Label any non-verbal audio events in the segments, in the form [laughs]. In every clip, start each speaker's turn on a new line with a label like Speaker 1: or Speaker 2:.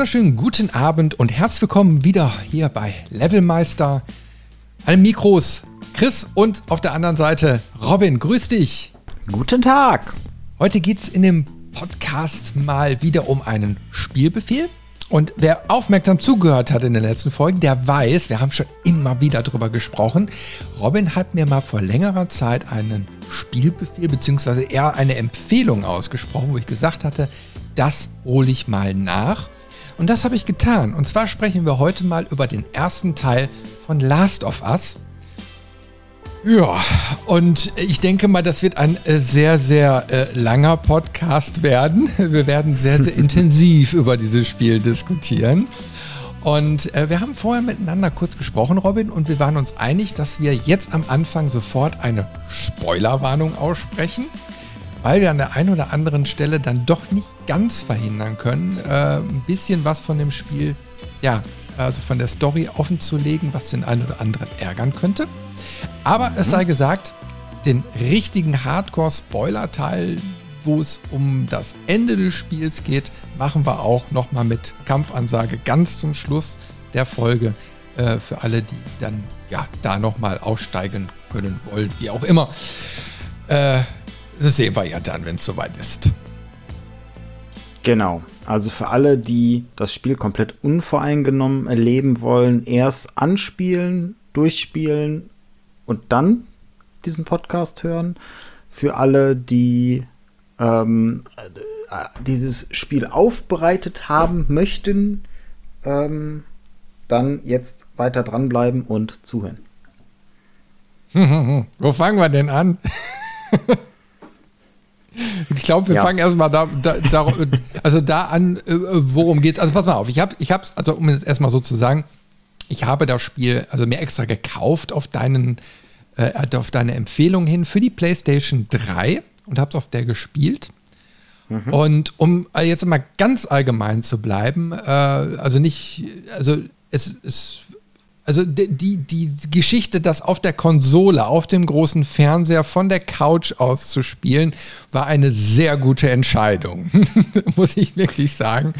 Speaker 1: wunderschönen guten Abend und herzlich willkommen wieder hier bei Levelmeister. An Mikros Chris und auf der anderen Seite Robin. Grüß dich.
Speaker 2: Guten Tag.
Speaker 1: Heute geht es in dem Podcast mal wieder um einen Spielbefehl. Und wer aufmerksam zugehört hat in den letzten Folgen, der weiß, wir haben schon immer wieder darüber gesprochen. Robin hat mir mal vor längerer Zeit einen Spielbefehl bzw. eher eine Empfehlung ausgesprochen, wo ich gesagt hatte, das hole ich mal nach. Und das habe ich getan. Und zwar sprechen wir heute mal über den ersten Teil von Last of Us. Ja, und ich denke mal, das wird ein äh, sehr, sehr äh, langer Podcast werden. [laughs] Wir werden sehr, sehr [laughs] intensiv über dieses Spiel diskutieren. Und äh, wir haben vorher miteinander kurz gesprochen, Robin, und wir waren uns einig, dass wir jetzt am Anfang sofort eine Spoilerwarnung aussprechen weil wir an der einen oder anderen Stelle dann doch nicht ganz verhindern können, äh, ein bisschen was von dem Spiel, ja, also von der Story offen zu legen, was den einen oder anderen ärgern könnte. Aber mhm. es sei gesagt, den richtigen Hardcore-Spoiler-Teil, wo es um das Ende des Spiels geht, machen wir auch nochmal mit Kampfansage ganz zum Schluss der Folge. Äh, für alle, die dann ja da nochmal aussteigen können wollen, wie auch immer. Äh, sehen wir ja dann, wenn es soweit ist.
Speaker 2: Genau. Also für alle, die das Spiel komplett unvoreingenommen erleben wollen, erst anspielen, durchspielen und dann diesen Podcast hören. Für alle, die ähm, äh, dieses Spiel aufbereitet haben möchten, ähm, dann jetzt weiter dranbleiben und zuhören. [laughs]
Speaker 1: Wo fangen wir denn an? [laughs] Ich glaube, wir ja. fangen erstmal da, da, da, also da an, äh, worum geht's. Also pass mal auf, ich habe ich hab's, also um es erstmal so zu sagen, ich habe das Spiel also mir extra gekauft auf deinen äh, auf deine Empfehlung hin für die PlayStation 3 und habe es auf der gespielt. Mhm. Und um jetzt mal ganz allgemein zu bleiben, äh, also nicht, also es, es also die, die, die Geschichte, das auf der Konsole, auf dem großen Fernseher von der Couch aus zu spielen, war eine sehr gute Entscheidung, [laughs] muss ich wirklich sagen.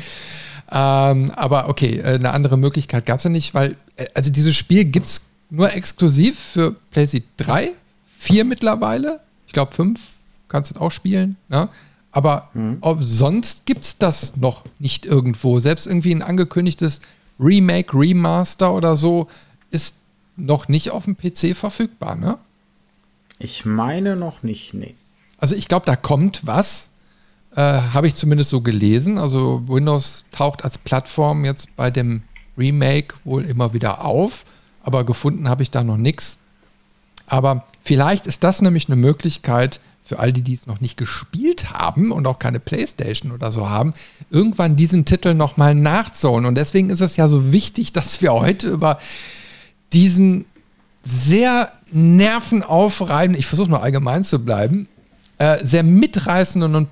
Speaker 1: Ähm, aber okay, äh, eine andere Möglichkeit gab es ja nicht, weil, äh, also dieses Spiel gibt es nur exklusiv für PlayStation 3, 4 mittlerweile, ich glaube 5 kannst du auch spielen, ne? aber mhm. sonst gibt es das noch nicht irgendwo. Selbst irgendwie ein angekündigtes Remake, Remaster oder so ist noch nicht auf dem PC verfügbar, ne?
Speaker 2: Ich meine noch nicht, nee.
Speaker 1: Also ich glaube, da kommt was. Äh, Habe ich zumindest so gelesen. Also Windows taucht als Plattform jetzt bei dem Remake wohl immer wieder auf. Aber gefunden habe ich da noch nichts. Aber vielleicht ist das nämlich eine Möglichkeit, für all die, die es noch nicht gespielt haben und auch keine Playstation oder so haben, irgendwann diesen Titel nochmal nachzuholen. Und deswegen ist es ja so wichtig, [laughs] dass wir heute über diesen sehr nervenaufreibenden, ich versuche nur allgemein zu bleiben, äh, sehr mitreißenden und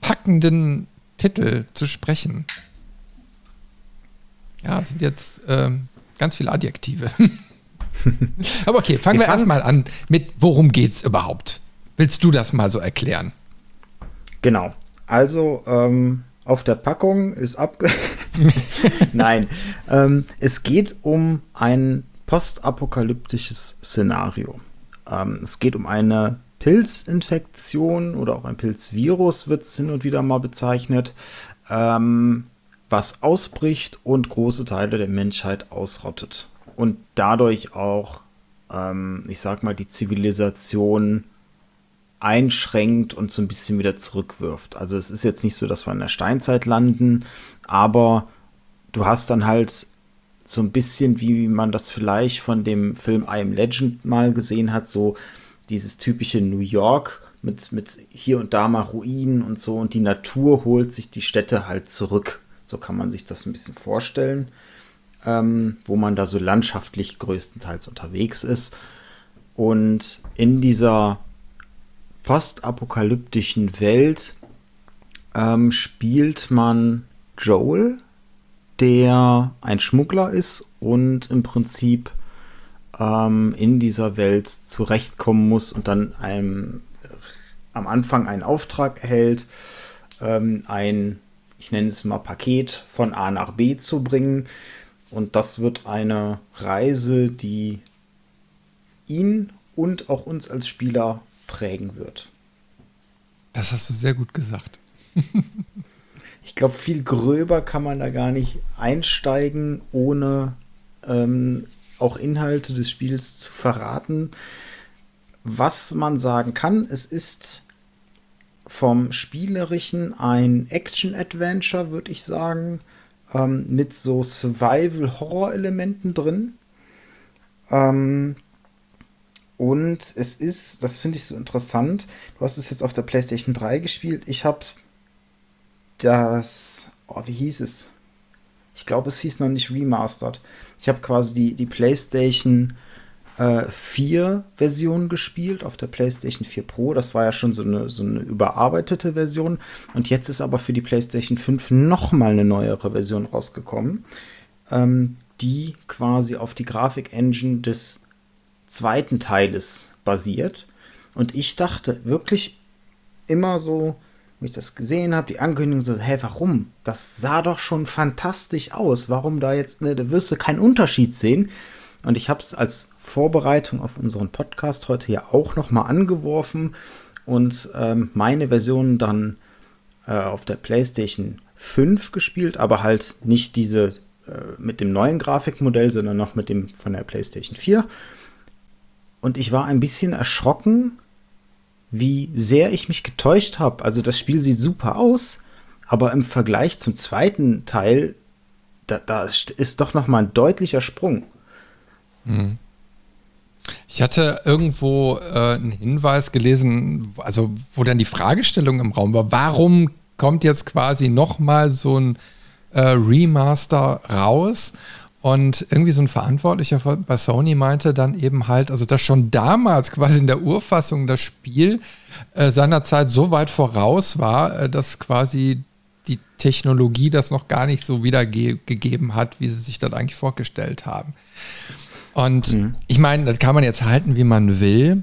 Speaker 1: packenden Titel zu sprechen. Ja, das sind jetzt äh, ganz viele Adjektive. [laughs] Aber okay, fangen wir, wir erstmal an mit, worum geht es überhaupt? Willst du das mal so erklären?
Speaker 2: Genau. Also ähm, auf der Packung ist abge. [laughs] Nein. Ähm, es geht um ein postapokalyptisches Szenario. Ähm, es geht um eine Pilzinfektion oder auch ein Pilzvirus, wird es hin und wieder mal bezeichnet, ähm, was ausbricht und große Teile der Menschheit ausrottet. Und dadurch auch, ähm, ich sag mal, die Zivilisation einschränkt und so ein bisschen wieder zurückwirft. Also es ist jetzt nicht so, dass wir in der Steinzeit landen, aber du hast dann halt so ein bisschen, wie man das vielleicht von dem Film I Am Legend mal gesehen hat, so dieses typische New York mit, mit hier und da mal Ruinen und so und die Natur holt sich die Städte halt zurück. So kann man sich das ein bisschen vorstellen, ähm, wo man da so landschaftlich größtenteils unterwegs ist. Und in dieser postapokalyptischen Welt ähm, spielt man Joel, der ein Schmuggler ist und im Prinzip ähm, in dieser Welt zurechtkommen muss und dann einem, am Anfang einen Auftrag erhält, ähm, ein, ich nenne es mal Paket von A nach B zu bringen. Und das wird eine Reise, die ihn und auch uns als Spieler prägen wird.
Speaker 1: Das hast du sehr gut gesagt. [laughs]
Speaker 2: ich glaube, viel gröber kann man da gar nicht einsteigen, ohne ähm, auch Inhalte des Spiels zu verraten. Was man sagen kann, es ist vom Spielerischen ein Action-Adventure, würde ich sagen, ähm, mit so Survival-Horror-Elementen drin. Ähm, und es ist, das finde ich so interessant, du hast es jetzt auf der PlayStation 3 gespielt. Ich habe das, oh, wie hieß es? Ich glaube, es hieß noch nicht Remastered. Ich habe quasi die, die PlayStation äh, 4 Version gespielt auf der PlayStation 4 Pro. Das war ja schon so eine, so eine überarbeitete Version. Und jetzt ist aber für die PlayStation 5 nochmal eine neuere Version rausgekommen, ähm, die quasi auf die Grafik-Engine des zweiten Teiles basiert. Und ich dachte wirklich immer so, wo ich das gesehen habe, die Ankündigung so, hä, warum? Das sah doch schon fantastisch aus. Warum da jetzt, ne, da wirst du keinen Unterschied sehen. Und ich habe es als Vorbereitung auf unseren Podcast heute ja auch nochmal angeworfen und ähm, meine Version dann äh, auf der PlayStation 5 gespielt, aber halt nicht diese äh, mit dem neuen Grafikmodell, sondern noch mit dem von der PlayStation 4. Und ich war ein bisschen erschrocken, wie sehr ich mich getäuscht habe. Also das Spiel sieht super aus, aber im Vergleich zum zweiten Teil, da, da ist doch noch mal ein deutlicher Sprung.
Speaker 1: Mhm. Ich hatte irgendwo äh, einen Hinweis gelesen, also wo dann die Fragestellung im Raum war, warum kommt jetzt quasi noch mal so ein äh, Remaster raus? Und irgendwie so ein Verantwortlicher bei Sony meinte dann eben halt, also dass schon damals [laughs] quasi in der Urfassung das Spiel äh, seinerzeit so weit voraus war, äh, dass quasi die Technologie das noch gar nicht so wiedergegeben hat, wie sie sich das eigentlich vorgestellt haben. Und mhm. ich meine, das kann man jetzt halten, wie man will,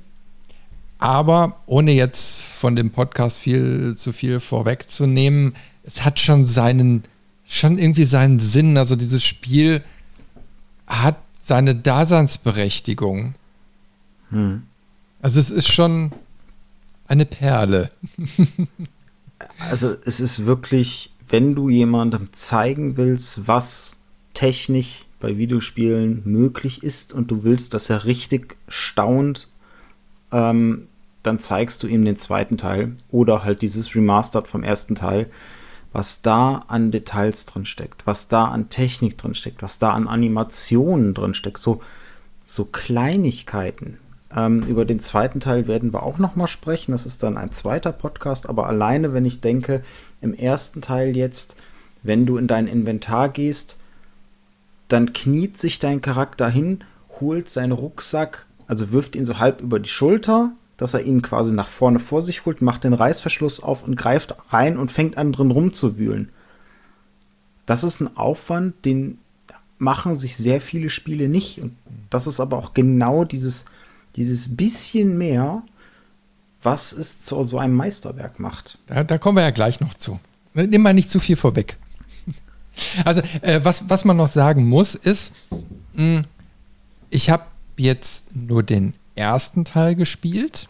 Speaker 1: aber ohne jetzt von dem Podcast viel zu viel vorwegzunehmen, es hat schon seinen, schon irgendwie seinen Sinn. Also dieses Spiel hat seine Daseinsberechtigung. Hm. Also es ist schon eine Perle. [laughs]
Speaker 2: also es ist wirklich, wenn du jemandem zeigen willst, was technisch bei Videospielen möglich ist und du willst, dass er richtig staunt, ähm, dann zeigst du ihm den zweiten Teil oder halt dieses Remastered vom ersten Teil was da an Details drin steckt, was da an Technik drin steckt, was da an Animationen drin steckt, so, so Kleinigkeiten. Ähm, über den zweiten Teil werden wir auch noch mal sprechen. Das ist dann ein zweiter Podcast, aber alleine, wenn ich denke, im ersten Teil jetzt, wenn du in dein Inventar gehst, dann kniet sich dein Charakter hin, holt seinen Rucksack, also wirft ihn so halb über die Schulter, dass er ihn quasi nach vorne vor sich holt, macht den Reißverschluss auf und greift rein und fängt an drin rumzuwühlen. Das ist ein Aufwand, den machen sich sehr viele Spiele nicht. Und das ist aber auch genau dieses, dieses bisschen mehr, was es zu so einem Meisterwerk macht.
Speaker 1: Da, da kommen wir ja gleich noch zu. Nimm mal nicht zu viel vorweg. [laughs] Also, äh, was, was man noch sagen muss, ist, mh, ich habe jetzt nur den ersten Teil gespielt.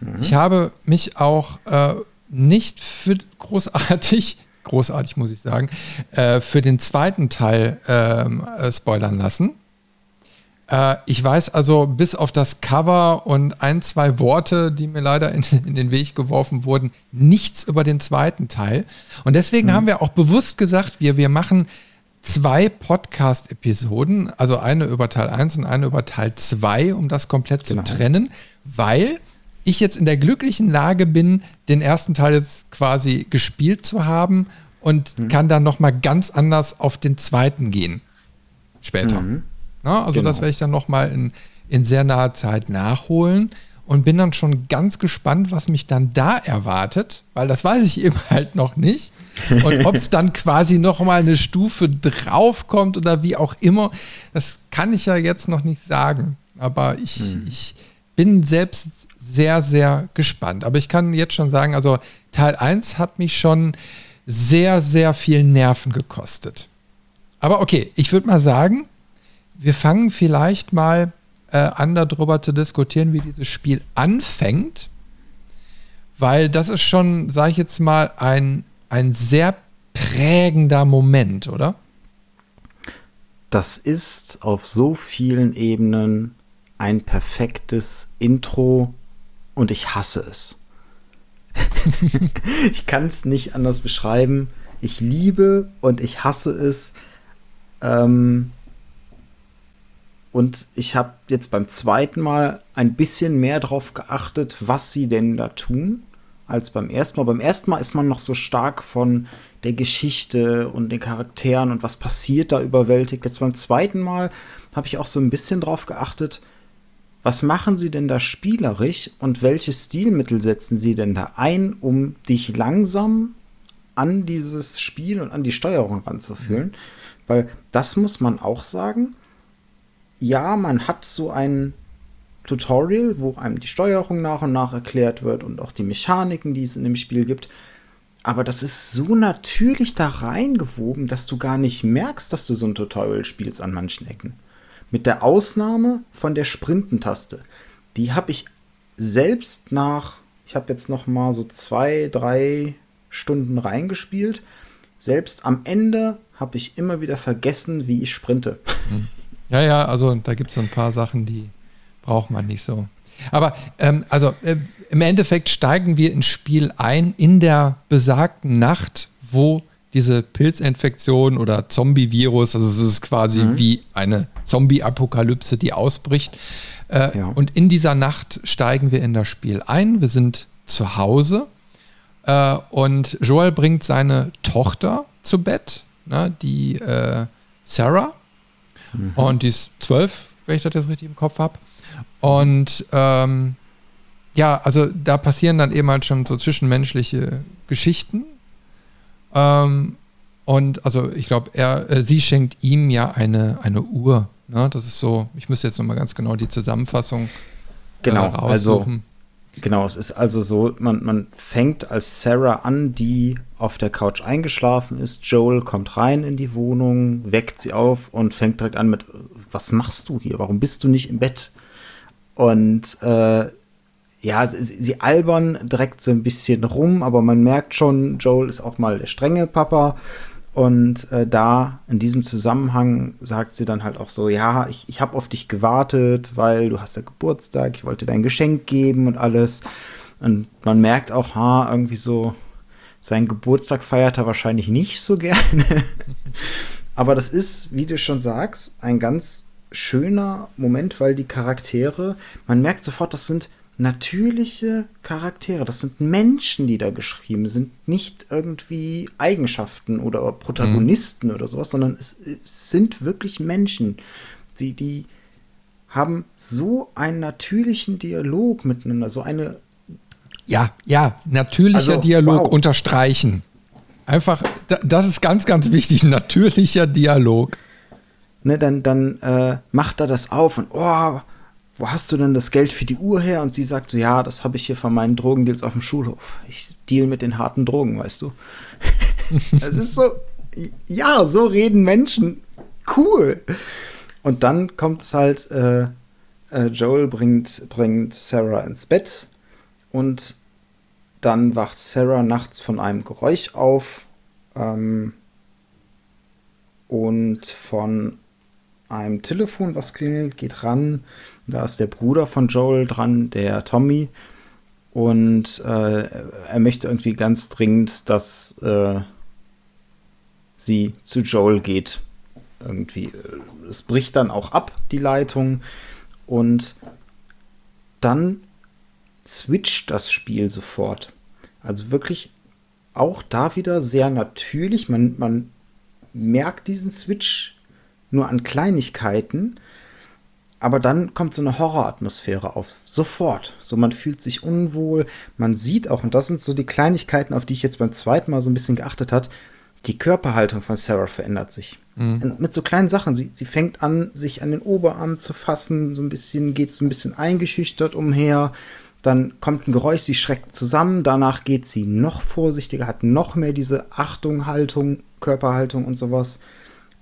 Speaker 1: Mhm. Ich habe mich auch äh, nicht für großartig, [laughs] großartig muss ich sagen, äh, für den zweiten Teil ähm, äh, spoilern lassen. Äh, ich weiß also bis auf das Cover und ein, zwei Worte, die mir leider in, [laughs] in den Weg geworfen wurden, nichts über den zweiten Teil. Und deswegen mhm. haben wir auch bewusst gesagt, wir, wir machen zwei Podcast-Episoden, also eine über Teil 1 und eine über Teil 2, um das komplett genau. zu trennen, weil ich jetzt in der glücklichen Lage bin, den ersten Teil jetzt quasi gespielt zu haben und mhm. kann dann nochmal ganz anders auf den zweiten gehen. Später. Mhm. Na, also genau. das werde ich dann nochmal in, in sehr naher Zeit nachholen und bin dann schon ganz gespannt, was mich dann da erwartet, weil das weiß ich [laughs] eben halt noch nicht. Und [laughs] ob es dann quasi nochmal eine Stufe draufkommt oder wie auch immer, das kann ich ja jetzt noch nicht sagen. Aber ich, hm. ich bin selbst sehr, sehr gespannt. Aber ich kann jetzt schon sagen, also Teil 1 hat mich schon sehr, sehr viel Nerven gekostet. Aber okay, ich würde mal sagen, wir fangen vielleicht mal äh, an, darüber zu diskutieren, wie dieses Spiel anfängt. Weil das ist schon, sage ich jetzt mal, ein, ein sehr prägender Moment, oder?
Speaker 2: Das ist auf so vielen Ebenen ein perfektes Intro und ich hasse es. [laughs] ich kann es nicht anders beschreiben. Ich liebe und ich hasse es. Ähm, und ich habe jetzt beim zweiten Mal ein bisschen mehr darauf geachtet, was sie denn da tun, als beim ersten Mal. Beim ersten Mal ist man noch so stark von der Geschichte und den Charakteren und was passiert da überwältigt. Jetzt beim zweiten Mal habe ich auch so ein bisschen drauf geachtet, was machen sie denn da spielerisch und welche Stilmittel setzen sie denn da ein, um dich langsam an dieses Spiel und an die Steuerung ranzuführen? Mhm. Weil das muss man auch sagen ja, man hat so ein Tutorial, wo einem die Steuerung nach und nach erklärt wird und auch die Mechaniken, die es in dem Spiel gibt. Aber das ist so natürlich da reingewoben, dass du gar nicht merkst, dass du so ein Tutorial spielst an manchen Ecken. Mit der Ausnahme von der Sprintentaste. Die habe ich selbst nach, ich habe jetzt noch mal so zwei, drei Stunden reingespielt. Selbst am Ende habe ich immer wieder vergessen, wie ich sprinte. Mhm.
Speaker 1: Ja, ja, also da gibt es so ein paar Sachen, die braucht man nicht so. Aber ähm, also äh, im Endeffekt steigen wir ins Spiel ein in der besagten Nacht, wo diese Pilzinfektion oder Zombie-Virus, also es ist quasi mhm. wie eine Zombie-Apokalypse, die ausbricht. Äh, ja. Und in dieser Nacht steigen wir in das Spiel ein. Wir sind zu Hause äh, und Joel bringt seine Tochter zu Bett, ne, die äh, Sarah. Mhm. Und die ist zwölf, wenn ich das jetzt richtig im Kopf habe. Und ähm, ja, also da passieren dann eben halt schon so zwischenmenschliche Geschichten. Ähm, und also ich glaube, er, äh, sie schenkt ihm ja eine, eine Uhr. Ne? Das ist so, ich müsste jetzt nochmal ganz genau die Zusammenfassung
Speaker 2: genau, äh, raussuchen. Also Genau, es ist also so, man, man fängt als Sarah an, die auf der Couch eingeschlafen ist. Joel kommt rein in die Wohnung, weckt sie auf und fängt direkt an mit, was machst du hier? Warum bist du nicht im Bett? Und äh, ja, sie, sie albern direkt so ein bisschen rum, aber man merkt schon, Joel ist auch mal der strenge Papa und äh, da in diesem Zusammenhang sagt sie dann halt auch so, ja, ich, ich habe auf dich gewartet, weil du hast ja Geburtstag, ich wollte dein Geschenk geben und alles. Und man merkt auch, ha, irgendwie so, sein Geburtstag feiert er wahrscheinlich nicht so gerne. [laughs] Aber das ist, wie du schon sagst, ein ganz schöner Moment, weil die Charaktere, man merkt sofort, das sind natürliche Charaktere. Das sind Menschen, die da geschrieben sind, nicht irgendwie Eigenschaften oder Protagonisten mhm. oder sowas, sondern es, es, sind wirklich Menschen. Die, die haben so einen natürlichen Dialog miteinander, so eine.
Speaker 1: Ja, ja, natürlicher also, Dialog wow. unterstreichen. Einfach, das ist ganz, ganz wichtig, natürlicher Dialog.
Speaker 2: Ne, dann dann äh, macht er das auf und oh, wo hast du denn das Geld für die Uhr her? Und sie sagt so, ja, das habe ich hier von meinen Drogendeals auf dem Schulhof. Ich deal mit den harten Drogen, weißt du. [laughs] Es ist so, ja, so reden Menschen. Cool. Und dann kommt es halt, äh, äh, Joel bringt, bringt Sarah ins Bett und dann wacht Sarah nachts von einem Geräusch auf ähm, und von einem Telefon, was klingelt, geht ran da ist der Bruder von Joel dran, der Tommy. Und äh, er möchte irgendwie ganz dringend, dass äh, sie zu Joel geht. Irgendwie. Äh, es bricht dann auch ab, die Leitung. Und dann switcht das Spiel sofort. Also wirklich auch da wieder sehr natürlich. Man, man merkt diesen Switch nur an Kleinigkeiten, aber dann kommt so eine Horroratmosphäre auf. Sofort. So, man fühlt sich unwohl. Man sieht auch, und das sind so die Kleinigkeiten, auf die ich jetzt beim zweiten Mal so ein bisschen geachtet habe, die Körperhaltung von Sarah verändert sich. Mhm. Mit so kleinen Sachen. Sie, sie fängt an, sich an den Oberarm zu fassen, so ein bisschen, geht so ein bisschen eingeschüchtert umher. Dann kommt ein Geräusch, sie schreckt zusammen. Danach geht sie noch vorsichtiger, hat noch mehr diese Achtung, Haltung, Körperhaltung und sowas.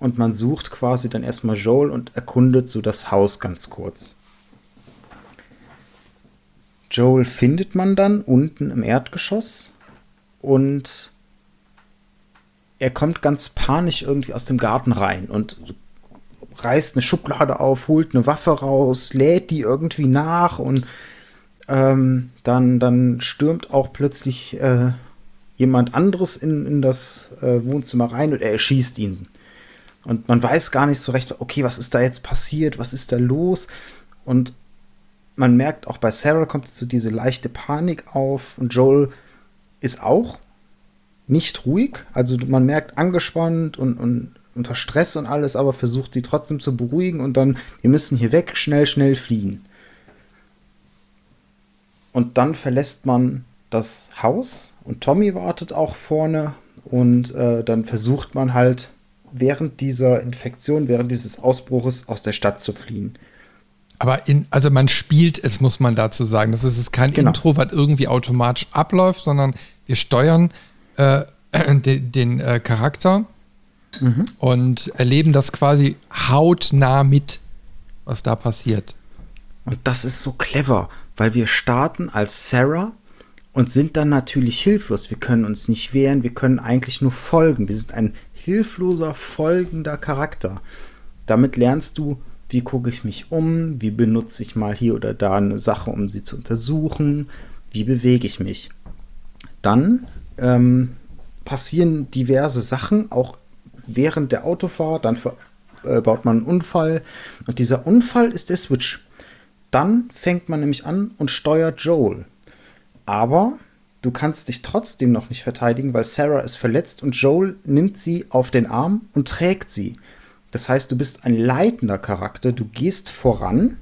Speaker 2: Und man sucht quasi dann erstmal Joel und erkundet so das Haus ganz kurz. Joel findet man dann unten im Erdgeschoss und er kommt ganz panisch irgendwie aus dem Garten rein und reißt eine Schublade auf, holt eine Waffe raus, lädt die irgendwie nach und ähm, dann, dann stürmt auch plötzlich äh, jemand anderes in, in das äh, Wohnzimmer rein und er erschießt ihn. Und man weiß gar nicht so recht, okay, was ist da jetzt passiert, was ist da los? Und man merkt auch bei Sarah kommt so diese leichte Panik auf und Joel ist auch nicht ruhig. Also man merkt angespannt und, und unter Stress und alles, aber versucht sie trotzdem zu beruhigen und dann, wir müssen hier weg, schnell, schnell fliehen. Und dann verlässt man das Haus und Tommy wartet auch vorne und äh, dann versucht man halt während dieser Infektion, während dieses Ausbruches aus der Stadt zu fliehen.
Speaker 1: Aber in, also man spielt es, muss man dazu sagen. Das ist kein genau. Intro, was irgendwie automatisch abläuft, sondern wir steuern äh, [clears throat] den, den äh, Charakter mhm. und erleben das quasi hautnah mit, was da passiert.
Speaker 2: Und das ist so clever, weil wir starten als Sarah und sind dann natürlich hilflos. Wir können uns nicht wehren, wir können eigentlich nur folgen. Wir sind ein hilfloser, folgender Charakter. Damit lernst du, wie gucke ich mich um, wie benutze ich mal hier oder da eine Sache, um sie zu untersuchen, wie bewege ich mich. Dann ähm, passieren diverse Sachen, auch während der Autofahrt, dann äh, baut man einen Unfall und dieser Unfall ist der Switch. Dann fängt man nämlich an und steuert Joel. Aber du kannst dich trotzdem noch nicht verteidigen, weil Sarah ist verletzt und Joel nimmt sie auf den Arm und trägt sie. Das heißt, du bist ein leitender Charakter, du gehst voran,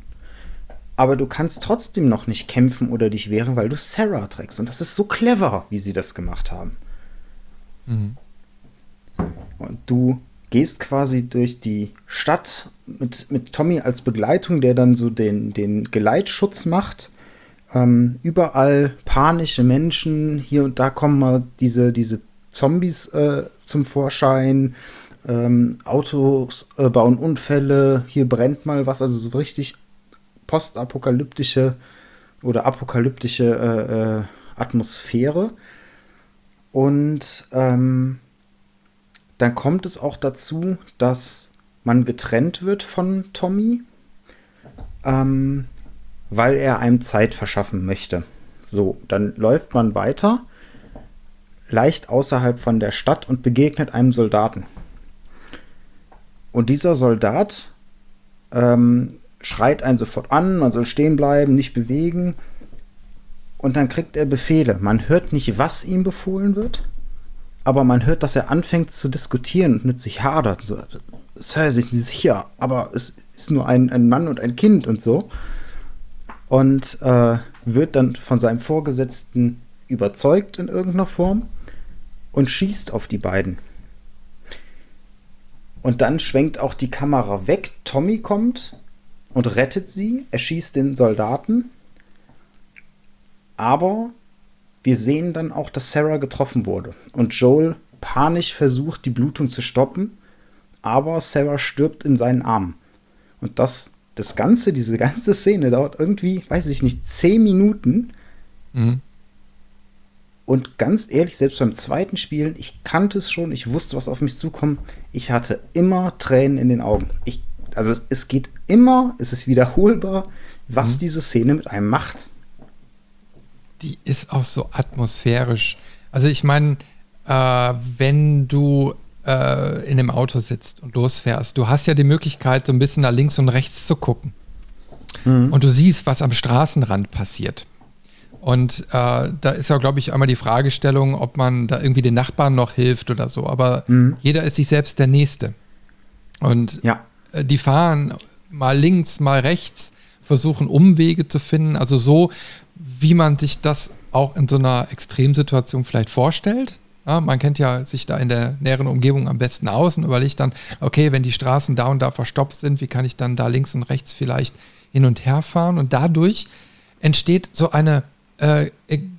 Speaker 2: aber du kannst trotzdem noch nicht kämpfen oder dich wehren, weil du Sarah trägst. Und das ist so clever, wie sie das gemacht haben. Mhm. Und du gehst quasi durch die Stadt mit, mit Tommy als Begleitung, der dann so den, den Geleitschutz macht. Ähm, überall panische Menschen, hier und da kommen mal diese, diese Zombies äh, zum Vorschein. Ähm, Autos äh, bauen Unfälle, hier brennt mal was, also so richtig postapokalyptische oder apokalyptische äh, äh, Atmosphäre. Und ähm, dann kommt es auch dazu, dass man getrennt wird von Tommy, ähm, weil er einem Zeit verschaffen möchte. So, dann läuft man weiter, leicht außerhalb von der Stadt und begegnet einem Soldaten. Und dieser Soldat ähm, schreit einen sofort an, man soll stehen bleiben, nicht bewegen. Und dann kriegt er Befehle. Man hört nicht, was ihm befohlen wird, aber man hört, dass er anfängt zu diskutieren und mit sich hadert. So, Sir, sind Sie sicher? Aber es ist nur ein, ein Mann und ein Kind und so. Und äh, wird dann von seinem Vorgesetzten überzeugt in irgendeiner Form und schießt auf die beiden. Und dann schwenkt auch die Kamera weg. Tommy kommt und rettet sie, erschießt den Soldaten. Aber wir sehen dann auch, dass Sarah getroffen wurde und Joel panisch versucht, die Blutung zu stoppen, aber Sarah stirbt in seinen Armen. Und das, das Ganze, diese ganze Szene dauert irgendwie, weiß ich nicht, zehn Minuten. Mhm. Und ganz ehrlich, selbst beim zweiten Spielen, ich kannte es schon, ich wusste, was auf mich zukommt. Ich hatte immer Tränen in den Augen. Ich also es geht immer, es ist wiederholbar, was mhm. diese Szene mit einem macht.
Speaker 1: Die ist auch so atmosphärisch. Also ich meine, äh, wenn du äh, in einem Auto sitzt und losfährst, du hast ja die Möglichkeit, so ein bisschen nach links und rechts zu gucken. Mhm. Und du siehst, was am Straßenrand passiert. Und äh, da ist ja, glaube ich, einmal die Fragestellung, ob man da irgendwie den Nachbarn noch hilft oder so. Aber mhm. jeder ist sich selbst der Nächste. Und ja. äh, die fahren mal links, mal rechts, versuchen Umwege zu finden. Also so, wie man sich das auch in so einer Extremsituation vielleicht vorstellt. Ja, man kennt ja sich da in der näheren Umgebung am besten aus und überlegt dann, okay, wenn die Straßen da und da verstopft sind, wie kann ich dann da links und rechts vielleicht hin und her fahren? Und dadurch entsteht so eine äh,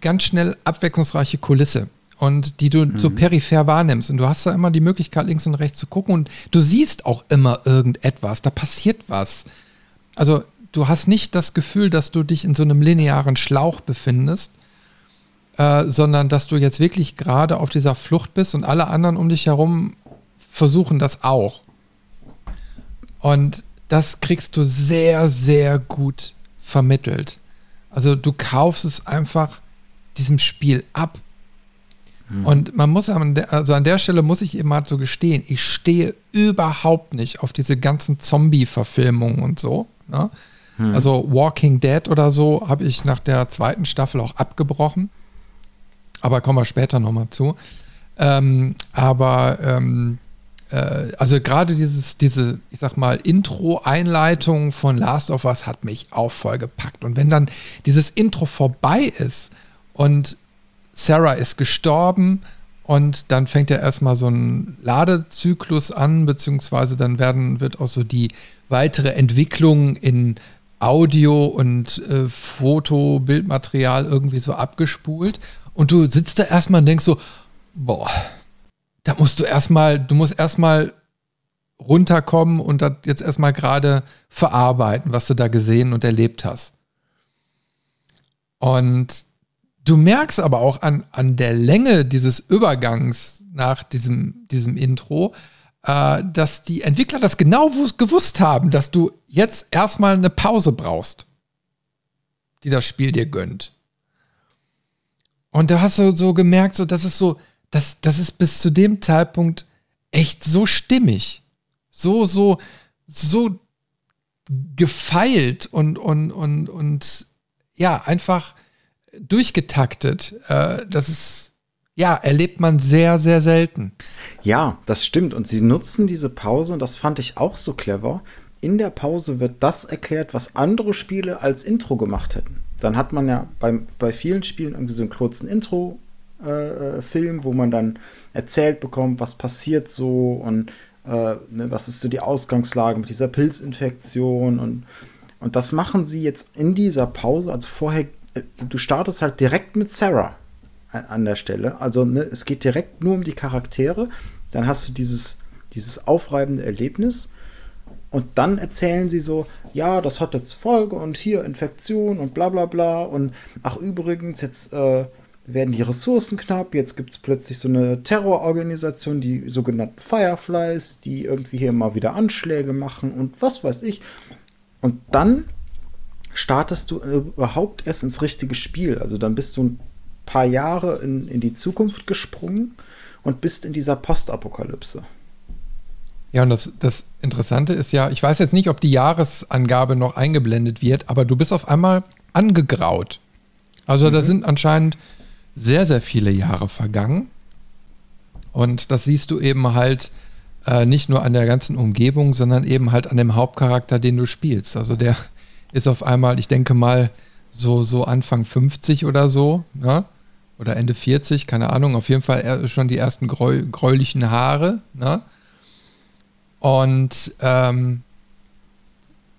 Speaker 1: ganz schnell abwechslungsreiche Kulisse und die du mhm. so peripher wahrnimmst. Und du hast da immer die Möglichkeit, links und rechts zu gucken und du siehst auch immer irgendetwas, da passiert was. Also du hast nicht das Gefühl, dass du dich in so einem linearen Schlauch befindest, äh, sondern dass du jetzt wirklich gerade auf dieser Flucht bist und alle anderen um dich herum versuchen das auch. Und das kriegst du sehr, sehr gut vermittelt. Also du kaufst es einfach diesem Spiel ab. Hm. Und man muss, also an der Stelle muss ich eben mal so gestehen, ich stehe überhaupt nicht auf diese ganzen Zombie-Verfilmungen und so. Ne? Hm. Also Walking Dead oder so habe ich nach der zweiten Staffel auch abgebrochen. Aber kommen wir später nochmal zu. Ähm, aber ähm, äh, also gerade dieses, diese, ich sag mal, Intro-Einleitung von Last of Us hat mich auch voll gepackt. Und wenn dann dieses Intro vorbei ist und Sarah ist gestorben und dann fängt ja erstmal so ein Ladezyklus an, beziehungsweise dann werden, wird auch so die weitere Entwicklung in Audio und äh, Foto, Bildmaterial irgendwie so abgespult. Und du sitzt da erstmal und denkst so, boah, da musst du erstmal, du musst erstmal runterkommen und das jetzt erstmal gerade verarbeiten, was du da gesehen und erlebt hast. Und du merkst aber auch an, an der Länge dieses Übergangs nach diesem, diesem Intro, äh, dass die Entwickler das genau gewusst haben, dass du jetzt erstmal eine Pause brauchst, die das Spiel dir gönnt. Und da hast du so gemerkt, so, das ist so, das, das ist bis zu dem Zeitpunkt echt so stimmig. So, so, so gefeilt und, und, und, und ja, einfach durchgetaktet. Äh, das ist, ja, erlebt man sehr, sehr selten.
Speaker 2: Ja, das stimmt. Und sie nutzen diese Pause, und das fand ich auch so clever. In der Pause wird das erklärt, was andere Spiele als Intro gemacht hätten. Dann hat man ja bei, bei vielen Spielen irgendwie so einen kurzen Intro, äh, Film, wo man dann erzählt bekommt, was passiert so und äh, ne, was ist so die Ausgangslage mit dieser Pilzinfektion und, und das machen sie jetzt in dieser Pause. Also vorher, äh, du startest halt direkt mit Sarah an, an der Stelle. Also ne, es geht direkt nur um die Charaktere. Dann hast du dieses, dieses aufreibende Erlebnis. Und dann erzählen sie so, ja, das hat jetzt Folge und hier Infektion und bla bla bla. Und ach übrigens, jetzt äh, werden die Ressourcen knapp. Jetzt gibt es plötzlich so eine Terrororganisation, die sogenannten Fireflies, die irgendwie hier mal wieder Anschläge machen und was weiß ich. Und dann startest du überhaupt erst ins richtige Spiel. Also dann bist du ein paar Jahre in, in die Zukunft gesprungen und bist in dieser Postapokalypse.
Speaker 1: Ja, und das, das Interessante ist ja, ich weiß jetzt nicht, ob die Jahresangabe noch eingeblendet wird, aber du bist auf einmal angegraut. Also mhm. da sind anscheinend sehr, sehr viele Jahre vergangen. Und das siehst du eben halt äh, nicht nur an der ganzen Umgebung, sondern eben halt an dem Hauptcharakter, den du spielst. Also der ist auf einmal, ich denke mal, so, so Anfang 50 oder so, ne? oder Ende 40, keine Ahnung, auf jeden Fall schon die ersten gräu gräulichen Haare. Ne? Und ähm,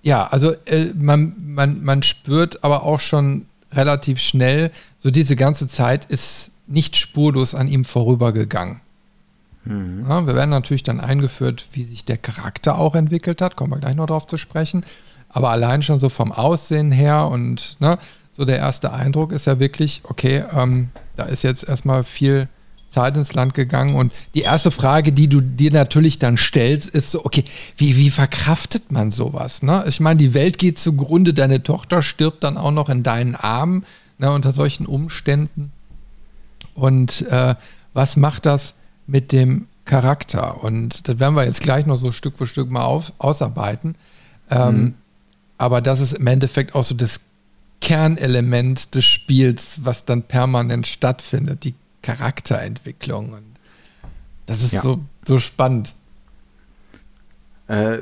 Speaker 1: ja, also äh, man, man, man spürt aber auch schon relativ schnell, so diese ganze Zeit ist nicht spurlos an ihm vorübergegangen. Mhm. Ja, wir werden natürlich dann eingeführt, wie sich der Charakter auch entwickelt hat, kommen wir gleich noch drauf zu sprechen. Aber allein schon so vom Aussehen her und ne, so der erste Eindruck ist ja wirklich, okay, ähm, da ist jetzt erstmal viel Zeit ins Land gegangen. Und die erste Frage, die du dir natürlich dann stellst, ist so, okay, wie, wie verkraftet man sowas? Ne? Ich meine, die Welt geht zugrunde, deine Tochter stirbt dann auch noch in deinen Armen ne, unter solchen Umständen. Und äh, was macht das mit dem Charakter? Und das werden wir jetzt gleich noch so Stück für Stück mal auf, ausarbeiten. Ähm, mhm. Aber das ist im Endeffekt auch so das Kernelement des Spiels, was dann permanent stattfindet, die Charakterentwicklung. Und das ist ja. so, so spannend.
Speaker 2: Äh,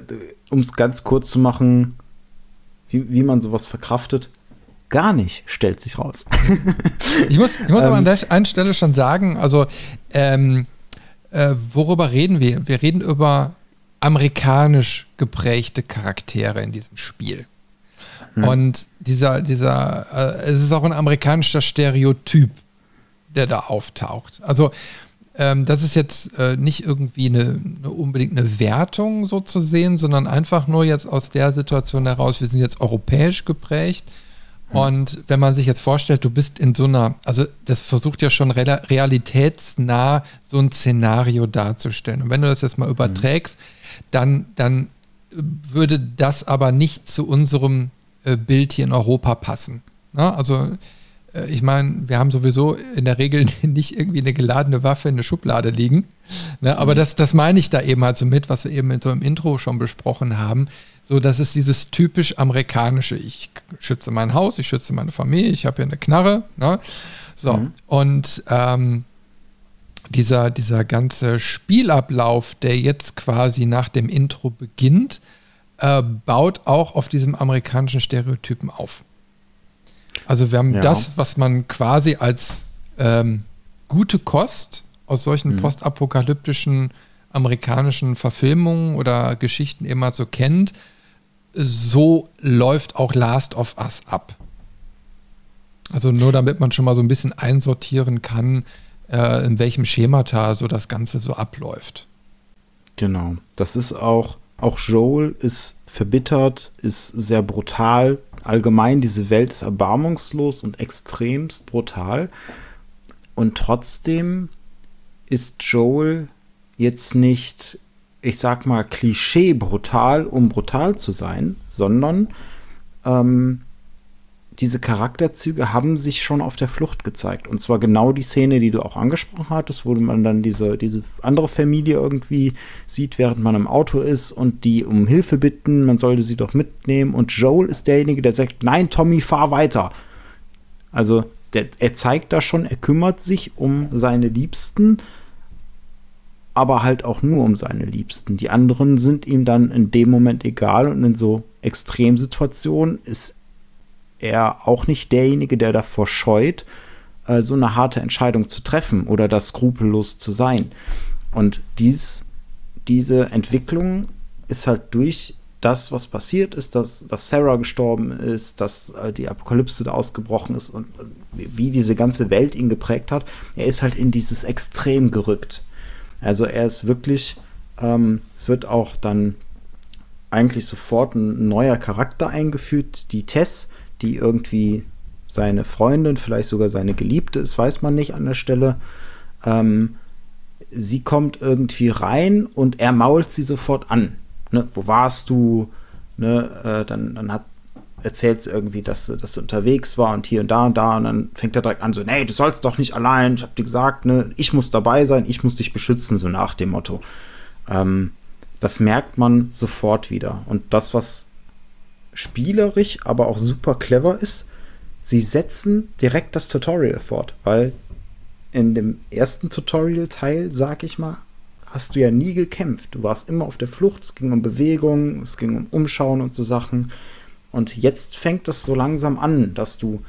Speaker 2: um es ganz kurz zu machen, wie, wie man sowas verkraftet, gar nicht, stellt sich raus. [laughs]
Speaker 1: ich muss, ich muss aber an ähm. der einen Stelle schon sagen, also ähm, äh, worüber reden wir? Wir reden über amerikanisch geprägte Charaktere in diesem Spiel. Hm. Und dieser, dieser, äh, es ist auch ein amerikanischer Stereotyp, der da auftaucht. Also ähm, das ist jetzt äh, nicht irgendwie eine, eine, unbedingt eine Wertung so zu sehen, sondern einfach nur jetzt aus der Situation heraus, wir sind jetzt europäisch geprägt. Hm. Und wenn man sich jetzt vorstellt, du bist in so einer, also das versucht ja schon realitätsnah so ein Szenario darzustellen. Und wenn du das jetzt mal überträgst, dann, dann würde das aber nicht zu unserem äh, Bild hier in Europa passen. Na, ne? also ich meine, wir haben sowieso in der Regel [laughs] nicht irgendwie eine geladene Waffe in der Schublade liegen. Ne? Aber mhm. das, das meine ich da eben halt so mit, was wir eben so im Intro schon besprochen haben. So, das ist dieses typisch amerikanische. Ich schütze mein Haus, ich schütze meine Familie, ich habe hier eine Knarre. Ne? So, mhm. und ähm, dieser, dieser ganze Spielablauf, der jetzt quasi nach dem Intro beginnt, äh, baut auch auf diesem amerikanischen Stereotypen auf. Also wir haben ja. das, was man quasi als ähm, gute Kost aus solchen mhm. postapokalyptischen amerikanischen Verfilmungen oder Geschichten immer so kennt, so läuft auch Last of Us ab. Also nur damit man schon mal so ein bisschen einsortieren kann, äh, in welchem Schemata so das Ganze so abläuft.
Speaker 2: Genau. Das ist auch, auch Joel ist verbittert, ist sehr brutal. Allgemein, diese Welt ist erbarmungslos und extremst brutal. Und trotzdem ist Joel jetzt nicht, ich sag mal, klischee brutal, um brutal zu sein, sondern ähm, diese Charakterzüge haben sich schon auf der Flucht gezeigt. Und zwar genau die Szene, die du auch angesprochen hattest, wo man dann diese, diese andere Familie irgendwie sieht, während man im Auto ist und die um Hilfe bitten, man sollte sie doch mitnehmen. Und Joel ist derjenige, der sagt, nein, Tommy, fahr weiter. Also der, er zeigt da schon, er kümmert sich um seine Liebsten, aber halt auch nur um seine Liebsten. Die anderen sind ihm dann in dem Moment egal und in so Extremsituationen ist er auch nicht derjenige, der davor scheut, äh, so eine harte Entscheidung zu treffen oder da skrupellos zu sein. Und dies, diese Entwicklung ist halt durch das, was passiert ist, dass, dass Sarah gestorben ist, dass äh, die Apokalypse da ausgebrochen ist und, und wie diese ganze Welt ihn geprägt hat, er ist halt in dieses Extrem gerückt. Also er ist wirklich, ähm, es wird auch dann eigentlich sofort ein neuer Charakter eingeführt, die Tess, die irgendwie seine Freundin, vielleicht sogar seine Geliebte ist, weiß man nicht an der Stelle. Ähm, sie kommt irgendwie rein und er mault sie sofort an. Ne, wo warst du? Ne, äh, dann, dann hat, erzählt sie irgendwie, dass, dass sie unterwegs war und hier und da und da und dann fängt er direkt an so, nee, du sollst doch nicht allein, ich hab dir gesagt, ne, ich muss dabei sein, ich muss dich beschützen, so nach dem Motto. Ähm, das merkt man sofort wieder. Und das, was spielerisch, aber auch super clever ist, sie setzen direkt das Tutorial fort, weil in dem ersten Tutorial-Teil, sag ich mal, hast du ja nie gekämpft. Du warst immer auf der Flucht, es ging um Bewegung, es ging um Umschauen und so Sachen. Und jetzt fängt es so langsam an, dass du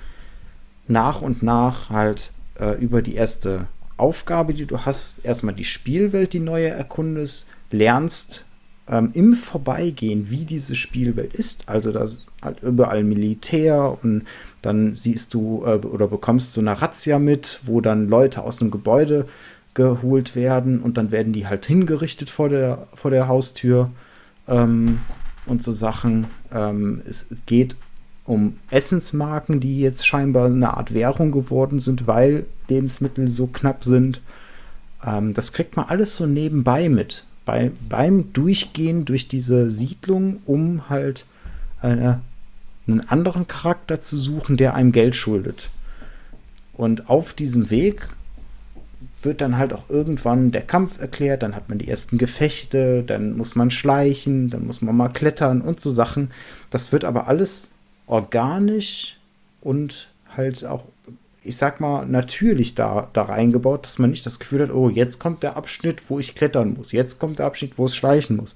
Speaker 2: nach und nach halt äh, über die erste Aufgabe, die du hast, erstmal die Spielwelt, die neue erkundest, lernst, ähm, im Vorbeigehen, wie diese Spielwelt ist. Also da halt überall Militär und dann siehst du äh, oder bekommst so eine Razzia mit, wo dann Leute aus einem Gebäude geholt werden und dann werden die halt hingerichtet vor der, vor der Haustür ähm, und so Sachen. Ähm, es geht um Essensmarken, die jetzt scheinbar eine Art Währung geworden sind, weil Lebensmittel so knapp sind. Ähm, das kriegt man alles so nebenbei mit bei, beim Durchgehen durch diese Siedlung, um halt eine, einen anderen Charakter zu suchen, der einem Geld schuldet. Und auf diesem Weg wird dann halt auch irgendwann der Kampf erklärt, dann hat man die ersten Gefechte, dann muss man schleichen, dann muss man mal klettern und so Sachen. Das wird aber alles organisch und halt auch, ich sag mal, natürlich da, da reingebaut, dass man nicht das Gefühl hat, oh, jetzt kommt der Abschnitt, wo ich klettern muss, jetzt kommt der Abschnitt, wo es schleichen muss.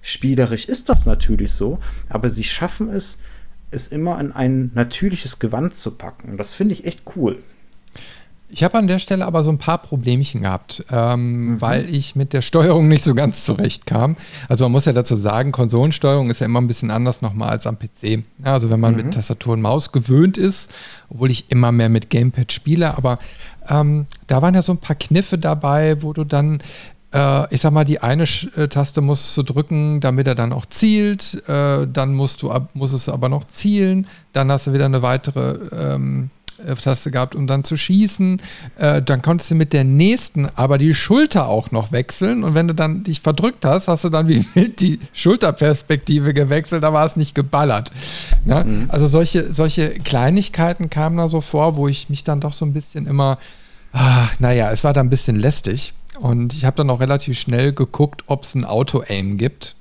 Speaker 2: Spielerisch ist das natürlich so, aber sie schaffen es, es immer in ein natürliches Gewand zu packen. Und das finde ich echt cool.
Speaker 1: Ich habe an der Stelle aber so ein paar Problemchen gehabt, ähm, mhm. weil ich mit der Steuerung nicht so ganz zurechtkam. Also man muss ja dazu sagen, Konsolensteuerung ist ja immer ein bisschen anders nochmal als am PC. Also wenn man mhm. mit Tastatur und Maus gewöhnt ist, obwohl ich immer mehr mit Gamepad spiele, aber ähm, da waren ja so ein paar Kniffe dabei, wo du dann äh, ich sag mal, die eine äh, Taste musst du drücken, damit er dann auch zielt. Äh, dann musst du, muss es aber noch zielen. Dann hast du wieder eine weitere ähm, äh, Taste gehabt, um dann zu schießen. Äh, dann konntest du mit der nächsten aber die Schulter auch noch wechseln. Und wenn du dann dich verdrückt hast, hast du dann wie [laughs] wild die Schulterperspektive gewechselt, da war es nicht geballert. Ne? Mhm. Also solche, solche Kleinigkeiten kamen da so vor, wo ich mich dann doch so ein bisschen immer, ach, naja, es war da ein bisschen lästig. Und ich habe dann auch relativ schnell geguckt, ob es ein Auto-Aim gibt.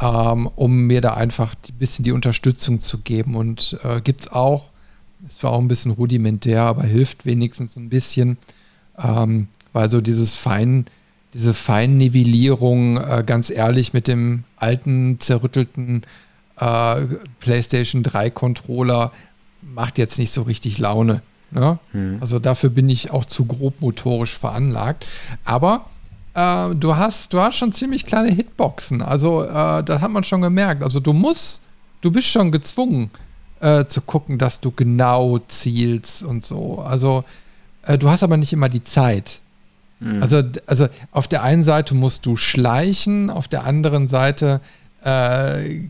Speaker 1: Ähm, um mir da einfach ein bisschen die Unterstützung zu geben. Und äh, gibt es auch es war auch ein bisschen rudimentär, aber hilft wenigstens ein bisschen, ähm, weil so dieses Fein, diese Feinnivellierung, äh, ganz ehrlich, mit dem alten, zerrüttelten äh, PlayStation 3 Controller macht jetzt nicht so richtig Laune. Ne? Hm. Also dafür bin ich auch zu grob motorisch veranlagt. Aber äh, du, hast, du hast schon ziemlich kleine Hitboxen. Also äh, das hat man schon gemerkt. Also du musst, du bist schon gezwungen, äh, zu gucken, dass du genau zielst und so. Also äh, du hast aber nicht immer die Zeit. Mhm. Also, also auf der einen Seite musst du schleichen, auf der anderen Seite äh,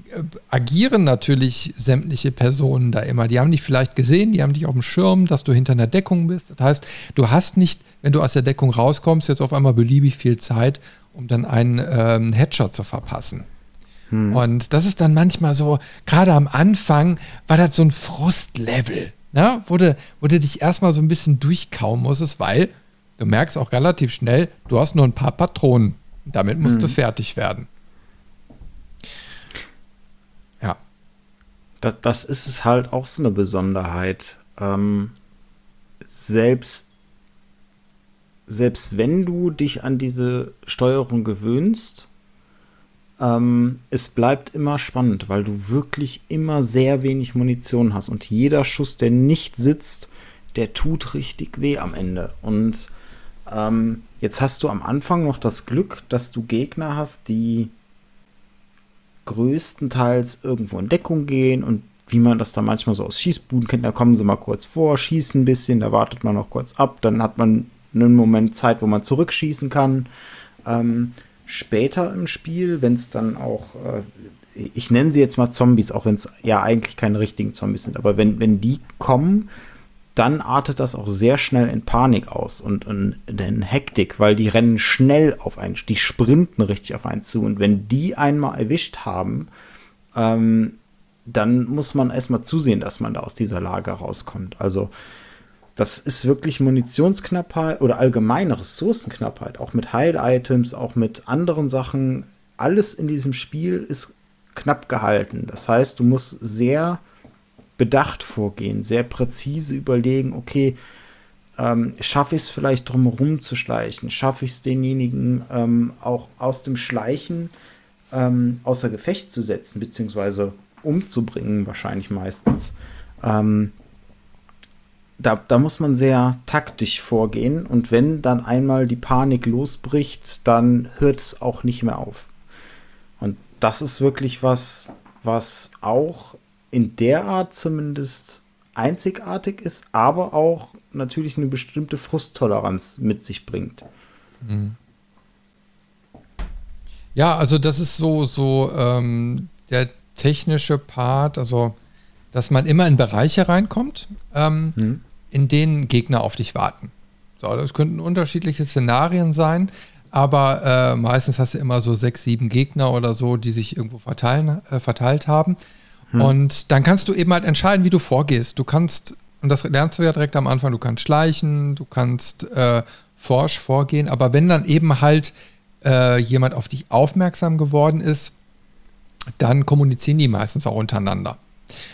Speaker 1: agieren natürlich sämtliche Personen da immer. Die haben dich vielleicht gesehen, die haben dich auf dem Schirm, dass du hinter einer Deckung bist. Das heißt, du hast nicht, wenn du aus der Deckung rauskommst, jetzt auf einmal beliebig viel Zeit, um dann einen ähm, Headshot zu verpassen. Hm. Und das ist dann manchmal so, gerade am Anfang war das so ein Frustlevel, ne? wo, du, wo du dich erstmal so ein bisschen durchkauen musstest, weil du merkst auch relativ schnell, du hast nur ein paar Patronen. Damit musst hm. du fertig werden.
Speaker 2: Ja. Das, das ist es halt auch so eine Besonderheit. Ähm, selbst, selbst wenn du dich an diese Steuerung gewöhnst, ähm, es bleibt immer spannend, weil du wirklich immer sehr wenig Munition hast und jeder Schuss, der nicht sitzt, der tut richtig weh am Ende. Und ähm, jetzt hast du am Anfang noch das Glück, dass du Gegner hast, die größtenteils irgendwo in Deckung gehen und wie man das dann manchmal so aus Schießbuden kennt, da kommen sie mal kurz vor, schießen ein bisschen, da wartet man noch kurz ab, dann hat man einen Moment Zeit, wo man zurückschießen kann. Ähm, später im Spiel, wenn es dann auch, äh, ich nenne sie jetzt mal Zombies, auch wenn es ja eigentlich keine richtigen Zombies sind, aber wenn, wenn die kommen, dann artet das auch sehr schnell in Panik aus und, und in Hektik, weil die rennen schnell auf einen, die sprinten richtig auf einen zu. Und wenn die einmal erwischt haben, ähm, dann muss man erstmal zusehen, dass man da aus dieser Lage rauskommt. Also das ist wirklich Munitionsknappheit oder allgemeine Ressourcenknappheit, auch mit Heil-Items, auch mit anderen Sachen. Alles in diesem Spiel ist knapp gehalten. Das heißt, du musst sehr bedacht vorgehen, sehr präzise überlegen, okay, ähm, schaffe ich es vielleicht drumherum zu schleichen? Schaffe ich es denjenigen ähm, auch aus dem Schleichen ähm, außer Gefecht zu setzen, beziehungsweise umzubringen, wahrscheinlich meistens? Ähm, da, da muss man sehr taktisch vorgehen und wenn dann einmal die Panik losbricht, dann hört es auch nicht mehr auf. Und das ist wirklich was, was auch in der Art zumindest einzigartig ist, aber auch natürlich eine bestimmte Frusttoleranz mit sich bringt. Mhm.
Speaker 1: Ja, also das ist so, so ähm, der technische Part, also dass man immer in Bereiche reinkommt. Ähm, mhm in denen Gegner auf dich warten. So, das könnten unterschiedliche Szenarien sein, aber äh, meistens hast du immer so sechs, sieben Gegner oder so, die sich irgendwo verteilen, äh, verteilt haben. Hm. Und dann kannst du eben halt entscheiden, wie du vorgehst. Du kannst, und das lernst du ja direkt am Anfang, du kannst schleichen, du kannst äh, forsch vorgehen, aber wenn dann eben halt äh, jemand auf dich aufmerksam geworden ist, dann kommunizieren die meistens auch untereinander.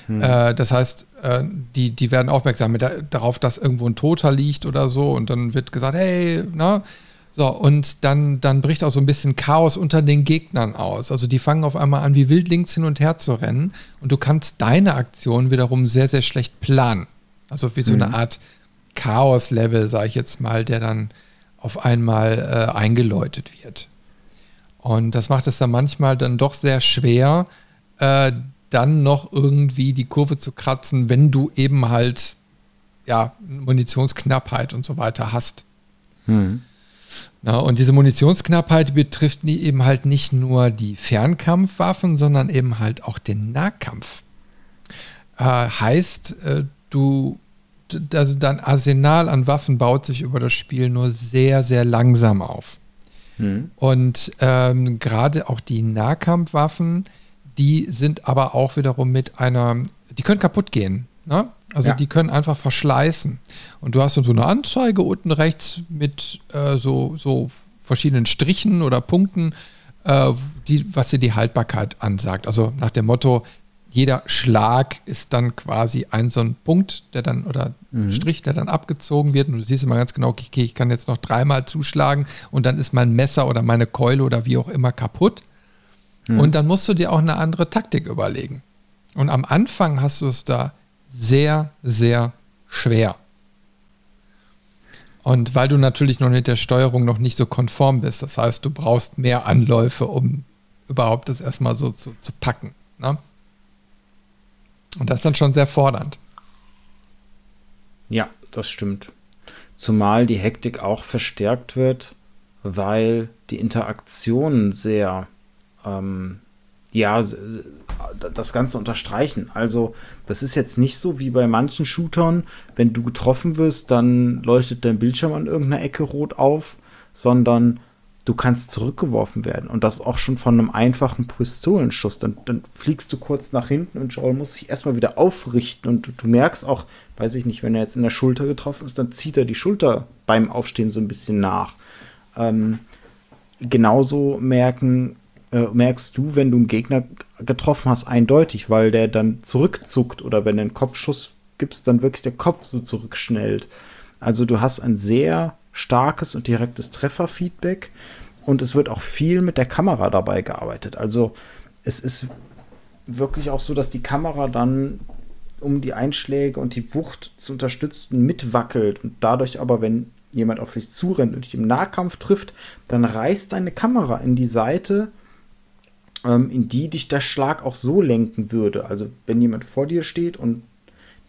Speaker 1: Hm. Äh, das heißt, äh, die, die werden aufmerksam mit darauf, dass irgendwo ein Toter liegt oder so und dann wird gesagt, hey, na, so, und dann, dann bricht auch so ein bisschen Chaos unter den Gegnern aus. Also die fangen auf einmal an, wie wild links hin und her zu rennen und du kannst deine Aktion wiederum sehr, sehr schlecht planen. Also wie so mhm. eine Art Chaos-Level, sage ich jetzt mal, der dann auf einmal äh, eingeläutet wird. Und das macht es dann manchmal dann doch sehr schwer, äh, dann noch irgendwie die Kurve zu kratzen, wenn du eben halt ja Munitionsknappheit und so weiter hast. Mhm. Na, und diese Munitionsknappheit betrifft eben halt nicht nur die Fernkampfwaffen, sondern eben halt auch den Nahkampf. Äh, heißt, äh, du, also dein Arsenal an Waffen baut sich über das Spiel nur sehr, sehr langsam auf. Mhm. Und ähm, gerade auch die Nahkampfwaffen, die sind aber auch wiederum mit einer, die können kaputt gehen. Ne? Also ja. die können einfach verschleißen. Und du hast dann so eine Anzeige unten rechts mit äh, so, so verschiedenen Strichen oder Punkten, äh, die, was dir die Haltbarkeit ansagt. Also nach dem Motto, jeder Schlag ist dann quasi ein so ein Punkt, der dann, oder mhm. Strich, der dann abgezogen wird. Und du siehst immer ganz genau, okay, ich kann jetzt noch dreimal zuschlagen und dann ist mein Messer oder meine Keule oder wie auch immer kaputt. Mhm. Und dann musst du dir auch eine andere Taktik überlegen. Und am Anfang hast du es da sehr, sehr schwer. Und weil du natürlich noch mit der Steuerung noch nicht so konform bist, das heißt, du brauchst mehr Anläufe, um überhaupt das erstmal so zu, zu packen. Ne? Und das ist dann schon sehr fordernd.
Speaker 2: Ja, das stimmt. Zumal die Hektik auch verstärkt wird, weil die Interaktionen sehr ähm, ja, das Ganze unterstreichen. Also, das ist jetzt nicht so wie bei manchen Shootern, wenn du getroffen wirst, dann leuchtet dein Bildschirm an irgendeiner Ecke rot auf, sondern du kannst zurückgeworfen werden. Und das auch schon von einem einfachen Pistolenschuss. Dann, dann fliegst du kurz nach hinten und Joel muss sich erstmal wieder aufrichten. Und du, du merkst auch, weiß ich nicht, wenn er jetzt in der Schulter getroffen ist, dann zieht er die Schulter beim Aufstehen so ein bisschen nach. Ähm, genauso merken äh, merkst du, wenn du einen Gegner getroffen hast, eindeutig, weil der dann zurückzuckt oder wenn du einen Kopfschuss gibst, dann wirklich der Kopf so zurückschnellt. Also du hast ein sehr starkes und direktes Trefferfeedback und es wird auch viel mit der Kamera dabei gearbeitet. Also es ist wirklich auch so, dass die Kamera dann um die Einschläge und die Wucht zu unterstützen mitwackelt und dadurch aber, wenn jemand auf dich zurennt und dich im Nahkampf trifft, dann reißt deine Kamera in die Seite ähm, in die dich der Schlag auch so lenken würde. Also wenn jemand vor dir steht und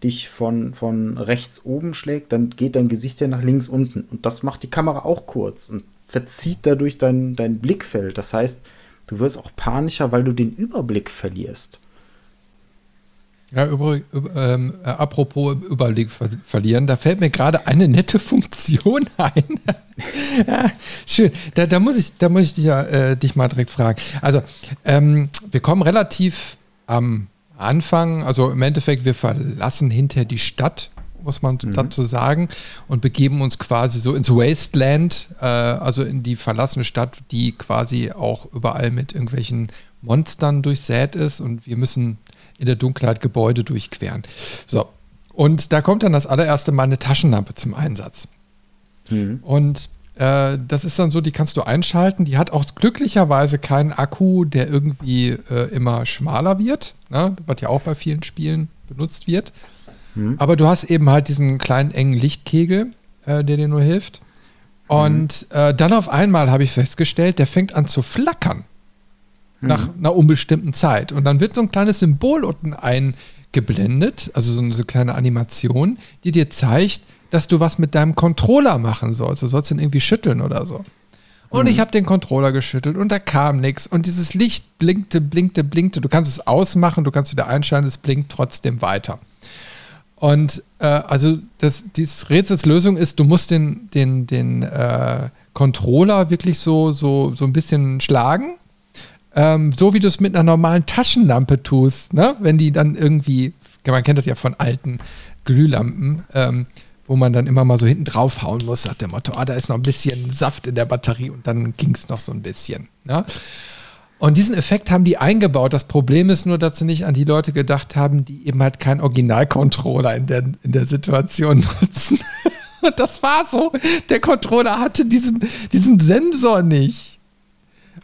Speaker 2: dich von, von rechts oben schlägt, dann geht dein Gesicht ja nach links unten. Und das macht die Kamera auch kurz und verzieht dadurch dein, dein Blickfeld. Das heißt, du wirst auch panischer, weil du den Überblick verlierst.
Speaker 1: Ja, über, ähm, äh, apropos Überblick ver verlieren, da fällt mir gerade eine nette [laughs] Funktion ein. [laughs] ja, schön. Da, da, muss ich, da muss ich dich, äh, dich mal direkt fragen. Also, ähm, wir kommen relativ am Anfang, also im Endeffekt, wir verlassen hinterher die Stadt, muss man mhm. dazu sagen, und begeben uns quasi so ins Wasteland, äh, also in die verlassene Stadt, die quasi auch überall mit irgendwelchen Monstern durchsät ist und wir müssen in der Dunkelheit Gebäude durchqueren. So. Und da kommt dann das allererste Mal eine Taschenlampe zum Einsatz. Mhm. Und äh, das ist dann so, die kannst du einschalten. Die hat auch glücklicherweise keinen Akku, der irgendwie äh, immer schmaler wird, ne? was ja auch bei vielen Spielen benutzt wird. Mhm. Aber du hast eben halt diesen kleinen engen Lichtkegel, äh, der dir nur hilft. Und mhm. Dann auf einmal habe ich festgestellt, der fängt an zu flackern nach mhm. einer unbestimmten Zeit. Und dann wird so ein kleines Symbol unten eingeblendet, also so eine, so eine kleine Animation, die dir zeigt, dass du was mit deinem Controller machen sollst. Du sollst ihn irgendwie schütteln oder so. Und mhm. ich habe den Controller geschüttelt und da kam nichts. Und dieses Licht blinkte, blinkte, blinkte. Du kannst es ausmachen, du kannst wieder einschalten, es blinkt trotzdem weiter. Und äh, also das, dieses Rätsels Lösung ist, du musst den, den, den äh, Controller wirklich so, so, so ein bisschen schlagen ähm, so wie du es mit einer normalen Taschenlampe tust, ne? wenn die dann irgendwie, man kennt das ja von alten Glühlampen, ähm, wo man dann immer mal so hinten draufhauen muss, nach dem Motto, ah, da ist noch ein bisschen Saft in der Batterie und dann ging es noch so ein bisschen. Ne? Und diesen Effekt haben die eingebaut. Das Problem ist nur, dass sie nicht an die Leute gedacht haben, die eben halt keinen Originalcontroller in der, in der Situation [laughs] nutzen. Und das war so. Der Controller hatte diesen, diesen Sensor nicht.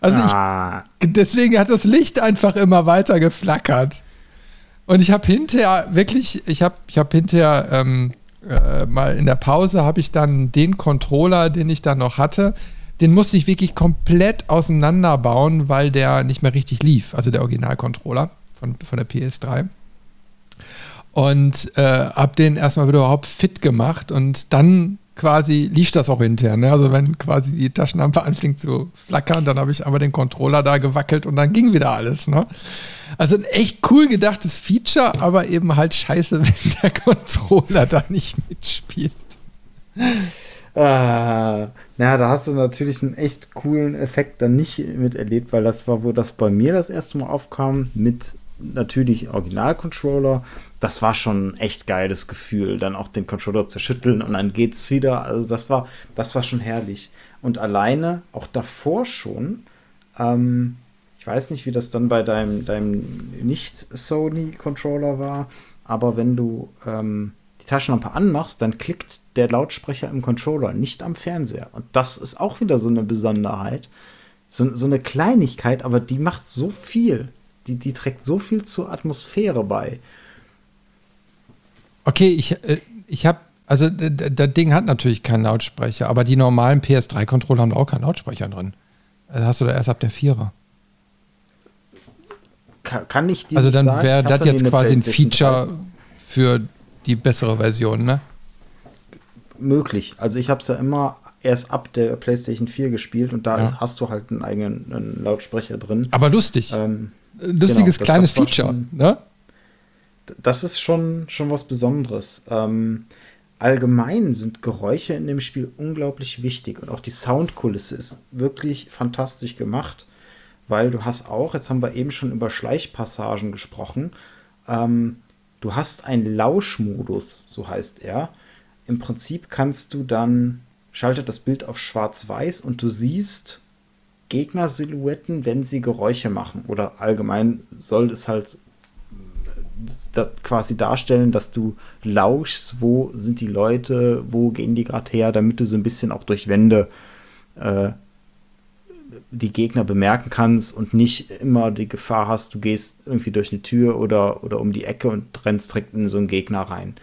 Speaker 1: Also ah. ich, deswegen hat das Licht einfach immer weiter geflackert. Und ich habe hinterher wirklich, ich habe ich hab hinterher ähm, äh, mal in der Pause habe ich dann den Controller, den ich dann noch hatte, den musste ich wirklich komplett auseinanderbauen, weil der nicht mehr richtig lief. Also der Originalcontroller von, von der PS3. Und äh, habe den erstmal wieder überhaupt fit gemacht und dann quasi lief das auch intern. Ne? Also wenn quasi die Taschenlampe anfing zu flackern, dann habe ich aber den Controller da gewackelt und dann ging wieder alles. Ne? Also ein echt cool gedachtes Feature, aber eben halt scheiße, [laughs] wenn der Controller da nicht mitspielt.
Speaker 2: Ah, na, da hast du natürlich einen echt coolen Effekt dann nicht miterlebt, weil das war, wo das bei mir das erste Mal aufkam, mit natürlich Original-Controller. Das war schon ein echt geiles Gefühl, dann auch den Controller zu schütteln und dann geht's wieder. Also das war, das war schon herrlich. Und alleine, auch davor schon, ähm, ich weiß nicht, wie das dann bei deinem, deinem Nicht-Sony-Controller war, aber wenn du ähm, die Taschenlampe anmachst, dann klickt der Lautsprecher im Controller, nicht am Fernseher. Und das ist auch wieder so eine Besonderheit. So, so eine Kleinigkeit, aber die macht so viel. Die, die trägt so viel zur Atmosphäre bei.
Speaker 1: Okay, ich, äh, ich habe, also das Ding hat natürlich keinen Lautsprecher, aber die normalen PS3-Controller haben auch keinen Lautsprecher drin. Das hast du da erst ab der Vierer
Speaker 2: kann, kann ich
Speaker 1: dir Also dann wäre das jetzt quasi ein Feature 3. für die bessere Version, ne?
Speaker 2: Möglich. Also ich habe es ja immer erst ab der PlayStation 4 gespielt und da ja. hast du halt einen eigenen einen Lautsprecher drin.
Speaker 1: Aber lustig. Ähm, Lustiges genau, kleines das, Feature, ne?
Speaker 2: Das ist schon, schon was Besonderes. Ähm, allgemein sind Geräusche in dem Spiel unglaublich wichtig und auch die Soundkulisse ist wirklich fantastisch gemacht weil du hast auch, jetzt haben wir eben schon über Schleichpassagen gesprochen, ähm, du hast einen Lauschmodus, so heißt er. Im Prinzip kannst du dann, schaltet das Bild auf schwarz-weiß und du siehst Gegnersilhouetten, wenn sie Geräusche machen. Oder allgemein soll es halt das quasi darstellen, dass du lauschst, wo sind die Leute, wo gehen die gerade her, damit du so ein bisschen auch durch Wände äh, die Gegner bemerken kannst und nicht immer die Gefahr hast, du gehst irgendwie durch eine Tür oder, oder um die Ecke und rennst direkt in so einen Gegner rein.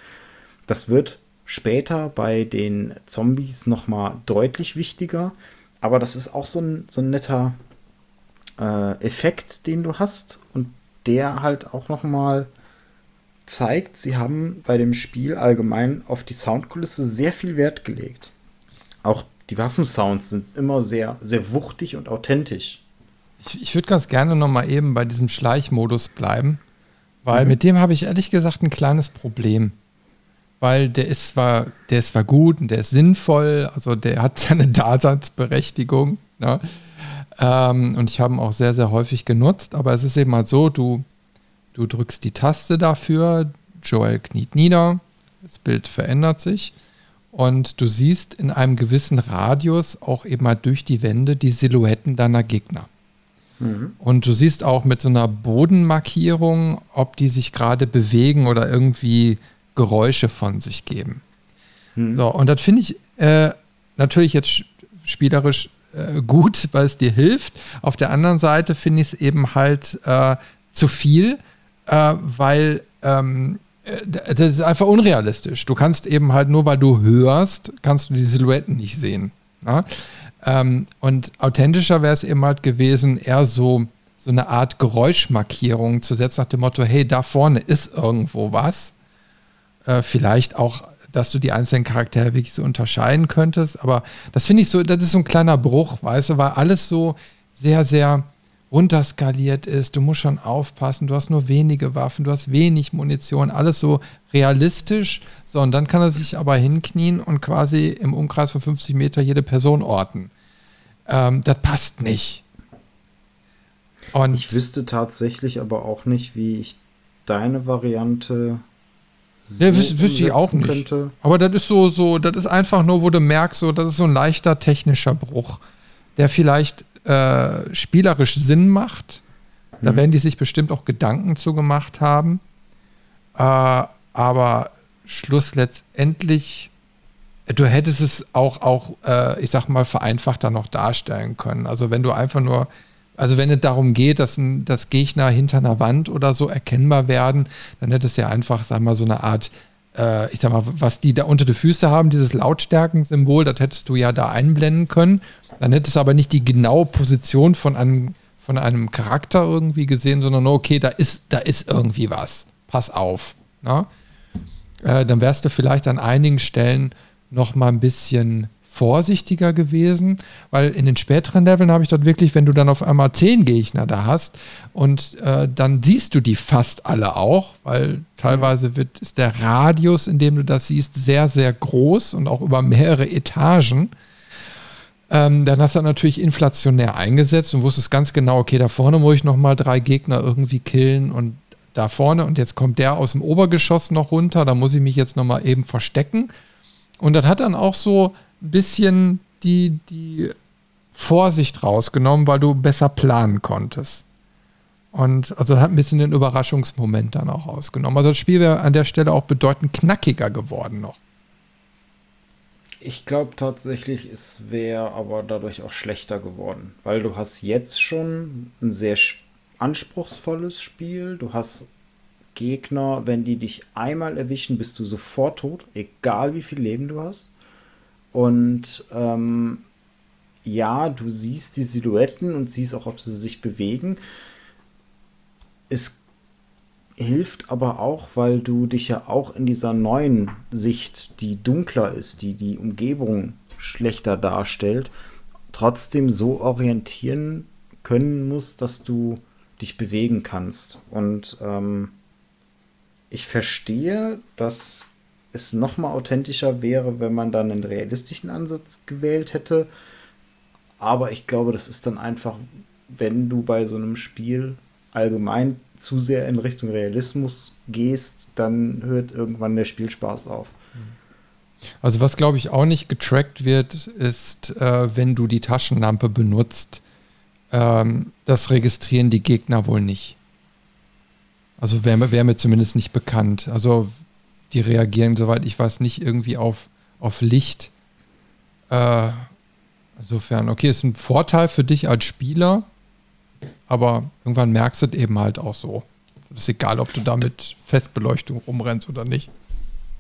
Speaker 2: Das wird später bei den Zombies nochmal deutlich wichtiger, aber das ist auch so ein, so ein netter äh, Effekt, den du hast und der halt auch nochmal zeigt, sie haben bei dem Spiel allgemein auf die Soundkulisse sehr viel Wert gelegt. Auch die Waffensounds sind immer sehr, sehr wuchtig und authentisch.
Speaker 1: Ich, ich würde ganz gerne noch mal eben bei diesem Schleichmodus bleiben, weil mhm. mit dem habe ich ehrlich gesagt ein kleines Problem. Weil der ist zwar, der ist zwar gut und der ist sinnvoll, also der hat [laughs] seine Daseinsberechtigung. Ne? Ähm, und ich habe ihn auch sehr, sehr häufig genutzt, aber es ist eben mal so, du, du drückst die Taste dafür, Joel kniet nieder, das Bild verändert sich und du siehst in einem gewissen Radius auch eben mal durch die Wände die Silhouetten deiner Gegner. Mhm. Und du siehst auch mit so einer Bodenmarkierung, ob die sich gerade bewegen oder irgendwie Geräusche von sich geben. Mhm. So, und das finde ich äh, natürlich jetzt spielerisch äh, gut, [laughs] weil es dir hilft. Auf der anderen Seite finde ich es eben halt äh, zu viel, äh, weil ähm, äh, das ist einfach unrealistisch. Du kannst eben halt nur, weil du hörst, kannst du die Silhouetten nicht sehen. Ja? Ähm, und authentischer wäre es eben halt gewesen, eher so, so eine Art Geräuschmarkierung zu setzen, nach dem Motto, hey, da vorne ist irgendwo was. Äh, vielleicht auch, dass du die einzelnen Charaktere wirklich so unterscheiden könntest. Aber das finde ich so, das ist so ein kleiner Bruch, weißt du, weil alles so sehr, sehr runterskaliert ist, du musst schon aufpassen, du hast nur wenige Waffen, du hast wenig Munition, alles so realistisch. So, und dann kann er sich aber hinknien und quasi im Umkreis von 50 Meter jede Person orten. Ähm, das passt nicht.
Speaker 2: Und ich wüsste tatsächlich aber auch nicht, wie ich deine Variante
Speaker 1: so ja, wüs wüsste ich auch nicht. Könnte. Aber das ist so, so, das ist einfach nur, wo du merkst, so, das ist so ein leichter technischer Bruch, der vielleicht äh, spielerisch Sinn macht. Da mhm. werden die sich bestimmt auch Gedanken zu gemacht haben. Äh, aber Schluss letztendlich, du hättest es auch, auch äh, ich sag mal, vereinfachter noch darstellen können. Also wenn du einfach nur, also wenn es darum geht, dass, ein, dass Gegner hinter einer Wand oder so erkennbar werden, dann hättest du ja einfach, sag mal, so eine Art äh, ich sag mal, was die da unter die Füße haben, dieses Lautstärken-Symbol, das hättest du ja da einblenden können. Dann hättest du aber nicht die genaue Position von einem, von einem Charakter irgendwie gesehen, sondern nur, okay, da ist, da ist irgendwie was. Pass auf. Ne? Äh, dann wärst du vielleicht an einigen Stellen noch mal ein bisschen vorsichtiger gewesen, weil in den späteren Leveln habe ich dort wirklich, wenn du dann auf einmal zehn Gegner da hast und äh, dann siehst du die fast alle auch, weil teilweise wird, ist der Radius, in dem du das siehst, sehr, sehr groß und auch über mehrere Etagen. Ähm, dann hast du natürlich inflationär eingesetzt und wusstest ganz genau, okay, da vorne muss ich nochmal drei Gegner irgendwie killen und da vorne und jetzt kommt der aus dem Obergeschoss noch runter, da muss ich mich jetzt nochmal eben verstecken. Und das hat dann auch so ein bisschen die, die Vorsicht rausgenommen, weil du besser planen konntest. Und also hat ein bisschen den Überraschungsmoment dann auch rausgenommen. Also das Spiel wäre an der Stelle auch bedeutend knackiger geworden noch.
Speaker 2: Ich glaube tatsächlich, es wäre aber dadurch auch schlechter geworden, weil du hast jetzt schon ein sehr anspruchsvolles Spiel. Du hast Gegner, wenn die dich einmal erwischen, bist du sofort tot, egal wie viel Leben du hast. Und ähm, ja, du siehst die Silhouetten und siehst auch, ob sie sich bewegen. Es hilft aber auch, weil du dich ja auch in dieser neuen Sicht, die dunkler ist, die die Umgebung schlechter darstellt, trotzdem so orientieren können musst, dass du dich bewegen kannst. Und ähm, ich verstehe, dass es noch mal authentischer wäre, wenn man dann einen realistischen Ansatz gewählt hätte. Aber ich glaube, das ist dann einfach, wenn du bei so einem Spiel allgemein zu sehr in Richtung Realismus gehst, dann hört irgendwann der Spielspaß auf.
Speaker 1: Also was glaube ich auch nicht getrackt wird, ist, äh, wenn du die Taschenlampe benutzt, ähm, das registrieren die Gegner wohl nicht. Also wäre wär mir zumindest nicht bekannt. Also die reagieren, soweit ich weiß, nicht irgendwie auf, auf Licht. Äh, insofern, okay, ist ein Vorteil für dich als Spieler, aber irgendwann merkst du es eben halt auch so. Es ist egal, ob du da mit Festbeleuchtung rumrennst oder nicht.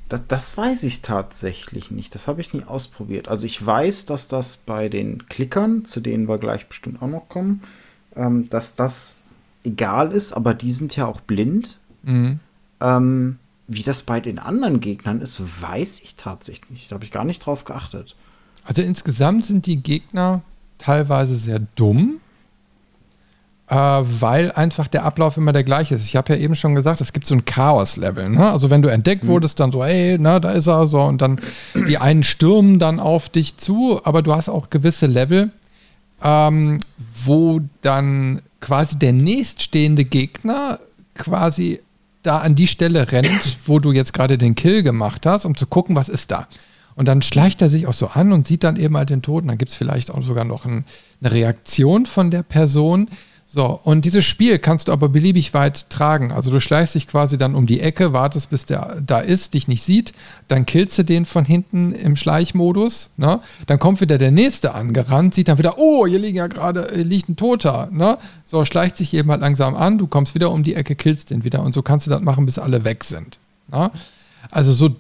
Speaker 2: Das, das weiß ich tatsächlich nicht. Das habe ich nie ausprobiert. Also ich weiß, dass das bei den Klickern, zu denen wir gleich bestimmt auch noch kommen, ähm, dass das egal ist, aber die sind ja auch blind. Mhm. Ähm, wie das bei den anderen Gegnern ist, weiß ich tatsächlich nicht. Da habe ich gar nicht drauf geachtet.
Speaker 1: Also insgesamt sind die Gegner teilweise sehr dumm, weil einfach der Ablauf immer der gleiche ist. Ich habe ja eben schon gesagt, es gibt so ein Chaos-Level. Ne? Also wenn du entdeckt mhm. wurdest, dann so, ey, na, da ist er so und dann die einen stürmen dann auf dich zu, aber du hast auch gewisse Level, ähm, wo dann quasi der nächststehende Gegner quasi da an die Stelle rennt, [laughs] wo du jetzt gerade den Kill gemacht hast, um zu gucken, was ist da. Und dann schleicht er sich auch so an und sieht dann eben halt den Toten. Dann gibt es vielleicht auch sogar noch ein, eine Reaktion von der Person, so, und dieses Spiel kannst du aber beliebig weit tragen. Also du schleichst dich quasi dann um die Ecke, wartest, bis der da ist, dich nicht sieht, dann killst du den von hinten im Schleichmodus, ne? Dann kommt wieder der nächste angerannt, sieht dann wieder, oh, hier liegt ja gerade, liegt ein Toter, ne? So, schleicht sich eben halt langsam an, du kommst wieder um die Ecke, killst den wieder und so kannst du das machen, bis alle weg sind. Ne? Also so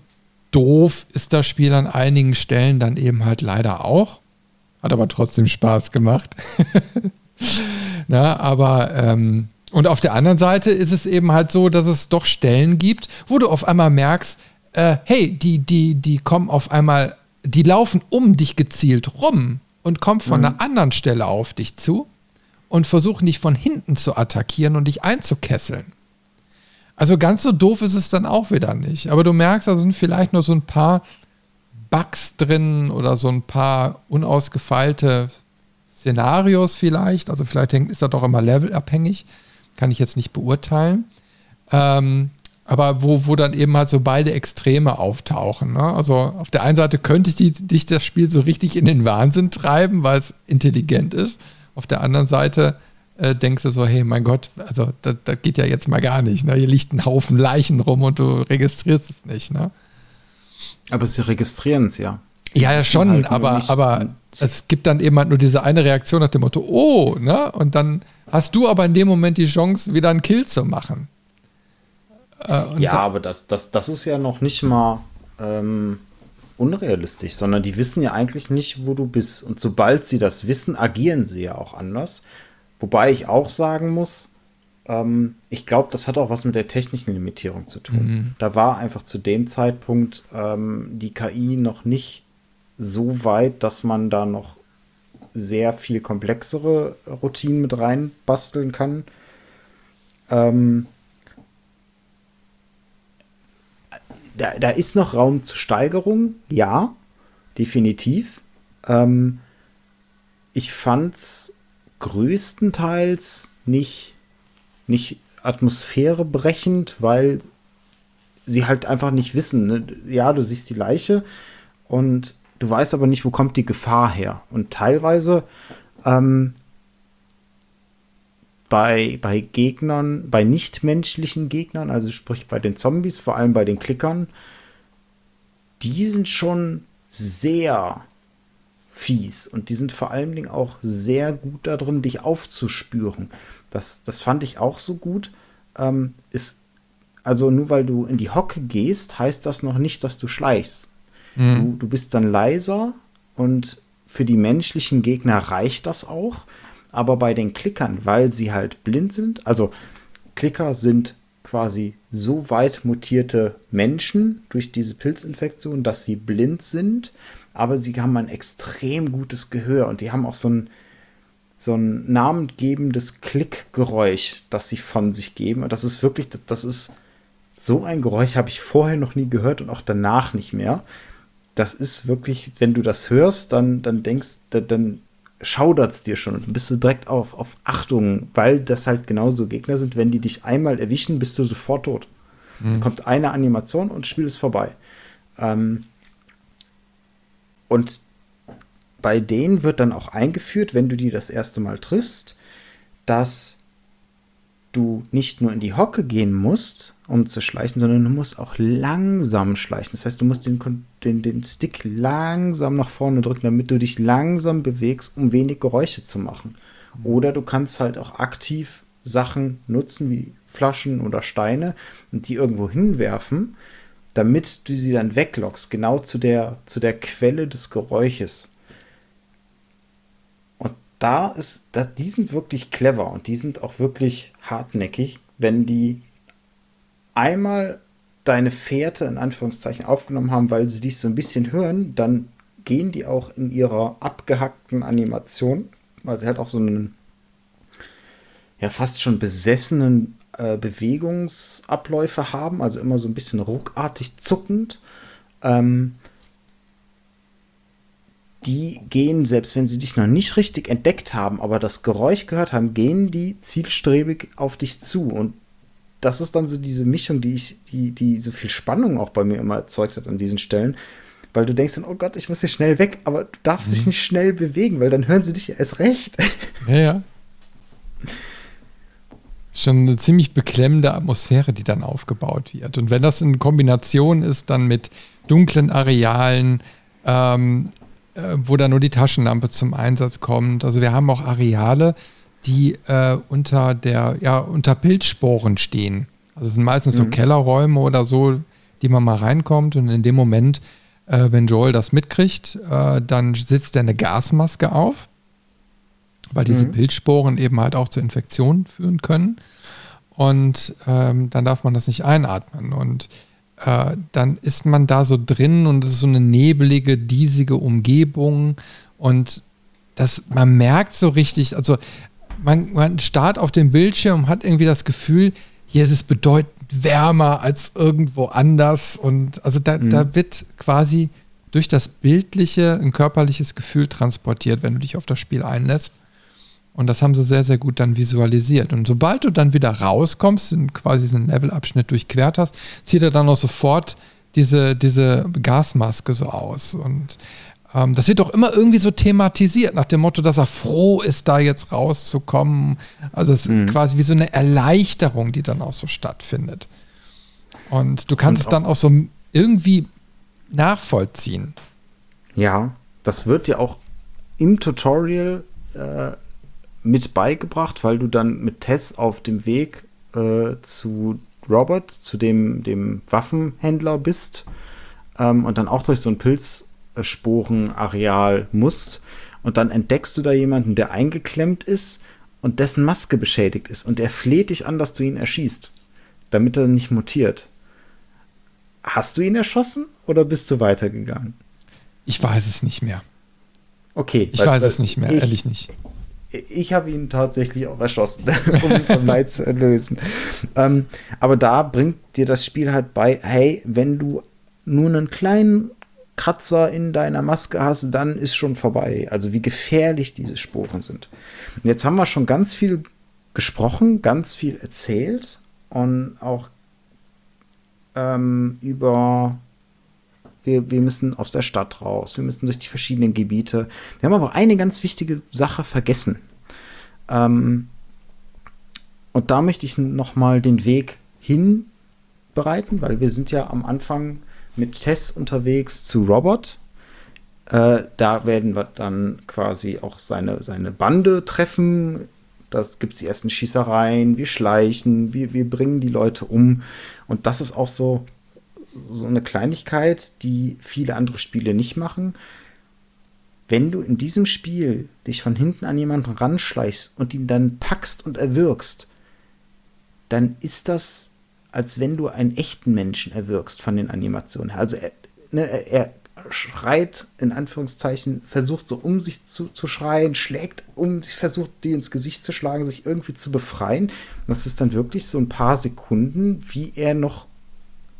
Speaker 1: doof ist das Spiel an einigen Stellen dann eben halt leider auch. Hat aber trotzdem Spaß gemacht. [laughs] [laughs] Na, aber ähm, und auf der anderen Seite ist es eben halt so, dass es doch Stellen gibt, wo du auf einmal merkst, äh, hey, die, die, die kommen auf einmal, die laufen um dich gezielt rum und kommen von mhm. einer anderen Stelle auf dich zu und versuchen dich von hinten zu attackieren und dich einzukesseln. Also ganz so doof ist es dann auch wieder nicht. Aber du merkst, da sind vielleicht nur so ein paar Bugs drin oder so ein paar unausgefeilte Szenarios vielleicht. Also vielleicht ist das doch immer levelabhängig. Kann ich jetzt nicht beurteilen. Ähm, aber wo, wo dann eben halt so beide Extreme auftauchen. Ne? Also auf der einen Seite könnte die, dich das Spiel so richtig in den Wahnsinn treiben, weil es intelligent ist. Auf der anderen Seite äh, denkst du so, hey, mein Gott, also das, das geht ja jetzt mal gar nicht. Ne? Hier liegt ein Haufen Leichen rum und du registrierst es nicht. Ne?
Speaker 2: Aber sie registrieren es ja.
Speaker 1: Ja, ja, schon, halt aber, aber es gibt dann eben halt nur diese eine Reaktion nach dem Motto, oh, ne? Und dann hast du aber in dem Moment die Chance, wieder einen Kill zu machen.
Speaker 2: Äh, ja, aber das, das, das ist ja noch nicht mal ähm, unrealistisch, sondern die wissen ja eigentlich nicht, wo du bist. Und sobald sie das wissen, agieren sie ja auch anders. Wobei ich auch sagen muss, ähm, ich glaube, das hat auch was mit der technischen Limitierung zu tun. Mhm. Da war einfach zu dem Zeitpunkt ähm, die KI noch nicht so weit, dass man da noch sehr viel komplexere Routinen mit reinbasteln kann. Ähm, da, da ist noch Raum zur Steigerung, ja, definitiv. Ähm, ich fand's größtenteils nicht, nicht atmosphärebrechend, weil sie halt einfach nicht wissen. Ne? Ja, du siehst die Leiche und du weißt aber nicht, wo kommt die Gefahr her. Und teilweise ähm, bei, bei Gegnern, bei nichtmenschlichen Gegnern, also sprich bei den Zombies, vor allem bei den Klickern, die sind schon sehr fies und die sind vor allen Dingen auch sehr gut darin, dich aufzuspüren. Das, das fand ich auch so gut. Ähm, ist, also nur weil du in die Hocke gehst, heißt das noch nicht, dass du schleichst. Mhm. Du, du bist dann leiser und für die menschlichen Gegner reicht das auch. Aber bei den Klickern, weil sie halt blind sind, also Klicker sind quasi so weit mutierte Menschen durch diese Pilzinfektion, dass sie blind sind, aber sie haben ein extrem gutes Gehör und die haben auch so ein, so ein namengebendes Klickgeräusch, das sie von sich geben. Und das ist wirklich, das ist so ein Geräusch, habe ich vorher noch nie gehört und auch danach nicht mehr. Das ist wirklich, wenn du das hörst, dann, dann denkst, dann schaudert es dir schon und bist du direkt auf, auf Achtung, weil das halt genauso Gegner sind. Wenn die dich einmal erwischen, bist du sofort tot. Mhm. Dann kommt eine Animation und das Spiel ist vorbei. Ähm, und bei denen wird dann auch eingeführt, wenn du die das erste Mal triffst, dass du nicht nur in die Hocke gehen musst, um zu schleichen, sondern du musst auch langsam schleichen. Das heißt, du musst den, den, den Stick langsam nach vorne drücken, damit du dich langsam bewegst, um wenig Geräusche zu machen. Oder du kannst halt auch aktiv Sachen nutzen, wie Flaschen oder Steine, und die irgendwo hinwerfen, damit du sie dann weglockst, genau zu der, zu der Quelle des Geräusches. Da ist, das, die sind wirklich clever und die sind auch wirklich hartnäckig, wenn die einmal deine Fährte in Anführungszeichen aufgenommen haben, weil sie dich so ein bisschen hören, dann gehen die auch in ihrer abgehackten Animation, weil sie halt auch so einen ja fast schon besessenen äh, Bewegungsabläufe haben, also immer so ein bisschen ruckartig zuckend. Ähm, die gehen, selbst wenn sie dich noch nicht richtig entdeckt haben, aber das Geräusch gehört haben, gehen die zielstrebig auf dich zu. Und das ist dann so diese Mischung, die ich, die, die so viel Spannung auch bei mir immer erzeugt hat an diesen Stellen. Weil du denkst dann, oh Gott, ich muss hier schnell weg, aber du darfst mhm. dich nicht schnell bewegen, weil dann hören sie dich erst recht.
Speaker 1: Ja, ja. Schon eine ziemlich beklemmende Atmosphäre, die dann aufgebaut wird. Und wenn das in Kombination ist, dann mit dunklen Arealen, ähm, äh, wo dann nur die Taschenlampe zum Einsatz kommt. Also wir haben auch Areale, die äh, unter der, ja, unter Pilzsporen stehen. Also es sind meistens mhm. so Kellerräume oder so, die man mal reinkommt und in dem Moment, äh, wenn Joel das mitkriegt, äh, dann sitzt er eine Gasmaske auf, weil diese mhm. Pilzsporen eben halt auch zu Infektionen führen können. Und ähm, dann darf man das nicht einatmen. Und äh, dann ist man da so drin und es ist so eine nebelige, diesige Umgebung. Und das, man merkt so richtig, also man, man starrt auf dem Bildschirm und hat irgendwie das Gefühl, hier ist es bedeutend wärmer als irgendwo anders. Und also da, mhm. da wird quasi durch das Bildliche ein körperliches Gefühl transportiert, wenn du dich auf das Spiel einlässt. Und das haben sie sehr, sehr gut dann visualisiert. Und sobald du dann wieder rauskommst, quasi so einen Levelabschnitt durchquert hast, zieht er dann auch sofort diese, diese Gasmaske so aus. Und Ähm, das wird doch immer irgendwie so thematisiert, nach dem Motto, dass er froh ist, da jetzt rauszukommen. Also es mhm. ist quasi wie so eine Erleichterung, die dann auch so stattfindet. Und du kannst Und es dann auch so irgendwie nachvollziehen.
Speaker 2: Ja, das wird dir auch im Tutorial äh, mit beigebracht, weil du dann mit Tess auf dem Weg äh, zu Robert, zu dem, dem Waffenhändler bist ähm, und dann auch durch so ein Pilzsporenareal musst. Und dann entdeckst du da jemanden, der eingeklemmt ist und dessen Maske beschädigt ist. Und er fleht dich an, dass du ihn erschießt, damit er nicht mutiert. Hast du ihn erschossen oder bist du weitergegangen?
Speaker 1: Ich weiß es nicht mehr.
Speaker 2: Okay.
Speaker 1: Ich weil, weiß es nicht mehr, ich, ehrlich nicht.
Speaker 2: Ich habe ihn tatsächlich auch erschossen, [laughs] um ihn vom Leid zu erlösen. Ähm, aber da bringt dir das Spiel halt bei, hey, wenn du nur einen kleinen Kratzer in deiner Maske hast, dann ist schon vorbei. Also wie gefährlich diese Sporen sind. Und jetzt haben wir schon ganz viel gesprochen, ganz viel erzählt und auch ähm, über wir, wir müssen aus der Stadt raus, wir müssen durch die verschiedenen Gebiete. Wir haben aber eine ganz wichtige Sache vergessen. Ähm, und da möchte ich nochmal den Weg hin bereiten, weil wir sind ja am Anfang mit Tess unterwegs zu Robert. Äh, da werden wir dann quasi auch seine, seine Bande treffen. Da gibt es die ersten Schießereien, wir schleichen, wir, wir bringen die Leute um. Und das ist auch so so eine Kleinigkeit, die viele andere Spiele nicht machen. Wenn du in diesem Spiel dich von hinten an jemanden ranschleichst und ihn dann packst und erwürgst, dann ist das, als wenn du einen echten Menschen erwürgst von den Animationen. Also er, ne, er, schreit, in Anführungszeichen, versucht so um sich zu, zu schreien, schlägt um, versucht die ins Gesicht zu schlagen, sich irgendwie zu befreien. Das ist dann wirklich so ein paar Sekunden, wie er noch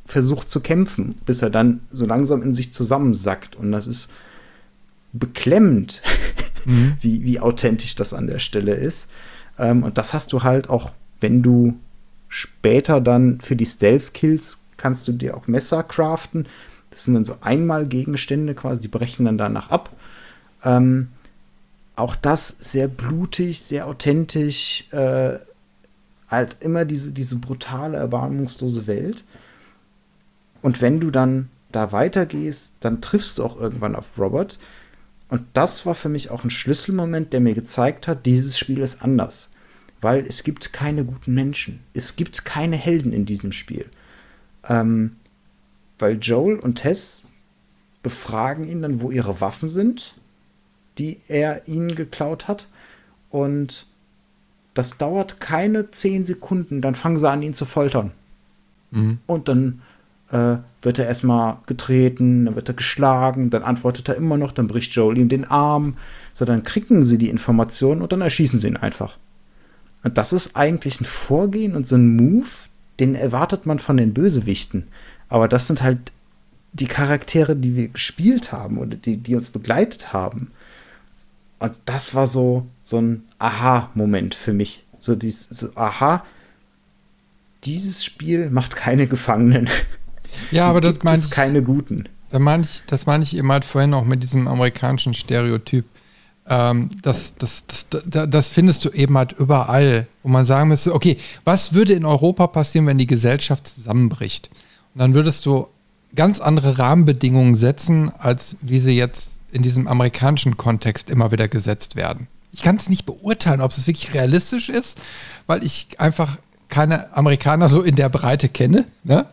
Speaker 2: versucht zu kämpfen, bis er dann so langsam in sich zusammensackt. Und das ist beklemmend, [laughs] mhm. wie, wie authentisch das an der Stelle ist. Ähm, und das hast du halt auch, wenn du später dann für die Stealth-Kills kannst du dir auch Messer craften. Das sind dann so Einmal-Gegenstände quasi, die brechen dann danach ab. Ähm, auch das sehr blutig, sehr authentisch. Äh, halt immer diese, diese brutale, erbarmungslose Welt. Und wenn du dann da weitergehst, dann triffst du auch irgendwann auf Robert. Und das war für mich auch ein Schlüsselmoment, der mir gezeigt hat, dieses Spiel ist anders. Weil es gibt keine guten Menschen. Es gibt keine Helden in diesem Spiel. Ähm, weil Joel und Tess befragen ihn dann, wo ihre Waffen sind, die er ihnen geklaut hat. Und das dauert keine zehn Sekunden, dann fangen sie an, ihn zu foltern. Mhm. Und dann äh, wird er erstmal getreten, dann wird er geschlagen, dann antwortet er immer noch, dann bricht Joel ihm den Arm. So, dann kriegen sie die Informationen und dann erschießen sie ihn einfach. Und das ist eigentlich ein Vorgehen und so ein Move, den erwartet man von den Bösewichten. Aber das sind halt die Charaktere, die wir gespielt haben oder die, die uns begleitet haben. Und das war so, so ein Aha-Moment für mich. So dieses, so, aha, dieses Spiel macht keine Gefangenen.
Speaker 1: Ja, aber das meine ich.
Speaker 2: keine guten.
Speaker 1: Da mein ich, das meine ich eben halt vorhin auch mit diesem amerikanischen Stereotyp. Ähm, das, das, das, das, findest du eben halt überall, wo man sagen müsste, okay, was würde in Europa passieren, wenn die Gesellschaft zusammenbricht? Und dann würdest du ganz andere Rahmenbedingungen setzen, als wie sie jetzt in diesem amerikanischen Kontext immer wieder gesetzt werden. Ich kann es nicht beurteilen, ob es wirklich realistisch ist, weil ich einfach keine Amerikaner so in der Breite kenne. Ne?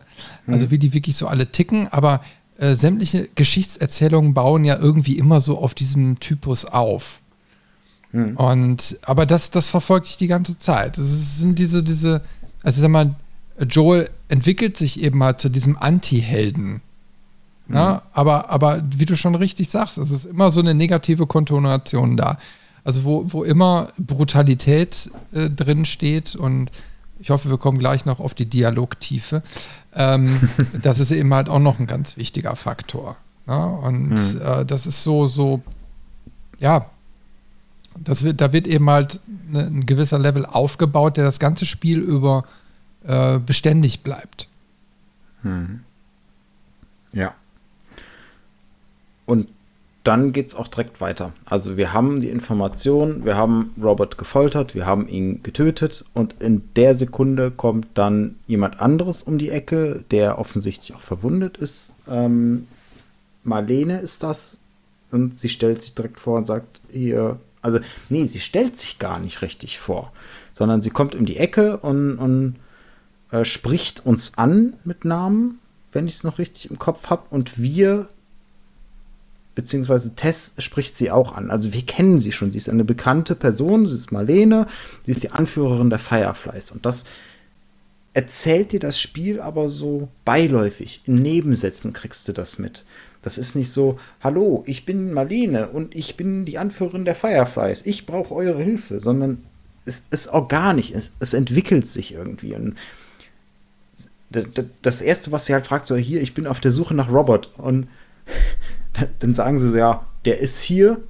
Speaker 1: Also wie die wirklich so alle ticken, aber äh, sämtliche Geschichtserzählungen bauen ja irgendwie immer so auf diesem Typus auf. Mhm. Und aber das, das verfolgt dich die ganze Zeit. Das sind diese, diese, also sag mal, Joel entwickelt sich eben mal zu diesem Anti-Helden. Mhm. Aber, aber wie du schon richtig sagst, es ist immer so eine negative Kontonation da. Also wo, wo immer Brutalität äh, drin steht und ich hoffe, wir kommen gleich noch auf die Dialogtiefe. Ähm, [laughs] das ist eben halt auch noch ein ganz wichtiger Faktor. Ne? Und mhm. äh, das ist so, so, ja, das wird, da wird eben halt ne, ein gewisser Level aufgebaut, der das ganze Spiel über äh, beständig bleibt.
Speaker 2: Mhm. Ja. Und dann geht es auch direkt weiter. Also wir haben die Information, wir haben Robert gefoltert, wir haben ihn getötet und in der Sekunde kommt dann jemand anderes um die Ecke, der offensichtlich auch verwundet ist. Ähm, Marlene ist das und sie stellt sich direkt vor und sagt hier, also nee, sie stellt sich gar nicht richtig vor, sondern sie kommt um die Ecke und, und äh, spricht uns an mit Namen, wenn ich es noch richtig im Kopf habe und wir beziehungsweise Tess spricht sie auch an. Also wir kennen sie schon. Sie ist eine bekannte Person, sie ist Marlene, sie ist die Anführerin der Fireflies. Und das erzählt dir das Spiel aber so beiläufig. In Nebensätzen kriegst du das mit. Das ist nicht so, hallo, ich bin Marlene und ich bin die Anführerin der Fireflies. Ich brauche eure Hilfe, sondern es ist organisch, es, es entwickelt sich irgendwie. Und das erste, was sie halt fragt, so hier, ich bin auf der Suche nach Robert und dann sagen sie so, ja, der ist hier,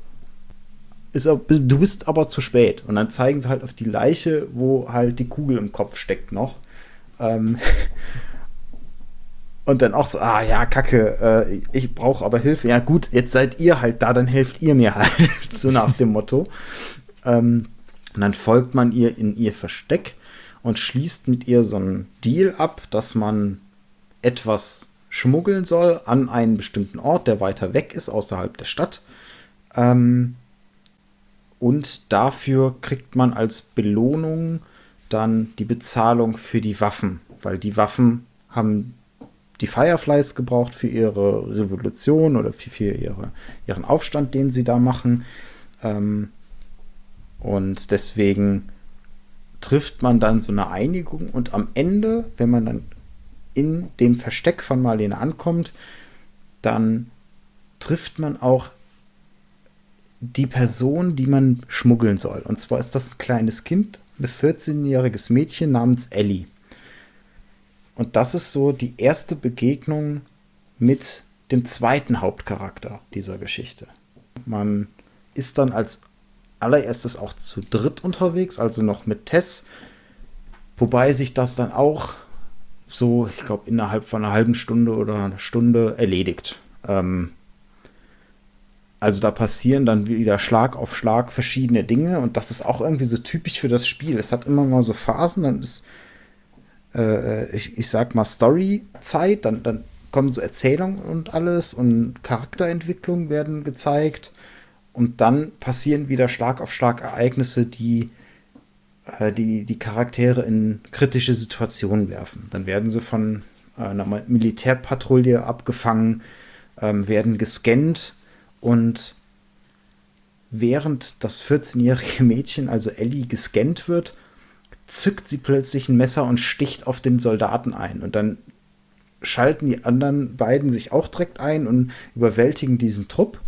Speaker 2: ist, du bist aber zu spät. Und dann zeigen sie halt auf die Leiche, wo halt die Kugel im Kopf steckt noch. Ähm [laughs] und dann auch so, ah ja, kacke, äh, ich brauche aber Hilfe. Ja gut, jetzt seid ihr halt da, dann helft ihr mir [laughs] halt, so nach dem Motto. Ähm und dann folgt man ihr in ihr Versteck und schließt mit ihr so einen Deal ab, dass man etwas schmuggeln soll an einen bestimmten Ort, der weiter weg ist, außerhalb der Stadt. Ähm, und dafür kriegt man als Belohnung dann die Bezahlung für die Waffen, weil die Waffen haben die Fireflies gebraucht für ihre Revolution oder für, für ihre, ihren Aufstand, den sie da machen. Ähm, und deswegen trifft man dann so eine Einigung und am Ende, wenn man dann in dem Versteck von Marlene ankommt, dann trifft man auch die Person, die man schmuggeln soll. Und zwar ist das ein kleines Kind, ein 14-jähriges Mädchen namens Ellie. Und das ist so die erste Begegnung mit dem zweiten Hauptcharakter dieser Geschichte. Man ist dann als allererstes auch zu dritt unterwegs, also noch mit Tess, wobei sich das dann auch so, ich glaube, innerhalb von einer halben Stunde oder einer Stunde erledigt. Ähm, also da passieren dann wieder Schlag auf Schlag verschiedene Dinge und das ist auch irgendwie so typisch für das Spiel. Es hat immer mal so Phasen, dann ist, äh, ich, ich sag mal, Story-Zeit, dann, dann kommen so Erzählungen und alles und Charakterentwicklung werden gezeigt und dann passieren wieder Schlag auf Schlag Ereignisse, die äh, die, die Charaktere in kritische Situationen werfen. Dann werden sie von äh, einer Militärpatrouille abgefangen, ähm, werden gescannt und während das 14-jährige [laughs] Mädchen, also Ellie, gescannt wird, zückt sie plötzlich ein Messer und sticht auf den Soldaten ein. Und dann schalten die anderen beiden sich auch direkt ein und überwältigen diesen Trupp.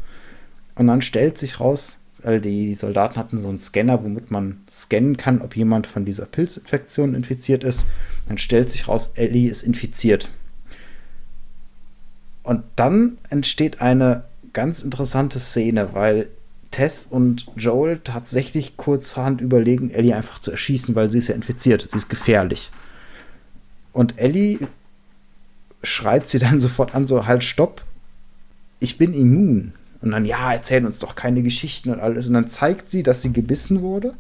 Speaker 2: Und dann stellt sich raus, weil die Soldaten hatten so einen Scanner, womit man scannen kann, ob jemand von dieser Pilzinfektion infiziert ist. Dann stellt sich raus, Ellie ist infiziert. Und dann entsteht eine ganz interessante Szene, weil Tess und Joel tatsächlich kurzerhand überlegen, Ellie einfach zu erschießen, weil sie ist ja infiziert. Sie ist gefährlich. Und Ellie schreit sie dann [laughs] sofort an, so halt, stopp. Ich bin immun. Und dann, ja, erzähl uns doch keine Geschichten und alles. Und dann zeigt sie, dass sie gebissen wurde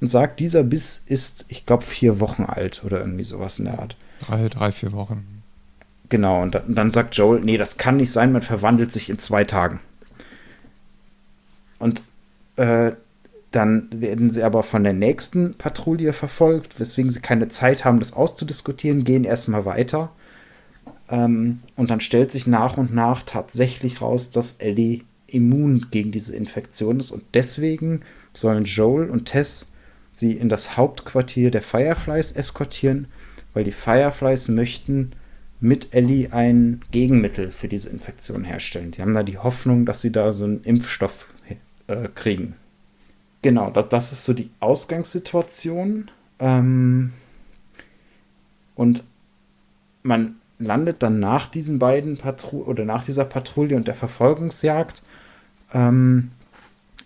Speaker 2: und sagt, dieser Biss ist, ich glaube, vier Wochen alt oder irgendwie sowas in der Art.
Speaker 1: Drei, drei, vier Wochen.
Speaker 2: Genau, und dann, und dann sagt Joel, nee, das kann nicht sein, man verwandelt sich in zwei Tagen. Und äh, dann werden sie aber von der nächsten Patrouille verfolgt, weswegen sie keine Zeit haben, das auszudiskutieren, gehen erstmal weiter ähm, und dann stellt sich nach und nach tatsächlich raus, dass Ellie immun gegen diese Infektion ist. Und deswegen sollen Joel und Tess sie in das Hauptquartier der Fireflies eskortieren, weil die Fireflies möchten mit Ellie ein Gegenmittel für diese Infektion herstellen. Die haben da die Hoffnung, dass sie da so einen Impfstoff äh, kriegen. Genau, das, das, ist so die Ausgangssituation. Ähm, und man landet dann nach diesen beiden Patrouillen oder nach dieser Patrouille und der Verfolgungsjagd ähm,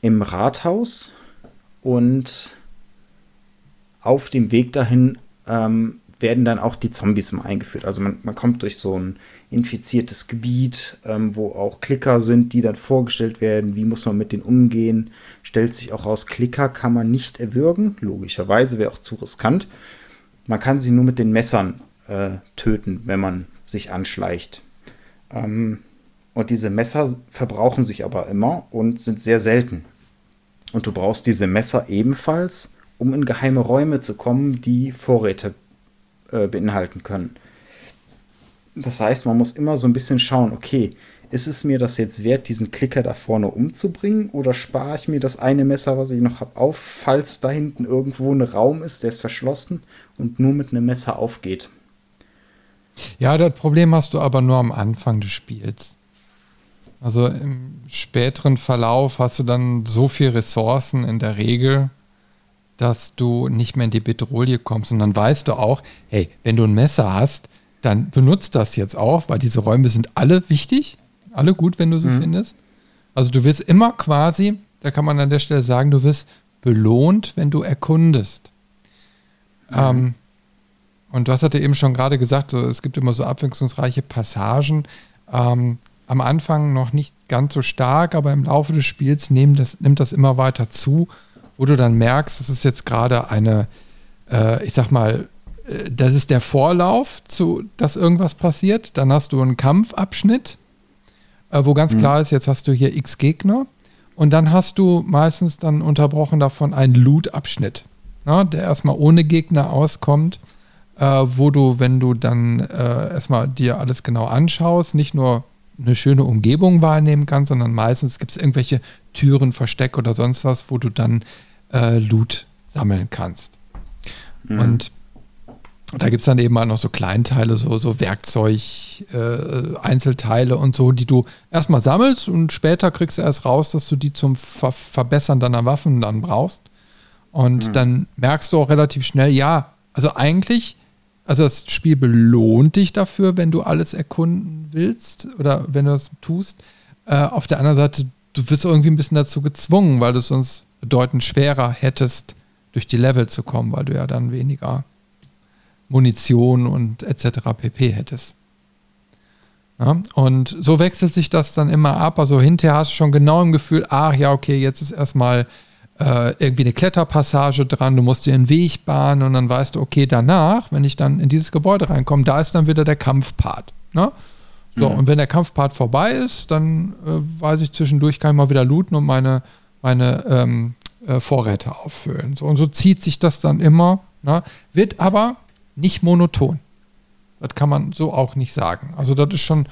Speaker 2: im Rathaus und auf dem Weg dahin ähm, werden dann auch die Zombies mal eingeführt. Also man, man kommt durch so ein infiziertes Gebiet, ähm, wo auch Klicker sind, die dann vorgestellt werden. Wie muss man mit denen umgehen? Stellt sich auch raus, Klicker kann man nicht erwürgen. Logischerweise wäre auch zu riskant. Man kann sie nur mit den Messern äh, töten, wenn man sich anschleicht. Ähm, und diese Messer verbrauchen sich aber immer und sind sehr selten. Und du brauchst diese Messer ebenfalls, um in geheime Räume zu kommen, die Vorräte äh, beinhalten können. Das heißt, man muss immer so ein bisschen schauen, okay, ist es mir das jetzt wert, diesen Klicker da vorne umzubringen oder spare ich mir das eine Messer, was ich noch habe, auf, falls da hinten irgendwo ein Raum ist, der ist verschlossen und nur mit einem Messer aufgeht?
Speaker 1: Ja, das Problem hast du aber nur am Anfang des Spiels. Also im späteren Verlauf hast du dann so viele Ressourcen in der Regel, dass du nicht mehr in die Bedrohung kommst. Und dann weißt du auch, hey, wenn du ein Messer hast, dann benutzt das jetzt auch, weil diese Räume sind alle wichtig, alle gut, wenn du sie mhm. findest. Also du wirst immer quasi, da kann man an der Stelle sagen, du wirst belohnt, wenn du erkundest. Mhm. Ähm, und du hast ja eben schon gerade gesagt, so, es gibt immer so abwechslungsreiche Passagen. Ähm, am Anfang noch nicht ganz so stark, aber im Laufe des Spiels nimmt das, nimmt das immer weiter zu, wo du dann merkst, es ist jetzt gerade eine, äh, ich sag mal, äh, das ist der Vorlauf zu, dass irgendwas passiert. Dann hast du einen Kampfabschnitt, äh, wo ganz mhm. klar ist, jetzt hast du hier x Gegner. Und dann hast du meistens dann unterbrochen davon einen Loot-Abschnitt, der erstmal ohne Gegner auskommt äh, wo du, wenn du dann äh, erstmal dir alles genau anschaust, nicht nur eine schöne Umgebung wahrnehmen kannst, sondern meistens gibt es irgendwelche Türen, Versteck oder sonst was, wo du dann äh, Loot sammeln kannst. Mhm. Und da gibt es dann eben auch noch so Kleinteile, so, so Werkzeug, äh, Einzelteile und so, die du erstmal sammelst und später kriegst du erst raus, dass du die zum Ver Verbessern deiner Waffen dann brauchst. Und mhm. dann merkst du auch relativ schnell, ja, also eigentlich also das Spiel belohnt dich dafür, wenn du alles erkunden willst oder wenn du das tust. Äh, auf der anderen Seite, du wirst irgendwie ein bisschen dazu gezwungen, weil du es sonst bedeutend schwerer hättest, durch die Level zu kommen, weil du ja dann weniger Munition und etc. pp hättest. Ja, und so wechselt sich das dann immer ab. Also hinterher hast du schon genau im Gefühl, ach ja, okay, jetzt ist erstmal äh, irgendwie eine Kletterpassage dran, du musst dir einen Weg bahnen und dann weißt du, okay, danach, wenn ich dann in dieses Gebäude reinkomme, da ist dann wieder der Kampfpart. Ne? So, mhm. und wenn der Kampfpart vorbei ist, dann äh, weiß ich, zwischendurch kann ich mal wieder looten und meine, meine ähm, äh, Vorräte auffüllen. So, und so zieht sich das dann immer, ne? wird aber nicht monoton. Das kann man so auch nicht sagen. Also das ist schon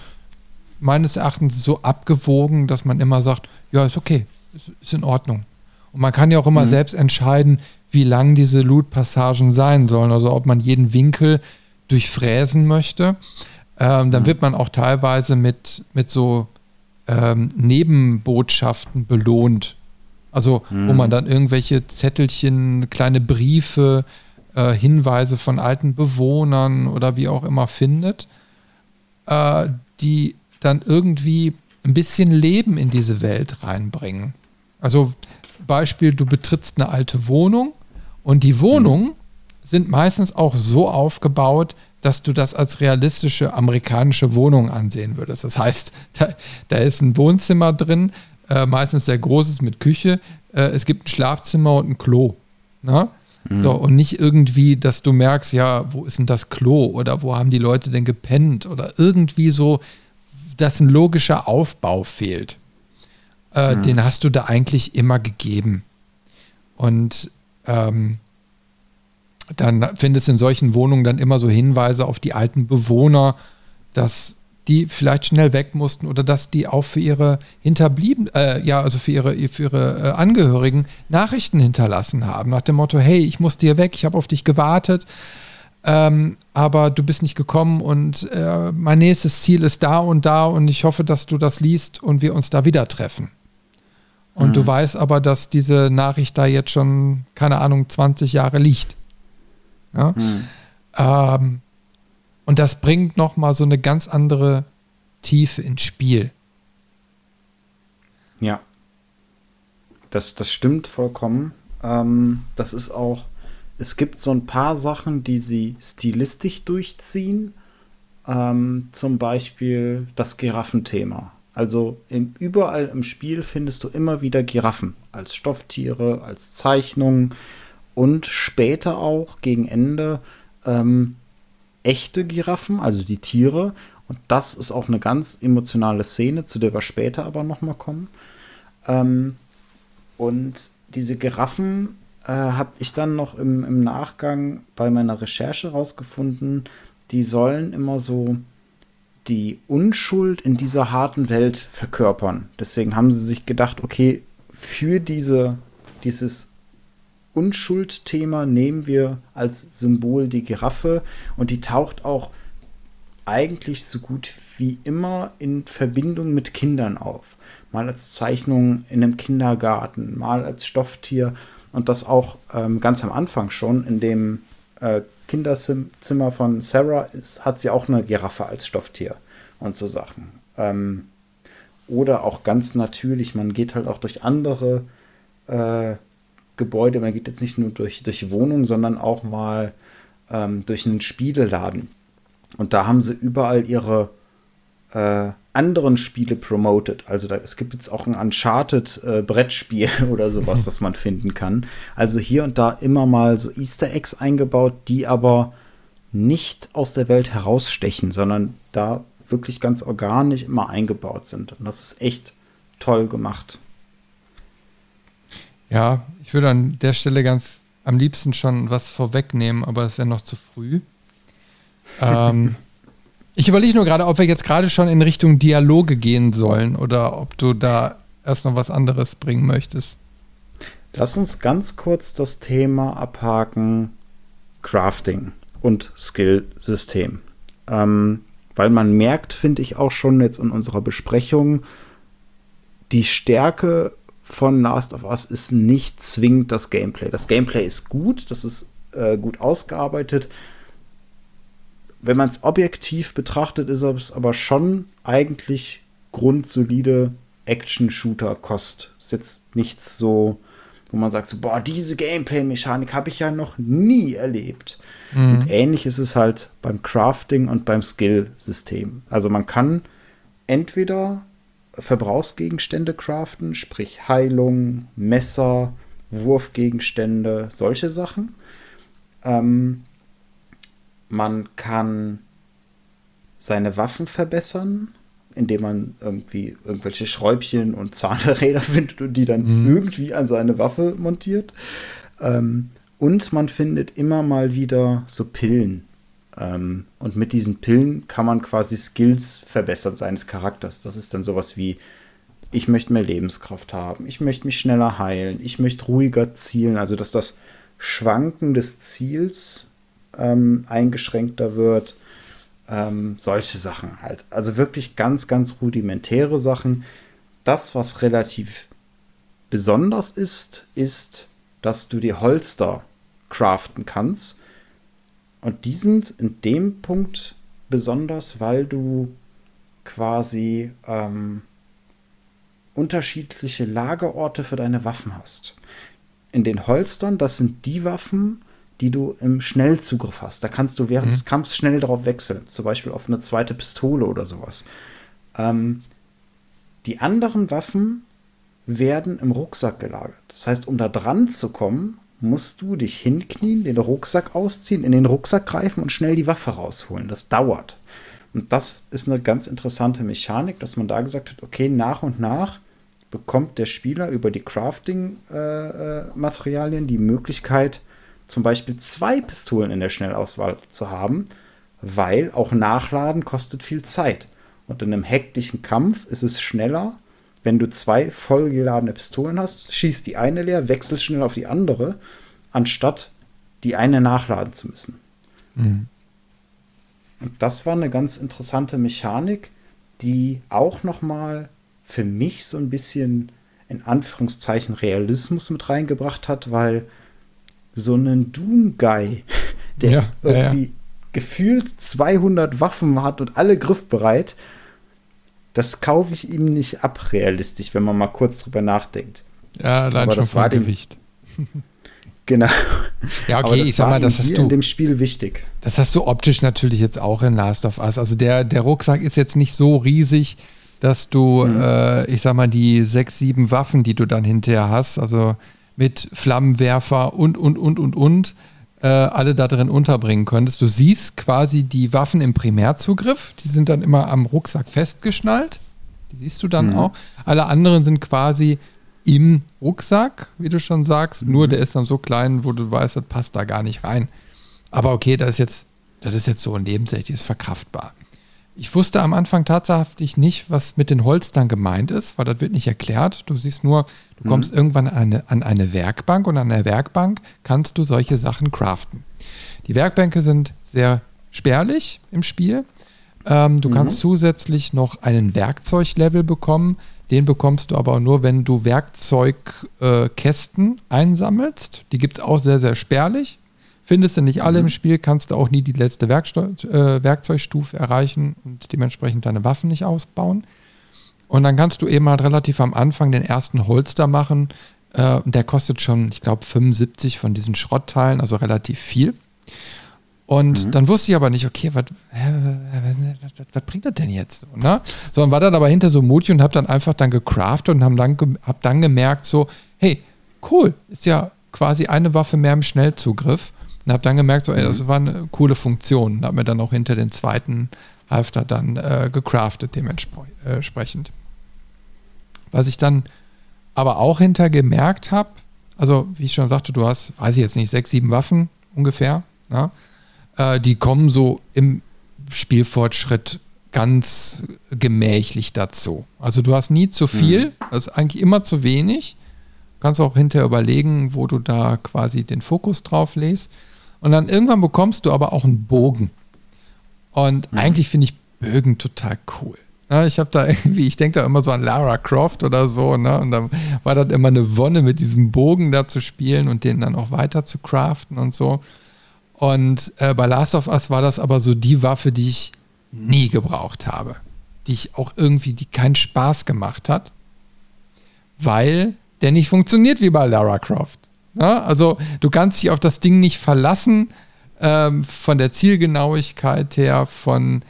Speaker 1: meines Erachtens so abgewogen, dass man immer sagt, ja, ist okay, ist, ist in Ordnung. Und man kann ja auch immer mhm. selbst entscheiden, wie lang diese Loot-Passagen sein sollen. Also ob man jeden Winkel durchfräsen möchte. Ähm, dann mhm. wird man auch teilweise mit, mit so ähm, Nebenbotschaften belohnt. Also mhm. wo man dann irgendwelche Zettelchen, kleine Briefe, äh, Hinweise von alten Bewohnern oder wie auch immer findet, äh, die dann irgendwie ein bisschen Leben in diese Welt reinbringen. Also Beispiel, du betrittst eine alte Wohnung und die Wohnungen mhm. sind meistens auch so aufgebaut, dass du das als realistische amerikanische Wohnung ansehen würdest. Das heißt, [laughs] da, da ist ein Wohnzimmer drin, äh, meistens sehr großes mit Küche. Äh, es gibt ein Schlafzimmer und ein Klo. Ne? Mhm. So, und nicht irgendwie, dass du merkst, ja, wo ist denn das Klo oder wo haben die Leute denn gepennt oder irgendwie so, dass ein logischer Aufbau fehlt äh, mhm. den hast du da eigentlich immer gegeben. Und ähm, dann findest du in solchen Wohnungen dann immer so Hinweise auf die alten Bewohner, dass die vielleicht schnell weg mussten oder dass die auch für ihre Hinterblieben, äh, ja, also für ihre, für ihre äh, Angehörigen Nachrichten hinterlassen haben. Nach dem Motto, hey, ich muss dir weg, ich habe auf dich gewartet, ähm, aber du bist nicht gekommen und äh, mein nächstes Ziel ist da und da und ich hoffe, dass du das liest und wir uns da wieder treffen. Und mhm. du weißt aber, dass diese Nachricht da jetzt schon, keine Ahnung, 20 Jahre liegt. Ja? Mhm. Ähm, und das bringt nochmal so eine ganz andere Tiefe ins Spiel.
Speaker 2: Ja. Das, das stimmt vollkommen. Ähm, das ist auch es gibt so ein paar Sachen, die sie stilistisch durchziehen. Ähm, zum Beispiel das Giraffenthema. Also in, überall im Spiel findest du immer wieder Giraffen als Stofftiere, als Zeichnungen und später auch gegen Ende ähm, echte Giraffen, also die Tiere. Und das ist auch eine ganz emotionale Szene, zu der wir später aber nochmal kommen. Ähm, und diese Giraffen äh, habe ich dann noch im, im Nachgang bei meiner Recherche rausgefunden, die sollen immer so die Unschuld in dieser harten Welt verkörpern. Deswegen haben sie sich gedacht, okay, für diese, dieses Unschuldthema nehmen wir als Symbol die Giraffe und die taucht auch eigentlich so gut wie immer in Verbindung mit Kindern auf. Mal als Zeichnung in einem Kindergarten, mal als Stofftier und das auch ähm, ganz am Anfang schon in dem äh, Kinderzimmer von Sarah ist, hat sie auch eine Giraffe als Stofftier und so Sachen. Ähm, oder auch ganz natürlich, man geht halt auch durch andere äh, Gebäude, man geht jetzt nicht nur durch, durch Wohnungen, sondern auch mal ähm, durch einen Spieleladen. Und da haben sie überall ihre äh, anderen Spiele promoted. Also da, es gibt jetzt auch ein Uncharted äh, Brettspiel [laughs] oder sowas, was man finden kann. Also hier und da immer mal so Easter Eggs eingebaut, die aber nicht aus der Welt herausstechen, sondern da wirklich ganz organisch immer eingebaut sind. Und das ist echt toll gemacht.
Speaker 1: Ja, ich würde an der Stelle ganz am liebsten schon was vorwegnehmen, aber es wäre noch zu früh. [laughs] ähm, ich überlege nur gerade, ob wir jetzt gerade schon in Richtung Dialoge gehen sollen oder ob du da erst noch was anderes bringen möchtest.
Speaker 2: Lass uns ganz kurz das Thema abhaken: Crafting und Skill-System. Ähm, weil man merkt, finde ich auch schon jetzt in unserer Besprechung, die Stärke von Last of Us ist nicht zwingend das Gameplay. Das Gameplay ist gut, das ist äh, gut ausgearbeitet, wenn man es objektiv betrachtet, ist es aber schon eigentlich grundsolide Action-Shooter-Kost. Ist jetzt nichts so, wo man sagt, so, boah, diese Gameplay-Mechanik habe ich ja noch nie erlebt. Mhm. Und ähnlich ist es halt beim Crafting und beim Skill-System. Also man kann entweder Verbrauchsgegenstände craften, sprich Heilung, Messer, Wurfgegenstände, solche Sachen. Ähm, man kann seine Waffen verbessern, indem man irgendwie irgendwelche Schräubchen und Zahnräder [laughs] findet und die dann mhm. irgendwie an seine Waffe montiert. Ähm, und man findet immer mal wieder so Pillen. Ähm, und mit diesen Pillen kann man quasi Skills verbessern seines Charakters. Das ist dann sowas wie, ich möchte mehr Lebenskraft haben, ich möchte mich schneller heilen, ich möchte ruhiger zielen. Also dass das Schwanken des Ziels ähm, eingeschränkter wird. Ähm, solche Sachen halt. Also wirklich ganz, ganz rudimentäre Sachen. Das, was relativ besonders ist, ist, dass du die Holster craften kannst. Und die sind in dem Punkt besonders, weil du quasi ähm, unterschiedliche Lagerorte für deine Waffen hast. In den Holstern, das sind die Waffen, die du im Schnellzugriff hast. Da kannst du während mhm. des Kampfs schnell darauf wechseln, zum Beispiel auf eine zweite Pistole oder sowas. Ähm, die anderen Waffen werden im Rucksack gelagert. Das heißt, um da dran zu kommen, musst du dich hinknien, den Rucksack ausziehen, in den Rucksack greifen und schnell die Waffe rausholen. Das dauert. Und das ist eine ganz interessante Mechanik, dass man da gesagt hat, okay, nach und nach bekommt der Spieler über die Crafting-Materialien äh, äh die Möglichkeit, zum Beispiel zwei Pistolen in der Schnellauswahl zu haben, weil auch Nachladen kostet viel Zeit. Und in einem hektischen Kampf ist es schneller, wenn du zwei vollgeladene Pistolen hast, schießt die eine leer, wechselst schnell auf die andere, anstatt die eine nachladen zu müssen. Mhm. Und das war eine ganz interessante Mechanik, die auch noch mal für mich so ein bisschen in Anführungszeichen Realismus mit reingebracht hat, weil so einen Doom-Guy, der ja, irgendwie ja, ja. gefühlt 200 Waffen hat und alle griffbereit, das kaufe ich ihm nicht ab, realistisch, wenn man mal kurz drüber nachdenkt.
Speaker 1: Ja, allein Aber schon das war dem, Gewicht. [laughs]
Speaker 2: Genau.
Speaker 1: Ja, okay, ich sag mal, das hast du
Speaker 2: in dem Spiel wichtig.
Speaker 1: Das hast du optisch natürlich jetzt auch in Last of Us. Also der, der Rucksack ist jetzt nicht so riesig, dass du, mhm. äh, ich sag mal, die sechs, sieben Waffen, die du dann hinterher hast, also mit Flammenwerfer und, und, und, und, und, äh, alle da drin unterbringen könntest. Du siehst quasi die Waffen im Primärzugriff, die sind dann immer am Rucksack festgeschnallt. Die siehst du dann mhm. auch. Alle anderen sind quasi im Rucksack, wie du schon sagst. Mhm. Nur der ist dann so klein, wo du weißt, das passt da gar nicht rein. Aber okay, das ist jetzt, das ist jetzt so nebensächlich, ist verkraftbar. Ich wusste am Anfang tatsächlich nicht, was mit den Holstern gemeint ist, weil das wird nicht erklärt. Du siehst nur, du kommst mhm. irgendwann an eine, an eine Werkbank und an der Werkbank kannst du solche Sachen craften. Die Werkbänke sind sehr spärlich im Spiel. Ähm, du mhm. kannst zusätzlich noch einen Werkzeuglevel bekommen. Den bekommst du aber nur, wenn du Werkzeugkästen äh, einsammelst. Die gibt es auch sehr, sehr spärlich. Findest du nicht alle mhm. im Spiel, kannst du auch nie die letzte Werksto äh, Werkzeugstufe erreichen und dementsprechend deine Waffen nicht ausbauen. Und dann kannst du eben halt relativ am Anfang den ersten Holster machen. Äh, der kostet schon, ich glaube, 75 von diesen Schrottteilen, also relativ viel. Und mhm. dann wusste ich aber nicht, okay, was, bringt das denn jetzt? So, ne? Sondern war dann aber hinter so mutig und habe dann einfach dann gecraftet und habe dann, hab dann gemerkt, so, hey, cool, ist ja quasi eine Waffe mehr im Schnellzugriff. Und habe dann gemerkt, so, ey, das mhm. war eine coole Funktion. Und habe mir dann auch hinter den zweiten Halfter dann äh, gecraftet, dementsprechend. Was ich dann aber auch hinter gemerkt habe, also wie ich schon sagte, du hast, weiß ich jetzt nicht, sechs, sieben Waffen ungefähr. Ja? Äh, die kommen so im Spielfortschritt ganz gemächlich dazu. Also du hast nie zu viel, mhm. das ist eigentlich immer zu wenig. Kannst auch hinterher überlegen, wo du da quasi den Fokus drauf legst. Und dann irgendwann bekommst du aber auch einen Bogen. Und mhm. eigentlich finde ich Bögen total cool. Ja, ich habe da irgendwie, ich denke da immer so an Lara Croft oder so, ne? Und da war das immer eine Wonne, mit diesem Bogen da zu spielen und den dann auch weiter zu craften und so. Und äh, bei Last of Us war das aber so die Waffe, die ich nie gebraucht habe. Die ich auch irgendwie, die keinen Spaß gemacht hat, weil der nicht funktioniert wie bei Lara Croft. Ja, also du kannst dich auf das Ding nicht verlassen, ähm, von der Zielgenauigkeit her, von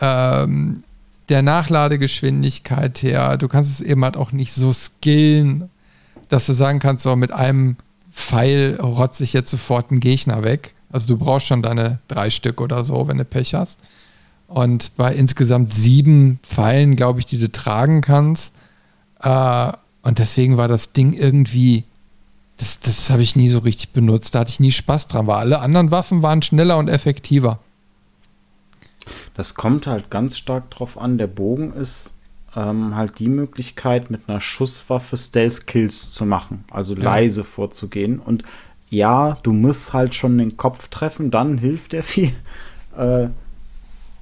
Speaker 1: ähm, der Nachladegeschwindigkeit her. Du kannst es eben halt auch nicht so skillen, dass du sagen kannst, so mit einem Pfeil rotze ich jetzt sofort einen Gegner weg. Also du brauchst schon deine drei Stück oder so, wenn du Pech hast. Und bei insgesamt sieben Pfeilen, glaube ich, die du tragen kannst. Äh, und deswegen war das Ding irgendwie das, das habe ich nie so richtig benutzt. Da hatte ich nie Spaß dran, weil alle anderen Waffen waren schneller und effektiver.
Speaker 2: Das kommt halt ganz stark drauf an. Der Bogen ist ähm, halt die Möglichkeit, mit einer Schusswaffe Stealth-Kills zu machen, also ja. leise vorzugehen. Und ja, du musst halt schon den Kopf treffen, dann hilft der viel. [laughs] Äh,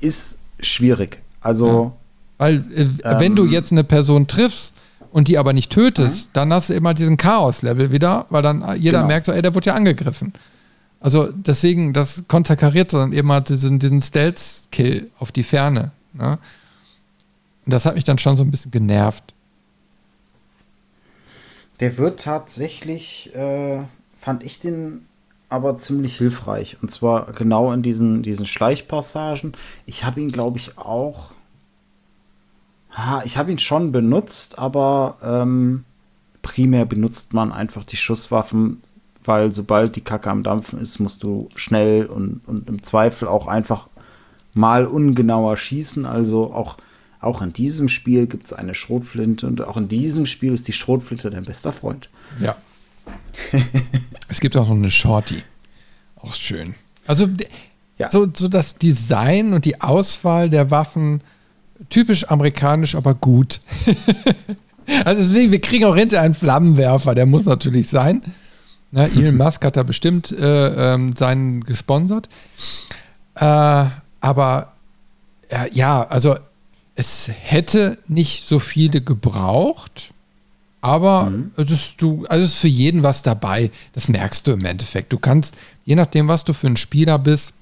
Speaker 2: ist schwierig. Also. Ja.
Speaker 1: Weil, äh, ähm, wenn du jetzt eine Person triffst, und die aber nicht tötest, mhm. dann hast du immer diesen Chaos-Level wieder, weil dann jeder genau. merkt so, ey, der wurde ja angegriffen. Also deswegen, das konterkariert, sondern eben halt diesen, diesen Stealth-Kill auf die Ferne. Ne? Und das hat mich dann schon so ein bisschen genervt.
Speaker 2: Der wird tatsächlich, äh, fand ich den aber ziemlich hilfreich. Und zwar genau in diesen, diesen Schleichpassagen. Ich habe ihn, glaube ich, auch Ha, ich habe ihn schon benutzt, aber ähm, primär benutzt man einfach die Schusswaffen, weil sobald die Kacke am Dampfen ist, musst du schnell und, und im Zweifel auch einfach mal ungenauer schießen. Also auch, auch in diesem Spiel gibt es eine Schrotflinte und auch in diesem Spiel ist die Schrotflinte dein bester Freund.
Speaker 1: Ja. [laughs] es gibt auch noch eine Shorty. Auch schön. Also ja. so, so das Design und die Auswahl der Waffen typisch amerikanisch, aber gut. [laughs] also deswegen, wir kriegen auch hinter einen Flammenwerfer, der muss natürlich sein. Na, [laughs] Elon Musk hat da bestimmt äh, ähm, seinen gesponsert. Äh, aber äh, ja, also es hätte nicht so viele gebraucht, aber mhm. es, ist, du, also es ist für jeden was dabei. Das merkst du im Endeffekt. Du kannst, je nachdem, was du für ein Spieler bist,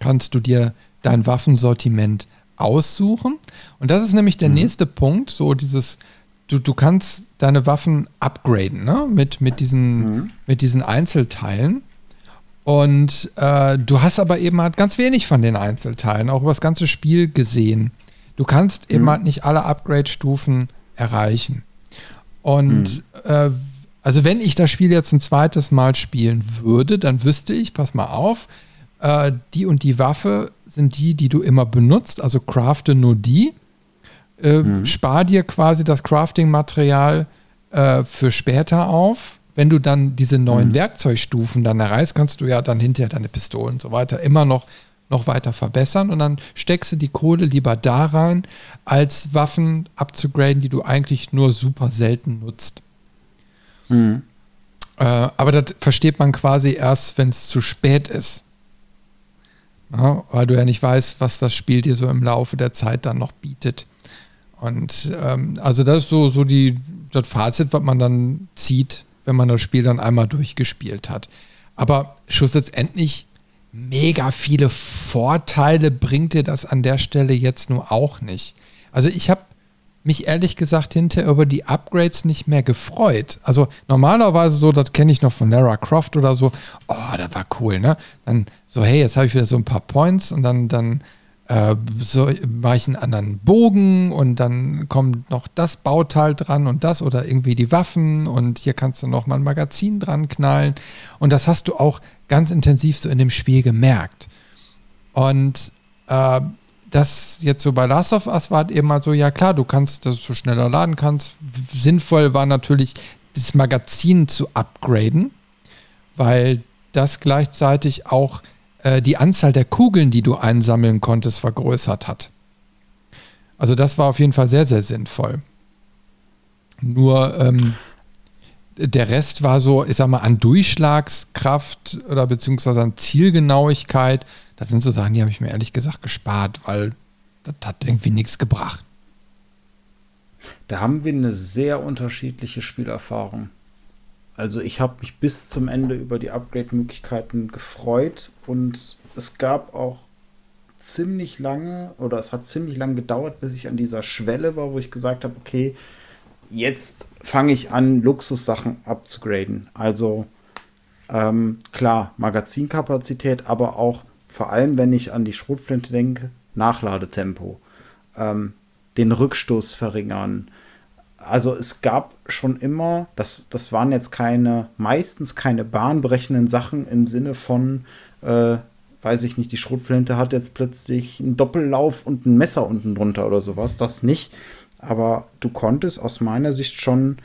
Speaker 1: kannst du dir dein Waffensortiment aussuchen. Und das ist nämlich der mhm. nächste Punkt, so dieses, du, du kannst deine Waffen upgraden, ne? Mit, mit, diesen, mhm. mit diesen Einzelteilen. Und äh, du hast aber eben halt ganz wenig von den Einzelteilen, auch über das ganze Spiel gesehen. Du kannst mhm. eben halt nicht alle Upgrade-Stufen erreichen. Und mhm. äh, also wenn ich das Spiel jetzt ein zweites Mal spielen würde, dann wüsste ich, pass mal auf, äh, die und die Waffe sind die, die du immer benutzt, also crafte nur die. Äh, mhm. Spar dir quasi das Crafting-Material äh, für später auf. Wenn du dann diese neuen mhm. Werkzeugstufen dann erreichst, kannst du ja dann hinterher deine Pistolen und so weiter immer noch, noch weiter verbessern und dann steckst du die Kohle lieber da rein, als Waffen abzugraden, die du eigentlich nur super selten nutzt. Mhm. Äh, aber das versteht man quasi erst, wenn es zu spät ist. Ja, weil du ja nicht weißt, was das Spiel dir so im Laufe der Zeit dann noch bietet. Und ähm, also das ist so, so die, das Fazit, was man dann zieht, wenn man das Spiel dann einmal durchgespielt hat. Aber schlussendlich mega viele Vorteile bringt dir das an der Stelle jetzt nur auch nicht. Also ich habe mich ehrlich gesagt hinterher über die Upgrades nicht mehr gefreut. Also normalerweise so, das kenne ich noch von Lara Croft oder so, oh, das war cool, ne? Dann so, hey, jetzt habe ich wieder so ein paar Points und dann, dann äh, so mache ich einen anderen Bogen und dann kommt noch das Bauteil dran und das oder irgendwie die Waffen und hier kannst du noch mal ein Magazin dran knallen und das hast du auch ganz intensiv so in dem Spiel gemerkt. Und äh, das jetzt so bei Last of Us war eben mal so, ja klar, du kannst, dass du schneller laden kannst. Sinnvoll war natürlich, das Magazin zu upgraden, weil das gleichzeitig auch äh, die Anzahl der Kugeln, die du einsammeln konntest, vergrößert hat. Also das war auf jeden Fall sehr, sehr sinnvoll. Nur ähm, der Rest war so, ich sag mal, an Durchschlagskraft oder beziehungsweise an Zielgenauigkeit das sind so Sachen, die habe ich mir ehrlich gesagt gespart, weil das hat irgendwie nichts gebracht.
Speaker 2: Da haben wir eine sehr unterschiedliche Spielerfahrung. Also ich habe mich bis zum Ende über die Upgrade-Möglichkeiten gefreut und es gab auch ziemlich lange oder es hat ziemlich lange gedauert, bis ich an dieser Schwelle war, wo ich gesagt habe, okay, jetzt fange ich an, Luxussachen abzugraden. Also ähm, klar, Magazinkapazität, aber auch vor allem wenn ich an die Schrotflinte denke, Nachladetempo, ähm, den Rückstoß verringern. Also es gab schon immer, das, das waren jetzt keine, meistens keine bahnbrechenden Sachen im Sinne von, äh, weiß ich nicht, die Schrotflinte hat jetzt plötzlich einen Doppellauf und ein Messer unten drunter oder sowas, das nicht. Aber du konntest aus meiner Sicht schon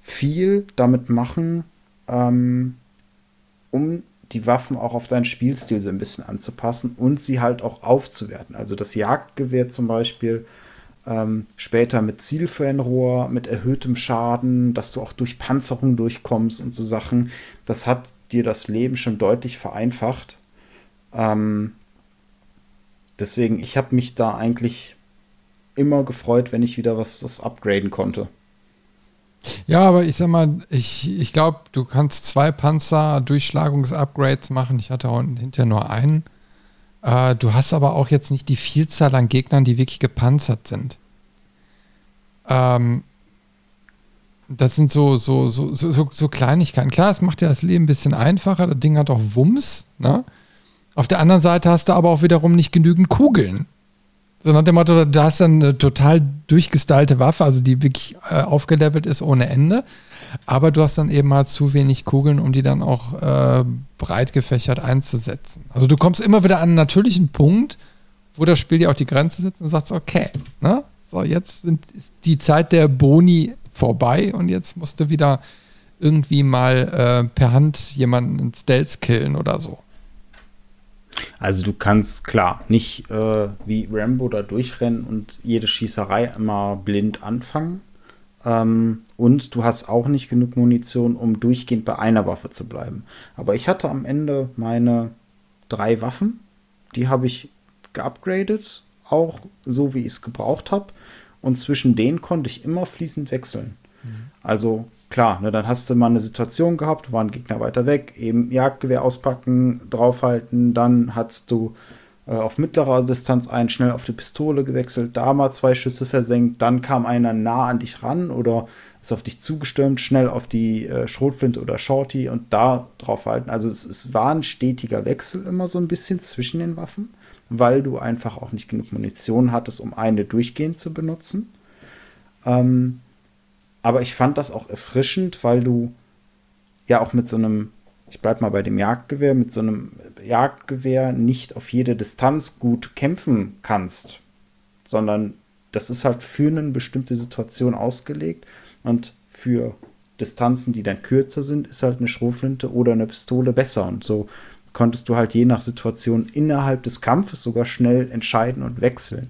Speaker 2: viel damit machen, ähm, um die Waffen auch auf deinen Spielstil so ein bisschen anzupassen und sie halt auch aufzuwerten. Also das Jagdgewehr zum Beispiel ähm, später mit Zielfernrohr, mit erhöhtem Schaden, dass du auch durch Panzerung durchkommst und so Sachen. Das hat dir das Leben schon deutlich vereinfacht. Ähm, deswegen, ich habe mich da eigentlich immer gefreut, wenn ich wieder was, was upgraden konnte.
Speaker 1: Ja, aber ich sag mal, ich, ich glaube, du kannst zwei Panzer-Durchschlagungs-Upgrades machen. Ich hatte auch hinterher nur einen. Äh, du hast aber auch jetzt nicht die Vielzahl an Gegnern, die wirklich gepanzert sind. Ähm, das sind so, so, so, so, so Kleinigkeiten. Klar, es macht ja das Leben ein bisschen einfacher. Das Ding hat auch Wumms. Ne? Auf der anderen Seite hast du aber auch wiederum nicht genügend Kugeln. So nach dem Motto, du hast dann eine total durchgestylte Waffe, also die wirklich äh, aufgelevelt ist ohne Ende. Aber du hast dann eben mal zu wenig Kugeln, um die dann auch äh, breit gefächert einzusetzen. Also du kommst immer wieder an einen natürlichen Punkt, wo das Spiel dir auch die Grenze setzt und sagst, okay, ne? So, jetzt sind, ist die Zeit der Boni vorbei und jetzt musst du wieder irgendwie mal äh, per Hand jemanden in Stealth killen oder so.
Speaker 2: Also du kannst klar nicht äh, wie Rambo da durchrennen und jede Schießerei immer blind anfangen. Ähm, und du hast auch nicht genug Munition, um durchgehend bei einer Waffe zu bleiben. Aber ich hatte am Ende meine drei Waffen. Die habe ich geupgradet, auch so wie ich es gebraucht habe. Und zwischen denen konnte ich immer fließend wechseln. Mhm. Also klar, ne, dann hast du mal eine Situation gehabt, war ein Gegner weiter weg, eben Jagdgewehr auspacken, draufhalten, dann hast du äh, auf mittlerer Distanz ein, schnell auf die Pistole gewechselt, da mal zwei Schüsse versenkt, dann kam einer nah an dich ran oder ist auf dich zugestürmt, schnell auf die äh, Schrotflinte oder Shorty und da drauf halten. Also es, es war ein stetiger Wechsel immer so ein bisschen zwischen den Waffen, weil du einfach auch nicht genug Munition hattest, um eine durchgehend zu benutzen. Ähm, aber ich fand das auch erfrischend, weil du ja auch mit so einem ich bleibe mal bei dem Jagdgewehr, mit so einem Jagdgewehr nicht auf jede Distanz gut kämpfen kannst, sondern das ist halt für eine bestimmte Situation ausgelegt und für Distanzen, die dann kürzer sind, ist halt eine Schrotflinte oder eine Pistole besser und so konntest du halt je nach Situation innerhalb des Kampfes sogar schnell entscheiden und wechseln.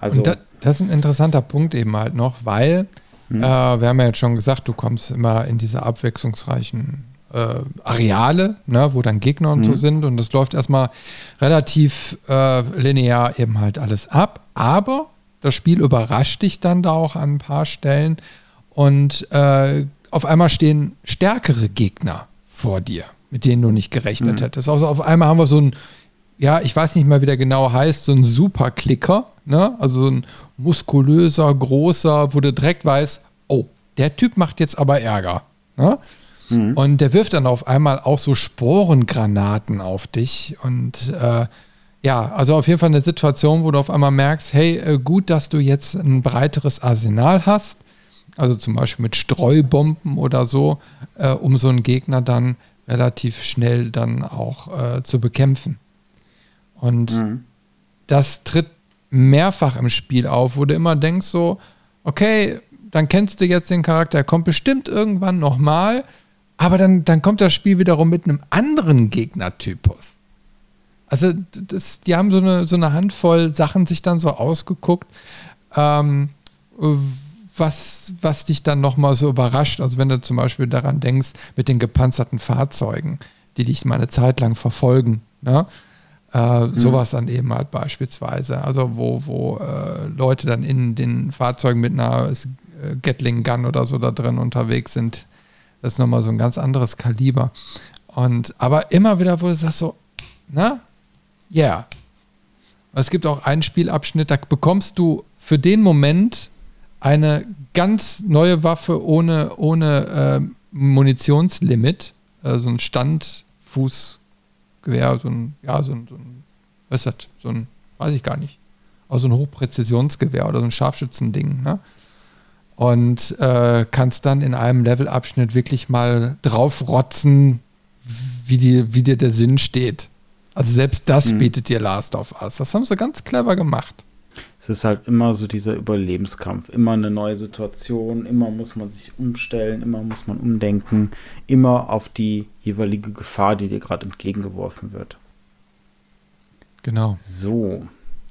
Speaker 1: Also da, das ist ein interessanter Punkt eben halt noch, weil hm. äh, wir haben ja jetzt schon gesagt, du kommst immer in diese abwechslungsreichen äh, Areale, ne, wo dann Gegner und mhm. so sind. Und das läuft erstmal relativ äh, linear eben halt alles ab. Aber das Spiel überrascht dich dann da auch an ein paar Stellen. Und äh, auf einmal stehen stärkere Gegner vor dir, mit denen du nicht gerechnet mhm. hättest. Also auf einmal haben wir so ein, ja, ich weiß nicht mal, wie der genau heißt, so ein Superklicker, ne? Also so ein muskulöser, großer, wo du direkt weißt, oh, der Typ macht jetzt aber Ärger. Ne? Mhm. Und der wirft dann auf einmal auch so Sporengranaten auf dich. Und äh, ja, also auf jeden Fall eine Situation, wo du auf einmal merkst, hey, äh, gut, dass du jetzt ein breiteres Arsenal hast. Also zum Beispiel mit Streubomben oder so, äh, um so einen Gegner dann relativ schnell dann auch äh, zu bekämpfen. Und mhm. das tritt mehrfach im Spiel auf, wo du immer denkst so, okay, dann kennst du jetzt den Charakter, er kommt bestimmt irgendwann nochmal, aber dann, dann kommt das Spiel wiederum mit einem anderen Gegnertypus. Also das, die haben so eine, so eine Handvoll Sachen sich dann so ausgeguckt, ähm, was, was dich dann nochmal so überrascht. Also wenn du zum Beispiel daran denkst, mit den gepanzerten Fahrzeugen, die dich mal eine Zeit lang verfolgen. Ne? Äh, mhm. Sowas dann eben halt beispielsweise. Also wo, wo äh, Leute dann in den Fahrzeugen mit einer äh, Gatling Gun oder so da drin unterwegs sind, das ist nochmal so ein ganz anderes Kaliber. Und aber immer wieder, wo du sagst so, na, ja. Yeah. Es gibt auch einen Spielabschnitt, da bekommst du für den Moment eine ganz neue Waffe ohne, ohne äh, Munitionslimit, äh, so ein Standfußgewehr, so ein, ja, so ein, so ein, was ist das, so ein, weiß ich gar nicht, also ein Hochpräzisionsgewehr oder so ein Scharfschützending, ne? und äh, kannst dann in einem Levelabschnitt wirklich mal draufrotzen, wie, die, wie dir der Sinn steht. Also selbst das mhm. bietet dir Last of Us. Das haben sie ganz clever gemacht.
Speaker 2: Es ist halt immer so dieser Überlebenskampf, immer eine neue Situation, immer muss man sich umstellen, immer muss man umdenken, immer auf die jeweilige Gefahr, die dir gerade entgegengeworfen wird.
Speaker 1: Genau.
Speaker 2: So,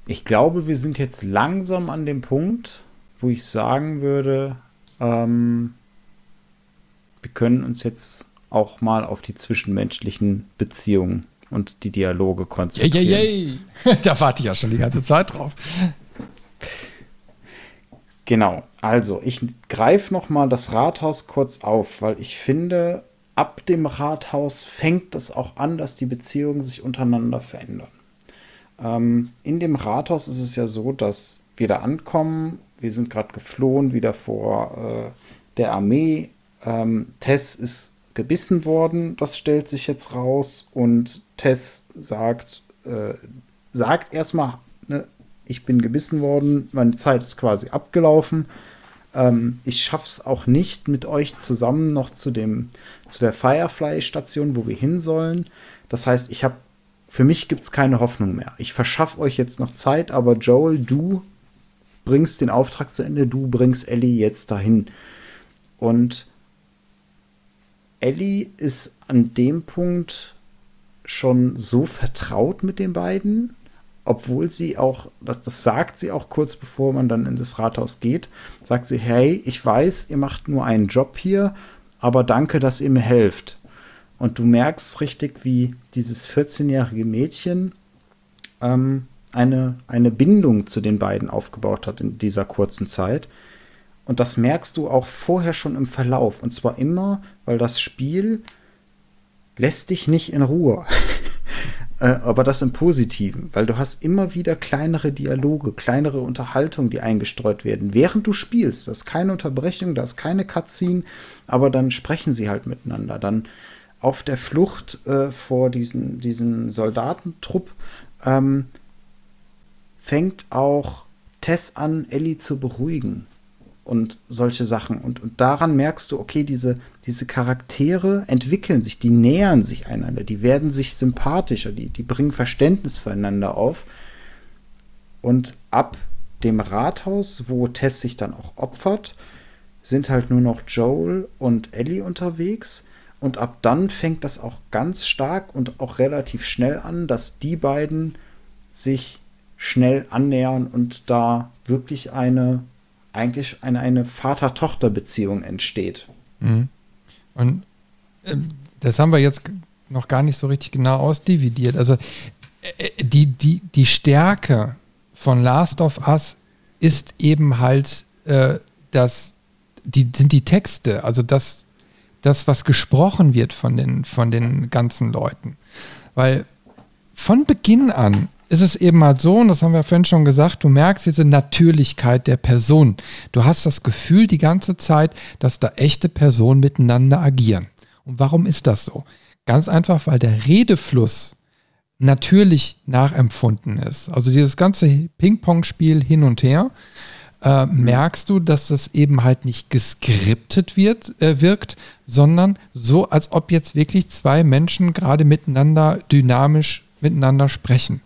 Speaker 2: ich glaube, wir sind jetzt langsam an dem Punkt, wo ich sagen würde, ähm, wir können uns jetzt auch mal auf die zwischenmenschlichen Beziehungen und die Dialoge konzentrieren. Yay,
Speaker 1: yay, [laughs] Da warte ich ja schon die ganze Zeit drauf.
Speaker 2: Genau, also ich greife noch mal das Rathaus kurz auf, weil ich finde, ab dem Rathaus fängt es auch an, dass die Beziehungen sich untereinander verändern. Ähm, in dem Rathaus ist es ja so, dass wir da ankommen wir sind gerade geflohen, wieder vor äh, der Armee. Ähm, Tess ist gebissen worden, das stellt sich jetzt raus. Und Tess sagt, äh, sagt erstmal, ne, ich bin gebissen worden, meine Zeit ist quasi abgelaufen. Ähm, ich schaff's auch nicht mit euch zusammen noch zu dem, zu der Firefly-Station, wo wir hin sollen. Das heißt, ich habe für mich gibt es keine Hoffnung mehr. Ich verschaffe euch jetzt noch Zeit, aber Joel, du bringst den Auftrag zu Ende, du bringst Ellie jetzt dahin. Und Ellie ist an dem Punkt schon so vertraut mit den beiden, obwohl sie auch, das, das sagt sie auch kurz bevor man dann in das Rathaus geht, sagt sie, hey, ich weiß, ihr macht nur einen Job hier, aber danke, dass ihr mir helft. Und du merkst richtig, wie dieses 14-jährige Mädchen ähm, eine, eine Bindung zu den beiden aufgebaut hat in dieser kurzen Zeit. Und das merkst du auch vorher schon im Verlauf. Und zwar immer, weil das Spiel lässt dich nicht in Ruhe. [laughs] Äh, aber das im Positiven, weil du hast immer wieder kleinere Dialoge, kleinere Unterhaltungen, die eingestreut werden, während du spielst. Da ist keine Unterbrechung, da ist keine Cutscene, aber dann sprechen sie halt miteinander. Dann auf der Flucht äh, vor diesen, diesen Soldatentrupp ähm, fängt auch Tess an, Ellie zu beruhigen und solche Sachen. Und, und daran merkst du, okay, diese, diese Charaktere entwickeln sich, die nähern sich einander, die werden sich sympathischer, die, die bringen Verständnis füreinander auf. Und ab dem Rathaus, wo Tess sich dann auch opfert, sind halt nur noch Joel und Ellie unterwegs. Und ab dann fängt das auch ganz stark und auch relativ schnell an, dass die beiden sich schnell annähern und da wirklich eine eigentlich eine, eine Vater-Tochter-Beziehung entsteht. Mhm.
Speaker 1: Und äh, das haben wir jetzt noch gar nicht so richtig genau ausdividiert. Also äh, äh, die, die, die Stärke von Last of Us ist eben halt äh, das, die, sind die Texte, also das, das, was gesprochen wird von den, von den ganzen Leuten. Weil von Beginn an ist es eben halt so, und das haben wir vorhin schon gesagt, du merkst diese Natürlichkeit der Person. Du hast das Gefühl die ganze Zeit, dass da echte Personen miteinander agieren. Und warum ist das so? Ganz einfach, weil der Redefluss natürlich nachempfunden ist. Also dieses ganze Ping-Pong-Spiel hin und her, äh, merkst du, dass das eben halt nicht geskriptet wird, äh, wirkt, sondern so, als ob jetzt wirklich zwei Menschen gerade miteinander dynamisch miteinander sprechen.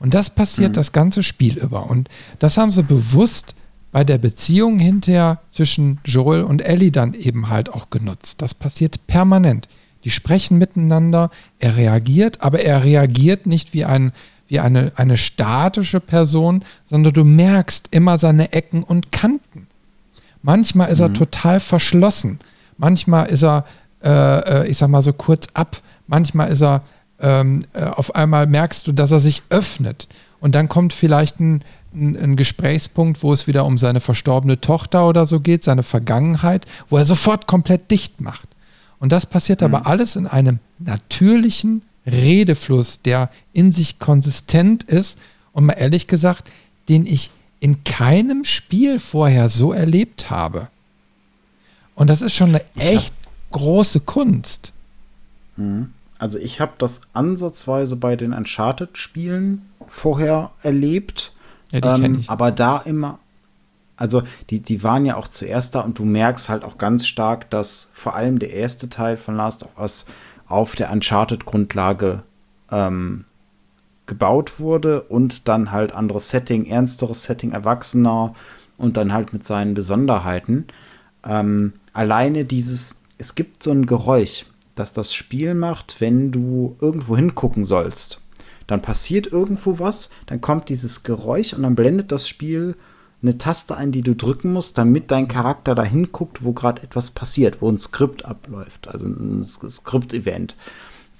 Speaker 1: Und das passiert mhm. das ganze Spiel über. Und das haben sie bewusst bei der Beziehung hinterher zwischen Joel und Ellie dann eben halt auch genutzt. Das passiert permanent. Die sprechen miteinander, er reagiert, aber er reagiert nicht wie, ein, wie eine, eine statische Person, sondern du merkst immer seine Ecken und Kanten. Manchmal ist mhm. er total verschlossen, manchmal ist er, äh, äh, ich sag mal so kurz ab, manchmal ist er ähm, äh, auf einmal merkst du, dass er sich öffnet. Und dann kommt vielleicht ein, ein, ein, Gesprächspunkt, wo es wieder um seine verstorbene Tochter oder so geht, seine Vergangenheit, wo er sofort komplett dicht macht. Und das passiert mhm. aber alles in einem natürlichen Redefluss, der in sich konsistent ist und mal ehrlich gesagt, den ich in keinem Spiel vorher so erlebt habe. Und das ist schon eine echt große Kunst.
Speaker 2: Mhm. Also ich habe das ansatzweise bei den Uncharted-Spielen vorher erlebt. Ja, ähm, aber da immer, also die, die waren ja auch zuerst da und du merkst halt auch ganz stark, dass vor allem der erste Teil von Last of Us auf der Uncharted-Grundlage ähm, gebaut wurde und dann halt anderes Setting, ernsteres Setting, erwachsener und dann halt mit seinen Besonderheiten. Ähm, alleine dieses, es gibt so ein Geräusch, dass das Spiel macht, wenn du irgendwo hingucken sollst. Dann passiert irgendwo was, dann kommt dieses Geräusch und dann blendet das Spiel eine Taste ein, die du drücken musst, damit dein Charakter da hinguckt, wo gerade etwas passiert, wo ein Skript abläuft, also ein Skript-Event,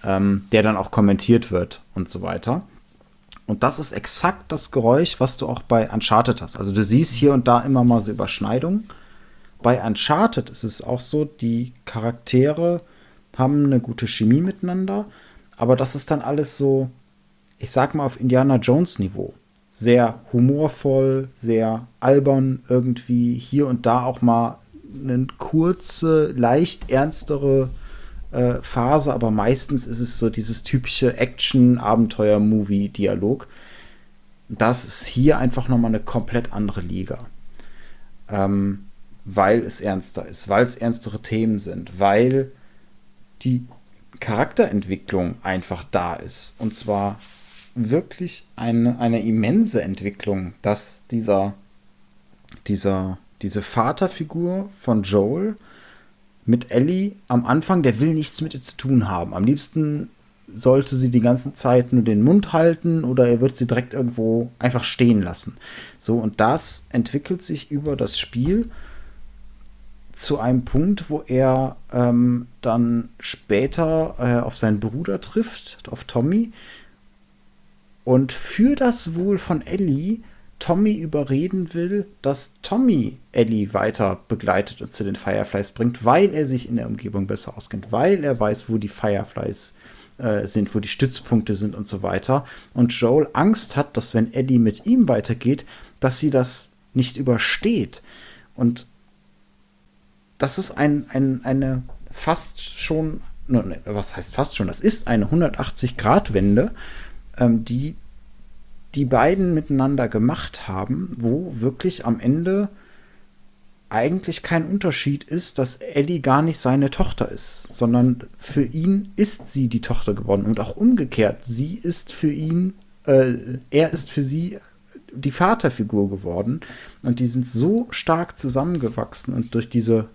Speaker 2: ähm, der dann auch kommentiert wird und so weiter. Und das ist exakt das Geräusch, was du auch bei Uncharted hast. Also du siehst hier und da immer mal so Überschneidungen. Bei Uncharted ist es auch so, die Charaktere haben eine gute Chemie miteinander, aber das ist dann alles so, ich sag mal, auf Indiana Jones Niveau. Sehr humorvoll, sehr albern irgendwie, hier und da auch mal eine kurze, leicht ernstere äh, Phase, aber meistens ist es so dieses typische Action-Abenteuer-Movie-Dialog. Das ist hier einfach nochmal eine komplett andere Liga. Ähm, weil es ernster ist, weil es ernstere Themen sind, weil die Charakterentwicklung einfach da ist. Und zwar wirklich eine, eine immense Entwicklung, dass dieser, dieser, diese Vaterfigur von Joel mit Ellie am Anfang, der will nichts mit ihr zu tun haben. Am liebsten sollte sie die ganze Zeit nur den Mund halten oder er wird sie direkt irgendwo einfach stehen lassen. So, und das entwickelt sich über das Spiel zu einem Punkt, wo er ähm, dann später äh, auf seinen Bruder trifft, auf Tommy. Und für das Wohl von Ellie Tommy überreden will, dass Tommy Ellie weiter begleitet und zu den Fireflies bringt, weil er sich in der Umgebung besser auskennt, weil er weiß, wo die Fireflies äh, sind, wo die Stützpunkte sind und so weiter. Und Joel Angst hat, dass wenn Eddie mit ihm weitergeht, dass sie das nicht übersteht. Und das ist ein, ein, eine fast schon, ne, was heißt fast schon, das ist eine 180-Grad-Wende, ähm, die die beiden miteinander gemacht haben, wo wirklich am Ende eigentlich kein Unterschied ist, dass Ellie gar nicht seine Tochter ist, sondern für ihn ist sie die Tochter geworden und auch umgekehrt, sie ist für ihn, äh, er ist für sie die Vaterfigur geworden und die sind so stark zusammengewachsen und durch diese,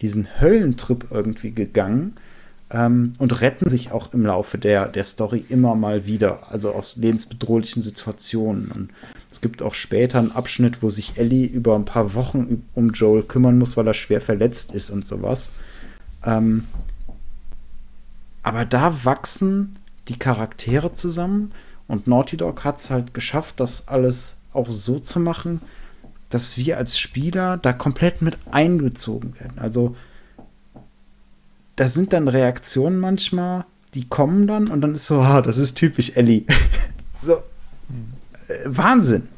Speaker 2: diesen Höllentrip irgendwie gegangen, ähm, und retten sich auch im Laufe der, der Story immer mal wieder, also aus lebensbedrohlichen Situationen. Und es gibt auch später einen Abschnitt, wo sich Ellie über ein paar Wochen um Joel kümmern muss, weil er schwer verletzt ist und sowas. Ähm, aber da wachsen die Charaktere zusammen und Naughty Dog hat es halt geschafft, das alles auch so zu machen, dass wir als Spieler da komplett mit einbezogen werden. Also da sind dann Reaktionen manchmal, die kommen dann und dann ist so, ah, das ist typisch Ellie. [laughs] so, äh, Wahnsinn.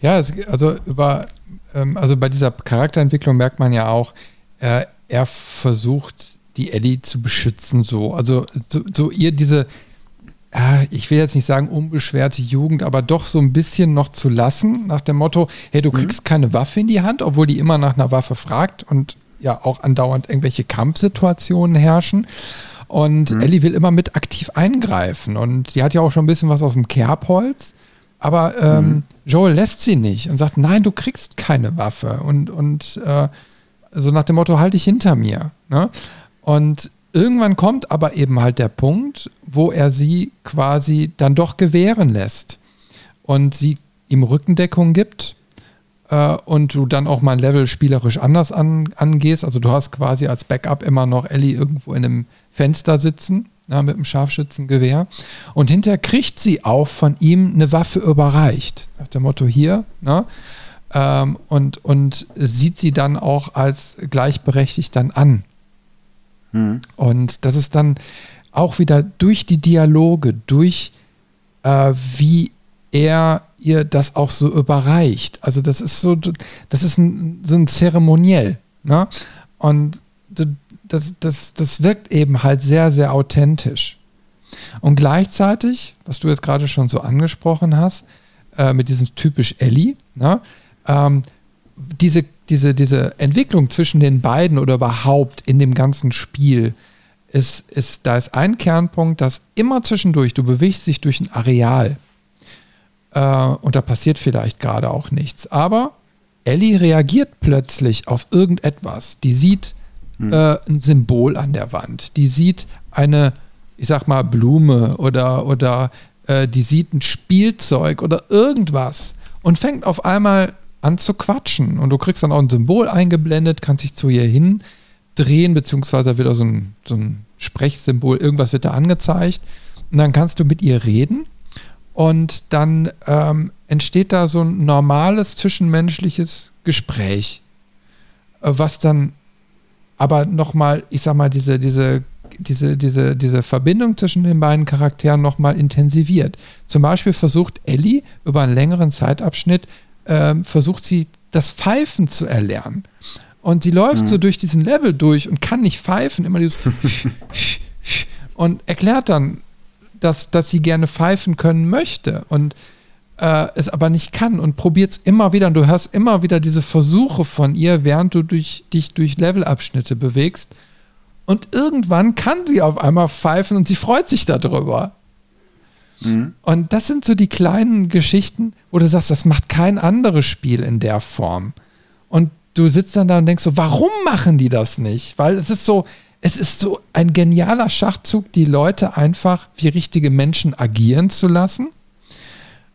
Speaker 1: Ja, es, also über, ähm, also bei dieser Charakterentwicklung merkt man ja auch, äh, er versucht, die Ellie zu beschützen, so. Also so, so ihr diese, ich will jetzt nicht sagen unbeschwerte Jugend, aber doch so ein bisschen noch zu lassen, nach dem Motto, hey, du mhm. kriegst mhm. keine Waffe in die Hand, obwohl die immer nach einer Waffe fragt und ja auch andauernd irgendwelche Kampfsituationen herrschen. Und mhm. Ellie will immer mit aktiv eingreifen. Und die hat ja auch schon ein bisschen was auf dem Kerbholz. Aber ähm, mhm. Joel lässt sie nicht und sagt, nein, du kriegst keine Waffe. Und, und äh, so nach dem Motto, halt dich hinter mir. Ne? Und irgendwann kommt aber eben halt der Punkt, wo er sie quasi dann doch gewähren lässt. Und sie ihm Rückendeckung gibt äh, und du dann auch mal ein Level spielerisch anders an, angehst. Also du hast quasi als Backup immer noch Ellie irgendwo in einem Fenster sitzen ja, mit einem Scharfschützengewehr. Und hinterher kriegt sie auch von ihm eine Waffe überreicht. Nach dem Motto hier. Ne? Ähm, und, und sieht sie dann auch als gleichberechtigt dann an. Mhm. Und das ist dann auch wieder durch die Dialoge, durch äh, wie er ihr das auch so überreicht. Also das ist so, das ist ein, so ein Zeremoniell. Ne? Und das, das, das wirkt eben halt sehr, sehr authentisch. Und gleichzeitig, was du jetzt gerade schon so angesprochen hast, äh, mit diesem typisch Ellie, ne? ähm, diese, diese, diese Entwicklung zwischen den beiden oder überhaupt in dem ganzen Spiel, ist, ist, da ist ein Kernpunkt, dass immer zwischendurch, du bewegst dich durch ein Areal. Äh, und da passiert vielleicht gerade auch nichts. Aber Ellie reagiert plötzlich auf irgendetwas. Die sieht hm. äh, ein Symbol an der Wand. Die sieht eine, ich sag mal, Blume oder, oder äh, die sieht ein Spielzeug oder irgendwas und fängt auf einmal an zu quatschen. Und du kriegst dann auch ein Symbol eingeblendet, kannst dich zu ihr hindrehen, beziehungsweise wird auch so ein, so ein Sprechsymbol, irgendwas wird da angezeigt. Und dann kannst du mit ihr reden und dann ähm, entsteht da so ein normales zwischenmenschliches Gespräch, äh, was dann aber nochmal, ich sag mal, diese, diese, diese, diese, diese Verbindung zwischen den beiden Charakteren nochmal intensiviert. Zum Beispiel versucht Ellie über einen längeren Zeitabschnitt, ähm, versucht sie das Pfeifen zu erlernen. Und sie läuft mhm. so durch diesen Level durch und kann nicht pfeifen, immer dieses [laughs] und erklärt dann dass, dass sie gerne pfeifen können möchte und äh, es aber nicht kann und probiert es immer wieder und du hörst immer wieder diese Versuche von ihr, während du durch, dich durch Levelabschnitte bewegst. Und irgendwann kann sie auf einmal pfeifen und sie freut sich darüber. Mhm. Und das sind so die kleinen Geschichten, wo du sagst, das macht kein anderes Spiel in der Form. Und du sitzt dann da und denkst so, warum machen die das nicht? Weil es ist so, es ist so ein genialer Schachzug, die Leute einfach wie richtige Menschen agieren zu lassen,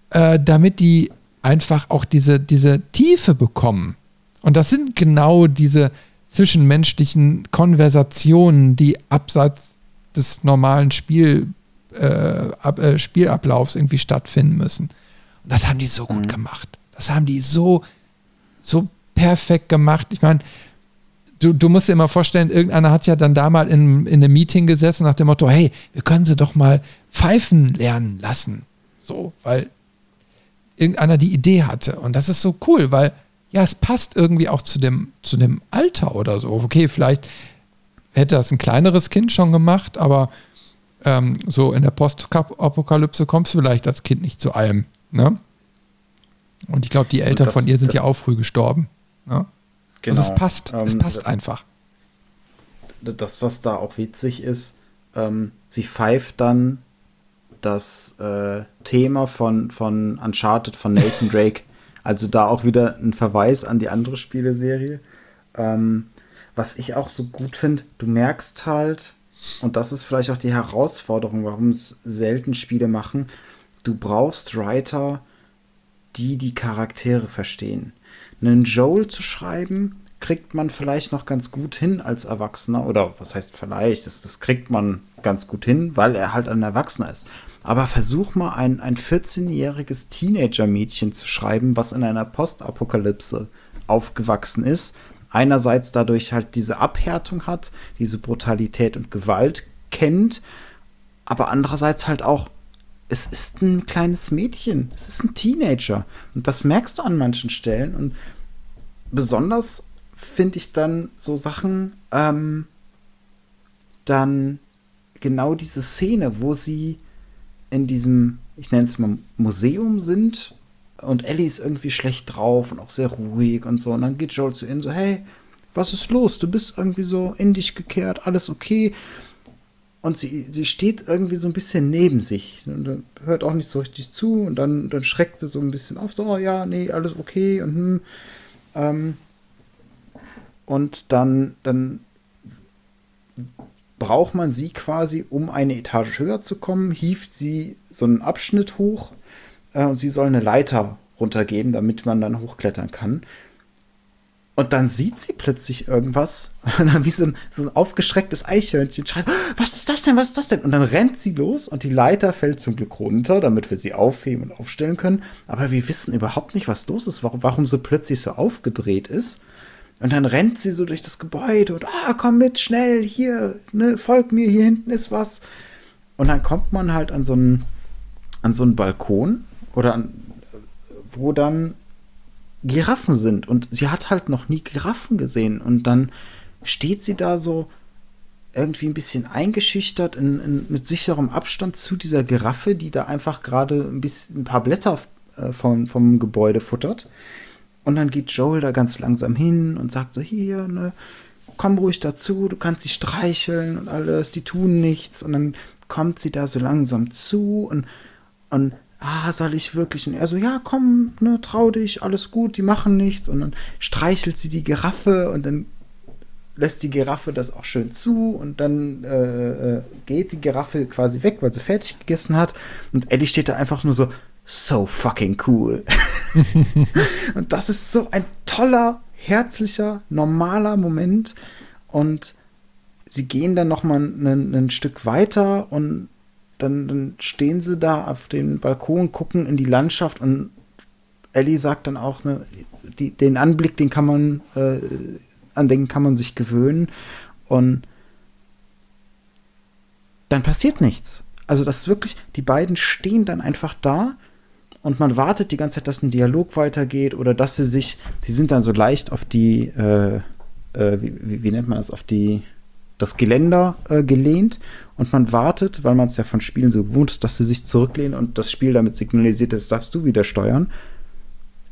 Speaker 1: äh, damit die einfach auch diese, diese Tiefe bekommen. Und das sind genau diese zwischenmenschlichen Konversationen, die abseits des normalen Spiel, äh, ab, äh, Spielablaufs irgendwie stattfinden müssen. Und das haben die so gut mhm. gemacht. Das haben die so, so perfekt gemacht. Ich meine, du, du musst dir immer vorstellen, irgendeiner hat ja dann da mal in, in einem Meeting gesessen nach dem Motto, hey, wir können sie doch mal pfeifen lernen lassen. So, weil irgendeiner die Idee hatte. Und das ist so cool, weil ja, es passt irgendwie auch zu dem, zu dem Alter oder so. Okay, vielleicht hätte das ein kleineres Kind schon gemacht, aber ähm, so in der Postapokalypse kommt vielleicht das Kind nicht zu allem. Ne? Und ich glaube, die Eltern das, von ihr sind ja auch früh gestorben. Ne? Genau. Also es passt, ähm, es passt einfach.
Speaker 2: Das, was da auch witzig ist, ähm, sie pfeift dann das äh, Thema von, von Uncharted von Nathan Drake. [laughs] also da auch wieder ein Verweis an die andere Spieleserie. Ähm, was ich auch so gut finde, du merkst halt, und das ist vielleicht auch die Herausforderung, warum es selten Spiele machen, du brauchst Writer, die die Charaktere verstehen. Einen Joel zu schreiben, kriegt man vielleicht noch ganz gut hin als Erwachsener. Oder was heißt vielleicht? Das, das kriegt man ganz gut hin, weil er halt ein Erwachsener ist. Aber versuch mal ein, ein 14-jähriges Teenager-Mädchen zu schreiben, was in einer Postapokalypse aufgewachsen ist. Einerseits dadurch halt diese Abhärtung hat, diese Brutalität und Gewalt kennt, aber andererseits halt auch es ist ein kleines Mädchen, es ist ein Teenager. Und das merkst du an manchen Stellen. Und besonders finde ich dann so Sachen, ähm, dann genau diese Szene, wo sie in diesem, ich nenne es mal Museum sind und Ellie ist irgendwie schlecht drauf und auch sehr ruhig und so. Und dann geht Joel zu ihnen so, hey, was ist los? Du bist irgendwie so in dich gekehrt, alles okay und sie, sie steht irgendwie so ein bisschen neben sich und hört auch nicht so richtig zu und dann, dann schreckt sie so ein bisschen auf, so, oh, ja, nee, alles okay und hm, ähm, und dann, dann braucht man sie quasi, um eine Etage höher zu kommen, hieft sie so einen Abschnitt hoch äh, und sie soll eine Leiter runtergeben, damit man dann hochklettern kann. Und dann sieht sie plötzlich irgendwas, [laughs] und dann wie so ein, so ein aufgeschrecktes Eichhörnchen schreit, was ist das denn, was ist das denn? Und dann rennt sie los und die Leiter fällt zum Glück runter, damit wir sie aufheben und aufstellen können. Aber wir wissen überhaupt nicht, was los ist, warum, warum sie plötzlich so aufgedreht ist. Und dann rennt sie so durch das Gebäude und, ah, komm mit, schnell, hier, ne, folg mir, hier hinten ist was. Und dann kommt man halt an so einen, an so einen Balkon oder an, wo dann Giraffen sind. Und sie hat halt noch nie Giraffen gesehen. Und dann steht sie da so irgendwie ein bisschen eingeschüchtert in, in, mit sicherem Abstand zu dieser Giraffe, die da einfach gerade ein bisschen ein paar Blätter äh, vom, vom Gebäude futtert. Und dann geht Joel da ganz langsam hin und sagt so, hier, ne, komm ruhig dazu, du kannst sie streicheln und alles, die tun nichts. Und dann kommt sie da so langsam zu und, und ah, soll ich wirklich? Und er so, ja, komm, ne, trau dich, alles gut, die machen nichts. Und dann streichelt sie die Giraffe und dann lässt die Giraffe das auch schön zu und dann äh, äh, geht die Giraffe quasi weg, weil sie fertig gegessen hat. Und Eddie steht da einfach nur so, so fucking cool. [laughs] und das ist so ein toller, herzlicher, normaler Moment. Und sie gehen dann noch mal ein Stück weiter und dann, dann stehen sie da auf dem Balkon, gucken in die Landschaft und Ellie sagt dann auch, ne, die, den Anblick, den kann man, äh, an den kann man sich gewöhnen und dann passiert nichts. Also das ist wirklich, die beiden stehen dann einfach da und man wartet die ganze Zeit, dass ein Dialog weitergeht oder dass sie sich, sie sind dann so leicht auf die, äh, äh, wie, wie, nennt man das, auf die, das Geländer äh, gelehnt und man wartet, weil man es ja von Spielen so gewohnt ist, dass sie sich zurücklehnen und das Spiel damit signalisiert, das darfst du wieder steuern.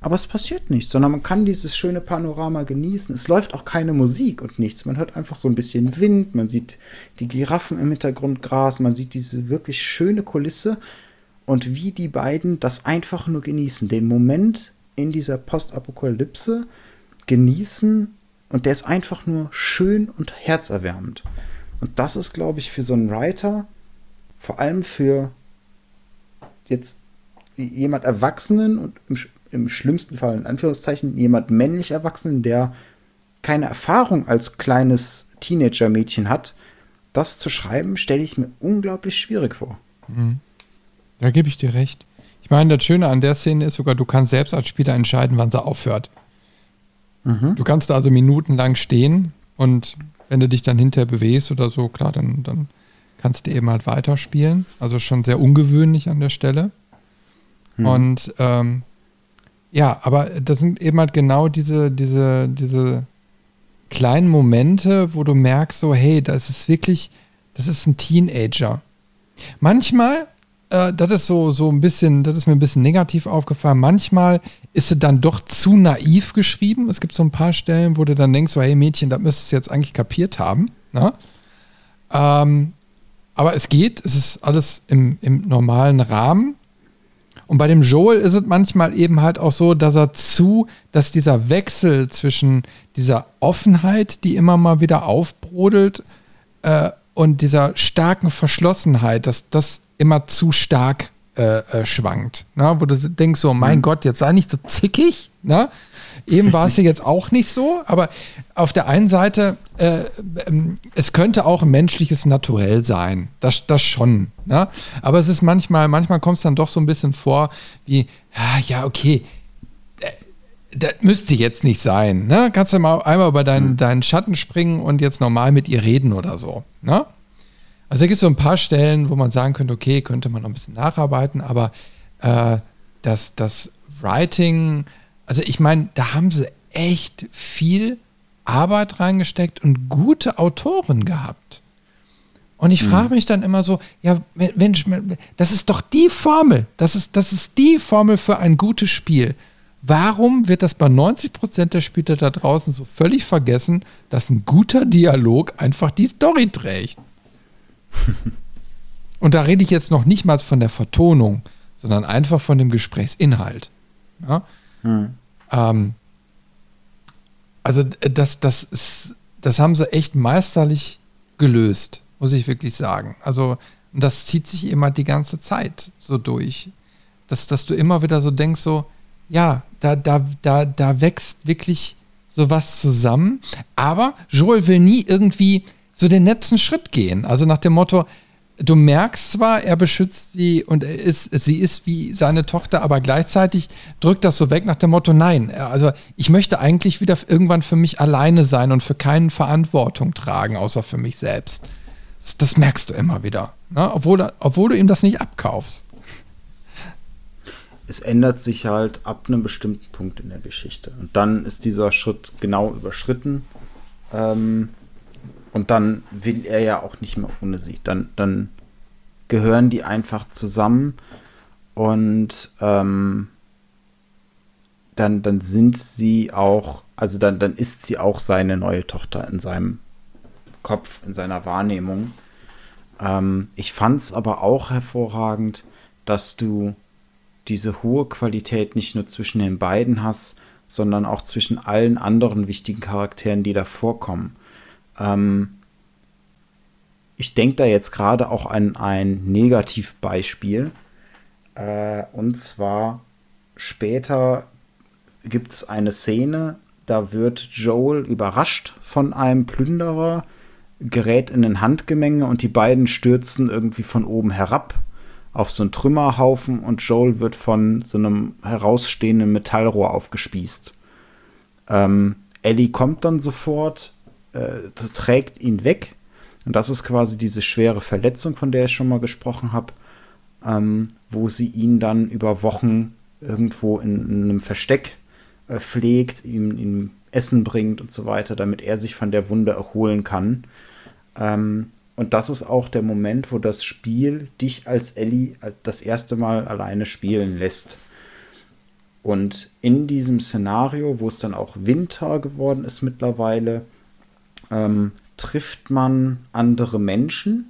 Speaker 2: Aber es passiert nichts, sondern man kann dieses schöne Panorama genießen. Es läuft auch keine Musik und nichts. Man hört einfach so ein bisschen Wind, man sieht die Giraffen im Hintergrund Gras, man sieht diese wirklich schöne Kulisse und wie die beiden das einfach nur genießen, den Moment in dieser Postapokalypse genießen und der ist einfach nur schön und herzerwärmend. Und das ist, glaube ich, für so einen Writer, vor allem für jetzt jemand Erwachsenen und im, im schlimmsten Fall in Anführungszeichen jemand männlich Erwachsenen, der keine Erfahrung als kleines Teenager-Mädchen hat, das zu schreiben, stelle ich mir unglaublich schwierig vor. Mhm.
Speaker 1: Da gebe ich dir recht. Ich meine, das Schöne an der Szene ist sogar, du kannst selbst als Spieler entscheiden, wann sie aufhört. Mhm. Du kannst da also minutenlang stehen Und wenn du dich dann hinterher bewegst oder so, klar, dann, dann kannst du eben halt weiterspielen. Also schon sehr ungewöhnlich an der Stelle. Hm. Und ähm, ja, aber das sind eben halt genau diese, diese, diese kleinen Momente, wo du merkst, so, hey, das ist wirklich, das ist ein Teenager. Manchmal, äh, das ist so, so ein bisschen, das ist mir ein bisschen negativ aufgefallen, manchmal ist sie dann doch zu naiv geschrieben. Es gibt so ein paar Stellen, wo du dann denkst, so, hey Mädchen, das müsstest du jetzt eigentlich kapiert haben. Ne? Ähm, aber es geht, es ist alles im, im normalen Rahmen. Und bei dem Joel ist es manchmal eben halt auch so, dass er zu, dass dieser Wechsel zwischen dieser Offenheit, die immer mal wieder aufbrodelt, äh, und dieser starken Verschlossenheit, dass das immer zu stark äh, äh, schwankt. Ne? Wo du denkst so, mein mhm. Gott, jetzt sei nicht so zickig. Ne? Eben war es [laughs] ja jetzt auch nicht so, aber auf der einen Seite, äh, ähm, es könnte auch ein menschliches Naturell sein. Das, das schon. Ne? Aber es ist manchmal, manchmal kommt es dann doch so ein bisschen vor, wie, ja, ja okay, äh, das müsste jetzt nicht sein. Ne? Kannst du mal einmal über deinen, mhm. deinen Schatten springen und jetzt normal mit ihr reden oder so. Ne? Also da gibt es so ein paar Stellen, wo man sagen könnte, okay, könnte man noch ein bisschen nacharbeiten, aber äh, das, das Writing also ich meine, da haben sie echt viel Arbeit reingesteckt und gute Autoren gehabt. Und ich frage mhm. mich dann immer so, ja, Mensch, das ist doch die Formel. Das ist, das ist die Formel für ein gutes Spiel. Warum wird das bei 90 Prozent der Spieler da draußen so völlig vergessen, dass ein guter Dialog einfach die Story trägt? [laughs] Und da rede ich jetzt noch nicht mal von der Vertonung, sondern einfach von dem Gesprächsinhalt. Ja? Hm. Ähm, also das, das, ist, das haben sie echt meisterlich gelöst, muss ich wirklich sagen. Also und das zieht sich immer die ganze Zeit so durch. Dass, dass du immer wieder so denkst, so, ja, da, da, da, da wächst wirklich sowas zusammen. Aber Joel will nie irgendwie so den letzten Schritt gehen. Also nach dem Motto, du merkst zwar, er beschützt sie und ist, sie ist wie seine Tochter, aber gleichzeitig drückt das so weg nach dem Motto, nein, also ich möchte eigentlich wieder irgendwann für mich alleine sein und für keinen Verantwortung tragen, außer für mich selbst. Das, das merkst du immer wieder, ne? obwohl, obwohl du ihm das nicht abkaufst.
Speaker 2: Es ändert sich halt ab einem bestimmten Punkt in der Geschichte. Und dann ist dieser Schritt genau überschritten. Ähm, und dann will er ja auch nicht mehr ohne sie. Dann, dann gehören die einfach zusammen und ähm, dann, dann sind sie auch, also dann, dann ist sie auch seine neue Tochter in seinem Kopf, in seiner Wahrnehmung. Ähm, ich fand es aber auch hervorragend, dass du diese hohe Qualität nicht nur zwischen den beiden hast, sondern auch zwischen allen anderen wichtigen Charakteren, die da vorkommen. Ähm, ich denke da jetzt gerade auch an ein Negativbeispiel. Äh, und zwar später gibt es eine Szene, da wird Joel überrascht von einem Plünderer, gerät in ein Handgemenge und die beiden stürzen irgendwie von oben herab auf so einen Trümmerhaufen und Joel wird von so einem herausstehenden Metallrohr aufgespießt. Ähm, Ellie kommt dann sofort, äh, trägt ihn weg. Und das ist quasi diese schwere Verletzung, von der ich schon mal gesprochen habe, ähm, wo sie ihn dann über Wochen irgendwo in, in einem Versteck äh, pflegt, ihm, ihm, Essen bringt und so weiter, damit er sich von der Wunde erholen kann. Ähm, und das ist auch der Moment, wo das Spiel dich als Ellie äh, das erste Mal alleine spielen lässt. Und in diesem Szenario, wo es dann auch Winter geworden ist mittlerweile, ähm, trifft man andere Menschen,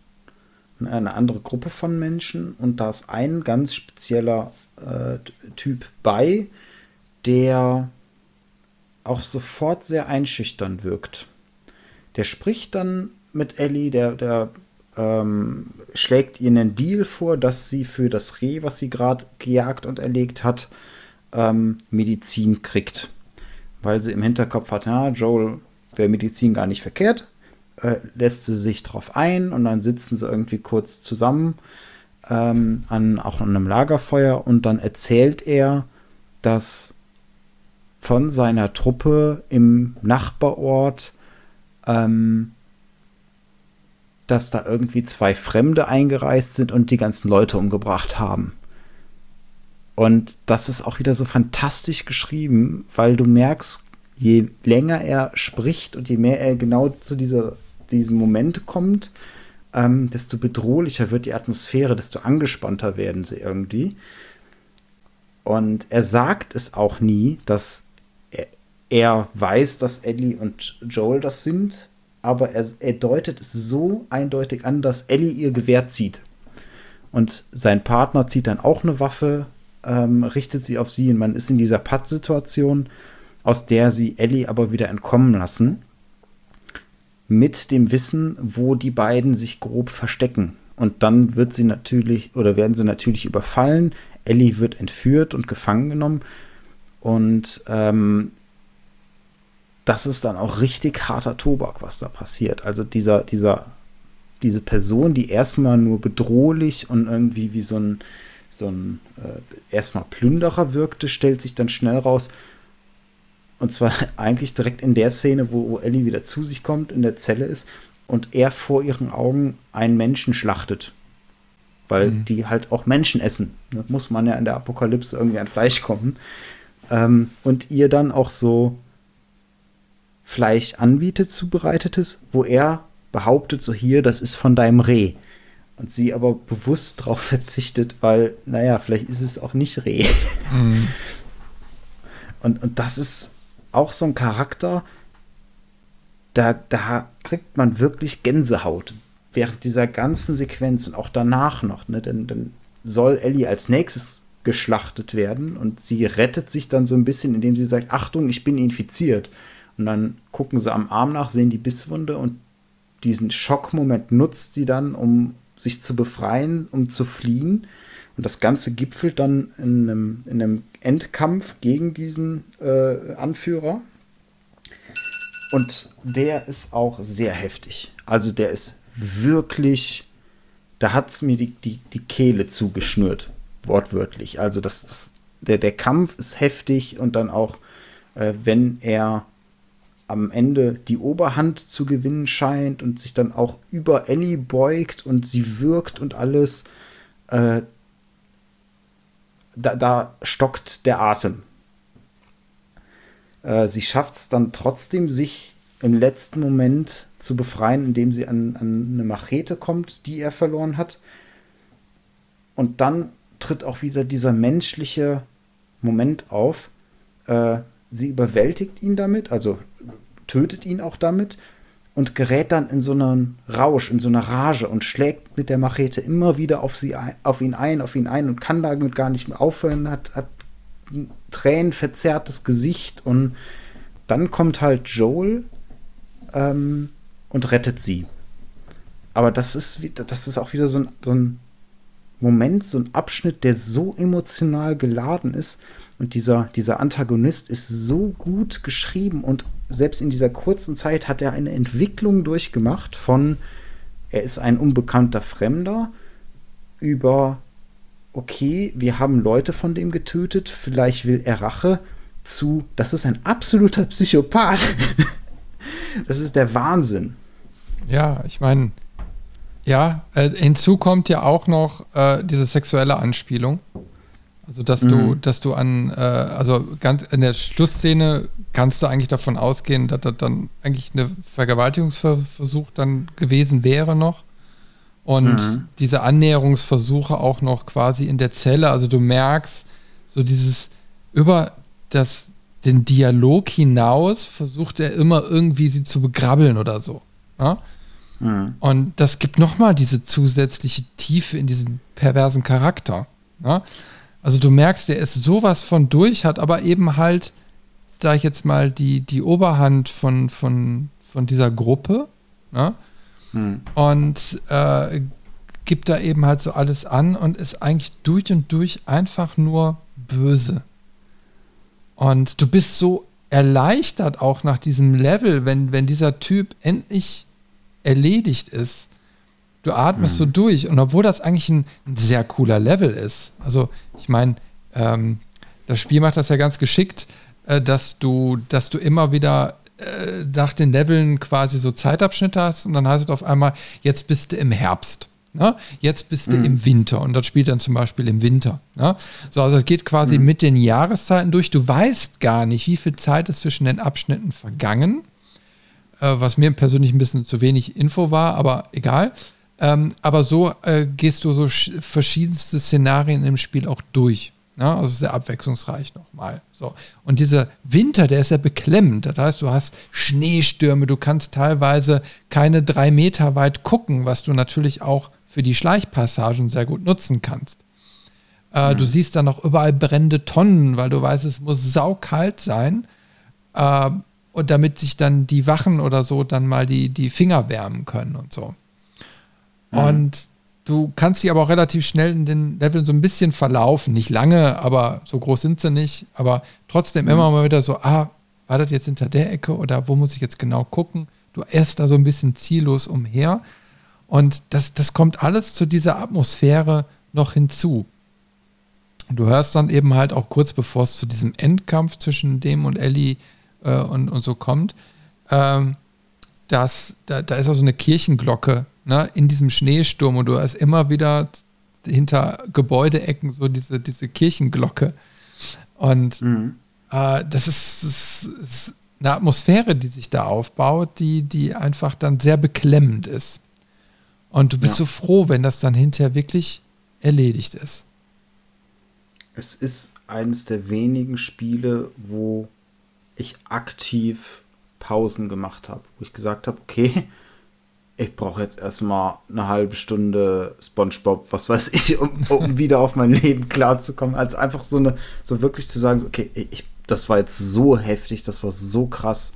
Speaker 2: eine andere Gruppe von Menschen und da ist ein ganz spezieller äh, Typ bei, der auch sofort sehr einschüchtern wirkt. Der spricht dann mit Ellie, der, der ähm, schlägt ihr einen Deal vor, dass sie für das Reh, was sie gerade gejagt und erlegt hat, ähm, Medizin kriegt. Weil sie im Hinterkopf hat, ja, Joel wäre Medizin gar nicht verkehrt, äh, lässt sie sich drauf ein und dann sitzen sie irgendwie kurz zusammen ähm, an, auch an einem Lagerfeuer und dann erzählt er, dass von seiner Truppe im Nachbarort ähm, dass da irgendwie zwei Fremde eingereist sind und die ganzen Leute umgebracht haben. Und das ist auch wieder so fantastisch geschrieben, weil du merkst, je länger er spricht und je mehr er genau zu dieser, diesem Moment kommt, ähm, desto bedrohlicher wird die Atmosphäre, desto angespannter werden sie irgendwie. Und er sagt es auch nie, dass er, er weiß, dass Ellie und Joel das sind, aber er, er deutet es so eindeutig an, dass Ellie ihr Gewehr zieht. Und sein Partner zieht dann auch eine Waffe, ähm, richtet sie auf sie und man ist in dieser Patt-Situation, aus der sie Ellie aber wieder entkommen lassen. Mit dem Wissen, wo die beiden sich grob verstecken. Und dann wird sie natürlich oder werden sie natürlich überfallen. Ellie wird entführt und gefangen genommen. Und ähm, das ist dann auch richtig harter Tobak, was da passiert. Also dieser, dieser, diese Person, die erstmal nur bedrohlich und irgendwie wie so ein, so ein äh, erstmal Plünderer wirkte, stellt sich dann schnell raus. Und zwar eigentlich direkt in der Szene, wo, wo Ellie wieder zu sich kommt, in der Zelle ist und er vor ihren Augen einen Menschen schlachtet. Weil mhm. die halt auch Menschen essen. Da muss man ja in der Apokalypse irgendwie an Fleisch kommen. Ähm, und ihr dann auch so Fleisch anbietet, zubereitetes, wo er behauptet, so hier, das ist von deinem Reh. Und sie aber bewusst darauf [laughs] verzichtet, weil, naja, vielleicht ist es auch nicht Reh. Mhm. Und, und das ist auch so ein Charakter, da, da kriegt man wirklich Gänsehaut während dieser ganzen Sequenz und auch danach noch. Ne? Denn, dann soll Ellie als nächstes geschlachtet werden und sie rettet sich dann so ein bisschen, indem sie sagt, Achtung, ich bin infiziert. Und dann gucken sie am Arm nach, sehen die Bisswunde und diesen Schockmoment nutzt sie dann, um sich zu befreien, um zu fliehen. Und das Ganze gipfelt dann in einem, in einem Endkampf gegen diesen äh, Anführer. Und der ist auch sehr heftig. Also der ist wirklich, da hat es mir die, die, die Kehle zugeschnürt, wortwörtlich. Also das, das, der, der Kampf ist heftig und dann auch, äh, wenn er am Ende die Oberhand zu gewinnen scheint und sich dann auch über Ellie beugt und sie wirkt und alles, äh, da, da, stockt der Atem. Äh, sie schafft es dann trotzdem, sich im letzten Moment zu befreien, indem sie an, an eine Machete kommt, die er verloren hat. Und dann tritt auch wieder dieser menschliche Moment auf. Äh, sie überwältigt ihn damit, also tötet ihn auch damit und gerät dann in so einen Rausch, in so eine Rage und schlägt mit der Machete immer wieder auf, sie ein, auf ihn ein, auf ihn ein und kann damit gar nicht mehr aufhören, hat, hat ein tränenverzerrtes Gesicht und dann kommt halt Joel ähm, und rettet sie. Aber das ist, das ist auch wieder so ein, so ein Moment, so ein Abschnitt, der so emotional geladen ist. Und dieser, dieser Antagonist ist so gut geschrieben und selbst in dieser kurzen Zeit hat er eine Entwicklung durchgemacht von, er ist ein unbekannter Fremder, über, okay, wir haben Leute von dem getötet, vielleicht will er Rache, zu, das ist ein absoluter Psychopath. [laughs] das ist der Wahnsinn.
Speaker 1: Ja, ich meine, ja, äh, hinzu kommt ja auch noch äh, diese sexuelle Anspielung. Also dass mhm. du, dass du an, äh, also ganz in der Schlussszene kannst du eigentlich davon ausgehen, dass das dann eigentlich eine Vergewaltigungsversuch dann gewesen wäre noch. Und mhm. diese Annäherungsversuche auch noch quasi in der Zelle. Also du merkst, so dieses über das, den Dialog hinaus versucht er immer irgendwie sie zu begrabbeln oder so. Ja? Mhm. Und das gibt nochmal diese zusätzliche Tiefe in diesen perversen Charakter. Ja? Also du merkst, der ist sowas von durch, hat aber eben halt, sag ich jetzt mal, die, die Oberhand von, von, von dieser Gruppe. Ne? Hm. Und äh, gibt da eben halt so alles an und ist eigentlich durch und durch einfach nur böse. Und du bist so erleichtert auch nach diesem Level, wenn, wenn dieser Typ endlich erledigt ist. Du atmest mhm. so durch. Und obwohl das eigentlich ein, ein sehr cooler Level ist, also ich meine, ähm, das Spiel macht das ja ganz geschickt, äh, dass du, dass du immer wieder äh, nach den Leveln quasi so Zeitabschnitte hast und dann heißt es auf einmal, jetzt bist du im Herbst. Ne? Jetzt bist du mhm. im Winter und das spielt dann zum Beispiel im Winter. Ne? So, also es geht quasi mhm. mit den Jahreszeiten durch. Du weißt gar nicht, wie viel Zeit ist zwischen den Abschnitten vergangen, äh, was mir persönlich ein bisschen zu wenig Info war, aber egal. Ähm, aber so äh, gehst du so verschiedenste Szenarien im Spiel auch durch. Ne? Also sehr abwechslungsreich nochmal. So. Und dieser Winter, der ist ja beklemmend. Das heißt, du hast Schneestürme, du kannst teilweise keine drei Meter weit gucken, was du natürlich auch für die Schleichpassagen sehr gut nutzen kannst. Äh, mhm. Du siehst dann auch überall brennende Tonnen, weil du weißt, es muss saukalt sein. Äh, und damit sich dann die Wachen oder so dann mal die, die Finger wärmen können und so. Mhm. Und du kannst sie aber auch relativ schnell in den Leveln so ein bisschen verlaufen. Nicht lange, aber so groß sind sie nicht. Aber trotzdem mhm. immer mal wieder so, ah, war das jetzt hinter der Ecke oder wo muss ich jetzt genau gucken? Du erst da so ein bisschen ziellos umher. Und das, das kommt alles zu dieser Atmosphäre noch hinzu. Du hörst dann eben halt auch kurz bevor es zu diesem Endkampf zwischen dem und Ellie äh, und, und so kommt, ähm, dass da, da ist auch so eine Kirchenglocke ne, in diesem Schneesturm und du hast immer wieder hinter Gebäudeecken so diese, diese Kirchenglocke. Und mhm. äh, das, ist, das, ist, eine Atmosphäre, die sich da aufbaut, die, die einfach dann sehr beklemmend ist. Und du bist ja. so froh, wenn das dann hinterher wirklich erledigt ist.
Speaker 2: Es ist eines der wenigen Spiele, wo ich aktiv Pausen gemacht habe, wo ich gesagt habe, okay, ich brauche jetzt erstmal eine halbe Stunde SpongeBob, was weiß ich, um, um [laughs] wieder auf mein Leben klarzukommen. Also einfach so eine, so wirklich zu sagen, okay, ich, das war jetzt so heftig, das war so krass.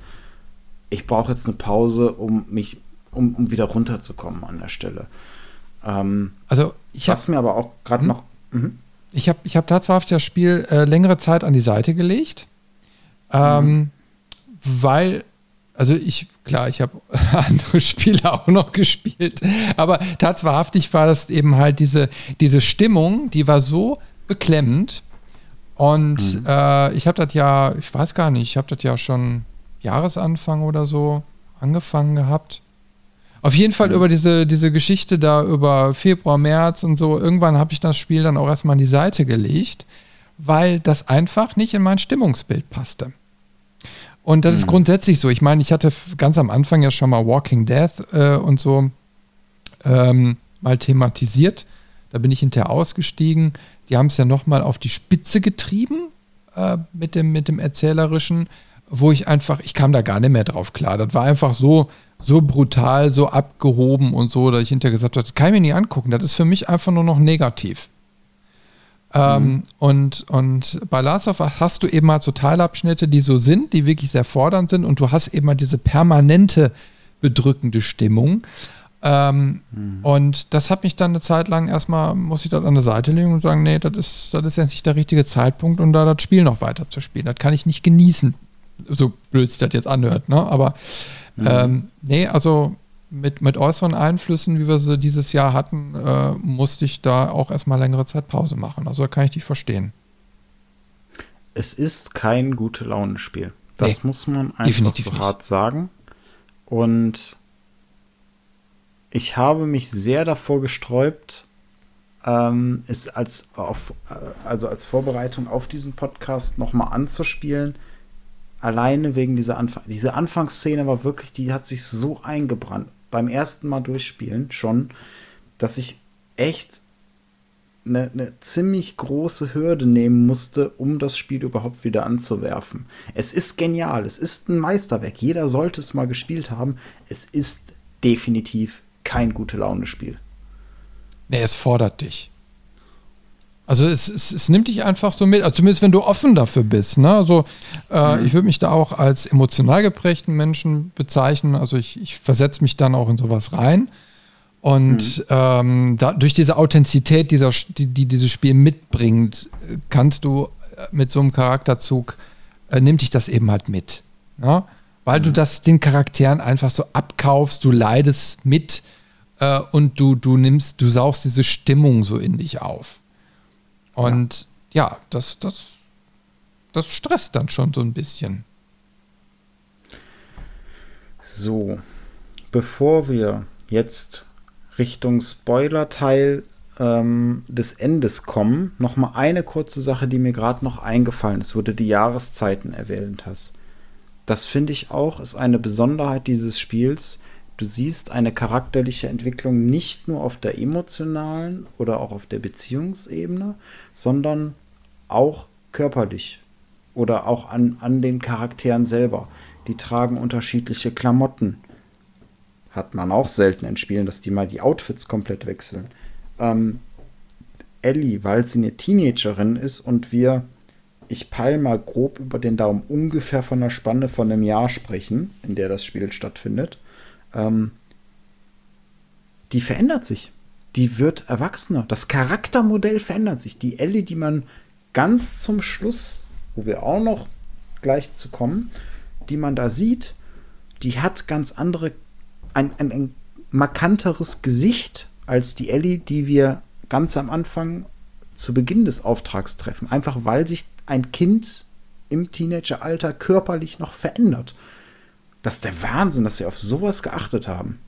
Speaker 2: Ich brauche jetzt eine Pause, um mich um, um wieder runterzukommen an der Stelle. Ähm,
Speaker 1: also ich
Speaker 2: was mir aber auch gerade hm? noch. Mh.
Speaker 1: Ich habe ich hab tatsächlich das Spiel äh, längere Zeit an die Seite gelegt, ähm, mhm. weil also ich, klar, ich habe [laughs] andere Spiele auch noch gespielt, aber tatsächlich war das eben halt diese, diese Stimmung, die war so beklemmend. Und mhm. äh, ich habe das ja, ich weiß gar nicht, ich habe das ja schon Jahresanfang oder so angefangen gehabt. Auf jeden Fall mhm. über diese, diese Geschichte da über Februar, März und so. Irgendwann habe ich das Spiel dann auch erstmal an die Seite gelegt, weil das einfach nicht in mein Stimmungsbild passte. Und das mhm. ist grundsätzlich so. Ich meine, ich hatte ganz am Anfang ja schon mal Walking Death äh, und so ähm, mal thematisiert. Da bin ich hinterher ausgestiegen. Die haben es ja nochmal auf die Spitze getrieben äh, mit, dem, mit dem Erzählerischen, wo ich einfach, ich kam da gar nicht mehr drauf klar. Das war einfach so, so brutal, so abgehoben und so, dass ich hinterher gesagt habe, das kann ich mir nie angucken. Das ist für mich einfach nur noch negativ. Ähm, mhm. und, und bei Last of Us hast du eben mal so Teilabschnitte, die so sind, die wirklich sehr fordernd sind und du hast eben mal diese permanente bedrückende Stimmung. Ähm, mhm. Und das hat mich dann eine Zeit lang erstmal, muss ich das an der Seite legen und sagen, nee, das ist, das ist jetzt nicht der richtige Zeitpunkt, um da das Spiel noch weiter zu spielen. Das kann ich nicht genießen. So blöd sich das jetzt anhört, ne? Aber Mhm. Ähm, nee, also mit, mit äußeren Einflüssen, wie wir sie dieses Jahr hatten, äh, musste ich da auch erstmal längere Zeit Pause machen. Also da kann ich dich verstehen.
Speaker 2: Es ist kein gute Laune-Spiel. Das nee, muss man einfach so nicht. hart sagen. Und ich habe mich sehr davor gesträubt, ähm, es als, auf, äh, also als Vorbereitung auf diesen Podcast nochmal anzuspielen alleine wegen dieser Anfang. Diese Anfangsszene war wirklich, die hat sich so eingebrannt. Beim ersten Mal durchspielen schon, dass ich echt eine, eine, ziemlich große Hürde nehmen musste, um das Spiel überhaupt wieder anzuwerfen. Es ist genial, es ist ein Meisterwerk. Jeder sollte es mal gespielt haben. Es ist definitiv kein gute Laune-Spiel.
Speaker 1: Nee, es fordert dich. Also es, es, es, nimmt dich einfach so mit, also zumindest wenn du offen dafür bist. Ne? Also äh, mhm. ich würde mich da auch als emotional geprägten Menschen bezeichnen. Also ich, ich versetze mich dann auch in sowas rein. Und mhm. ähm, da, durch diese Authentizität, dieser, die, die dieses Spiel mitbringt, kannst du äh, mit so einem Charakterzug, äh, nimmt dich das eben halt mit. Ne? Weil mhm. du das den Charakteren einfach so abkaufst, du leidest mit äh, und du, du nimmst, du saugst diese Stimmung so in dich auf. Und ja, ja das, das, das stresst dann schon so ein bisschen.
Speaker 2: So, bevor wir jetzt Richtung Spoiler-Teil ähm, des Endes kommen, noch mal eine kurze Sache, die mir gerade noch eingefallen ist, wo du die Jahreszeiten erwähnt hast. Das finde ich auch, ist eine Besonderheit dieses Spiels. Du siehst eine charakterliche Entwicklung nicht nur auf der emotionalen oder auch auf der Beziehungsebene, sondern auch körperlich oder auch an, an den Charakteren selber. Die tragen unterschiedliche Klamotten. Hat man auch selten in Spielen, dass die mal die Outfits komplett wechseln. Ähm, Ellie, weil sie eine Teenagerin ist und wir, ich peil mal grob über den Daumen, ungefähr von einer Spanne von einem Jahr sprechen, in der das Spiel stattfindet, ähm, die verändert sich. Die wird erwachsener. Das Charaktermodell verändert sich. Die Ellie, die man ganz zum Schluss, wo wir auch noch gleich zu kommen, die man da sieht, die hat ganz andere, ein, ein, ein markanteres Gesicht als die Ellie, die wir ganz am Anfang zu Beginn des Auftrags treffen. Einfach weil sich ein Kind im Teenageralter körperlich noch verändert. Das ist der Wahnsinn, dass sie auf sowas geachtet haben.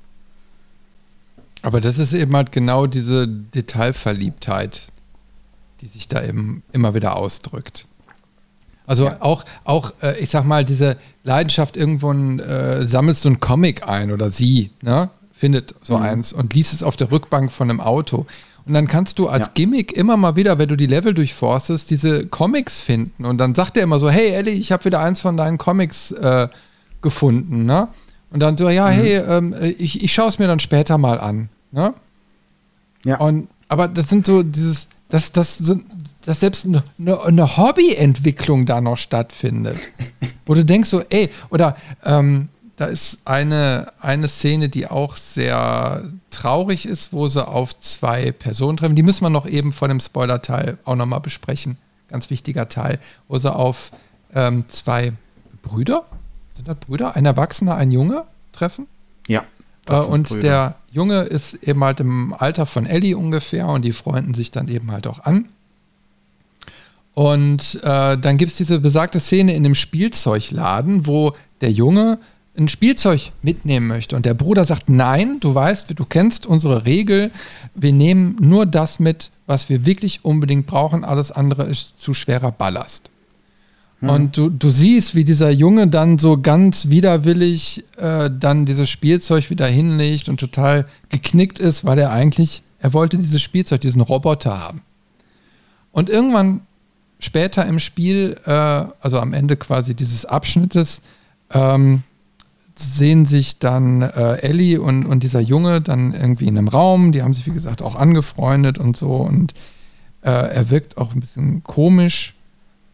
Speaker 1: Aber das ist eben halt genau diese Detailverliebtheit, die sich da eben immer wieder ausdrückt. Also ja. auch, auch äh, ich sag mal, diese Leidenschaft, irgendwo äh, sammelst du einen Comic ein oder sie, ne? findet so mhm. eins und liest es auf der Rückbank von einem Auto. Und dann kannst du als ja. Gimmick immer mal wieder, wenn du die Level durchforstest, diese Comics finden. Und dann sagt er immer so, hey Ellie, ich habe wieder eins von deinen Comics äh, gefunden. Ne? Und dann so, ja, mhm. hey, ähm, ich, ich schaue es mir dann später mal an. Ne? Ja. Und, aber das sind so dieses, dass, dass, dass selbst eine, eine Hobbyentwicklung da noch stattfindet. [laughs] wo du denkst so, ey, oder ähm, da ist eine, eine Szene, die auch sehr traurig ist, wo sie auf zwei Personen treffen. Die müssen wir noch eben vor dem Spoiler-Teil auch nochmal besprechen. Ganz wichtiger Teil, wo sie auf ähm, zwei Brüder, sind das Brüder? Ein Erwachsener, ein Junge treffen?
Speaker 2: Ja.
Speaker 1: Äh, und Brüder. der Junge ist eben halt im Alter von Ellie ungefähr und die freunden sich dann eben halt auch an. Und äh, dann gibt es diese besagte Szene in dem Spielzeugladen, wo der Junge ein Spielzeug mitnehmen möchte und der Bruder sagt, nein, du weißt, du kennst unsere Regel, wir nehmen nur das mit, was wir wirklich unbedingt brauchen, alles andere ist zu schwerer Ballast. Hm. Und du, du siehst, wie dieser Junge dann so ganz widerwillig äh, dann dieses Spielzeug wieder hinlegt und total geknickt ist, weil er eigentlich, er wollte dieses Spielzeug, diesen Roboter haben. Und irgendwann später im Spiel, äh, also am Ende quasi dieses Abschnittes, ähm, sehen sich dann äh, Ellie und, und dieser Junge dann irgendwie in einem Raum. Die haben sich, wie gesagt, auch angefreundet und so. Und äh, er wirkt auch ein bisschen komisch.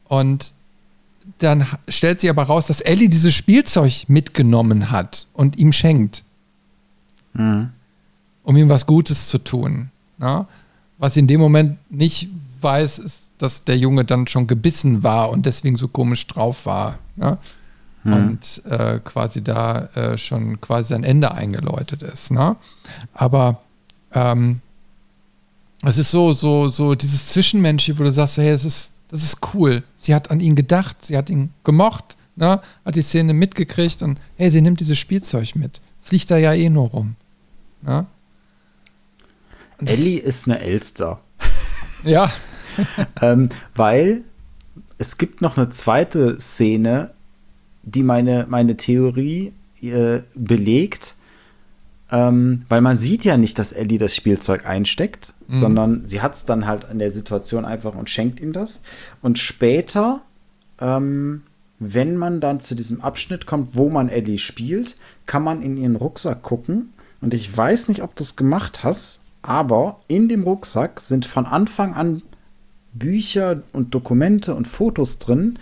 Speaker 1: Und dann stellt sich aber raus, dass Ellie dieses Spielzeug mitgenommen hat und ihm schenkt. Mhm. Um ihm was Gutes zu tun. Na? Ne? Was sie in dem Moment nicht weiß, ist, dass der Junge dann schon gebissen war und deswegen so komisch drauf war. Ne? mhm. und äh, quasi da äh, schon quasi sein Ende eingeläutet ist. Ne? Aber ähm, es ist so, so, so dieses Zwischenmenschliche, wo du sagst, hey, das ist, das ist cool. Sie hat an ihn gedacht, sie hat ihn gemocht, ne? hat die Szene mitgekriegt und hey, sie nimmt dieses Spielzeug mit. Es liegt da ja eh nur rum. Ne?
Speaker 2: Ellie ist eine Elster. [laughs]
Speaker 1: ja. [laughs]
Speaker 2: ähm, weil es gibt noch eine zweite Szene, die meine, meine Theorie äh, belegt, ähm, weil man sieht ja nicht, dass Ellie das Spielzeug einsteckt, mhm. sondern sie hat es dann halt in der Situation einfach und schenkt ihm das. Und später, ähm, wenn man dann zu diesem Abschnitt kommt, wo man Ellie spielt, kann man in ihren Rucksack gucken. Und ich weiß nicht, ob du es gemacht hast, aber in dem Rucksack sind von Anfang an Bücher und Dokumente und Fotos drin,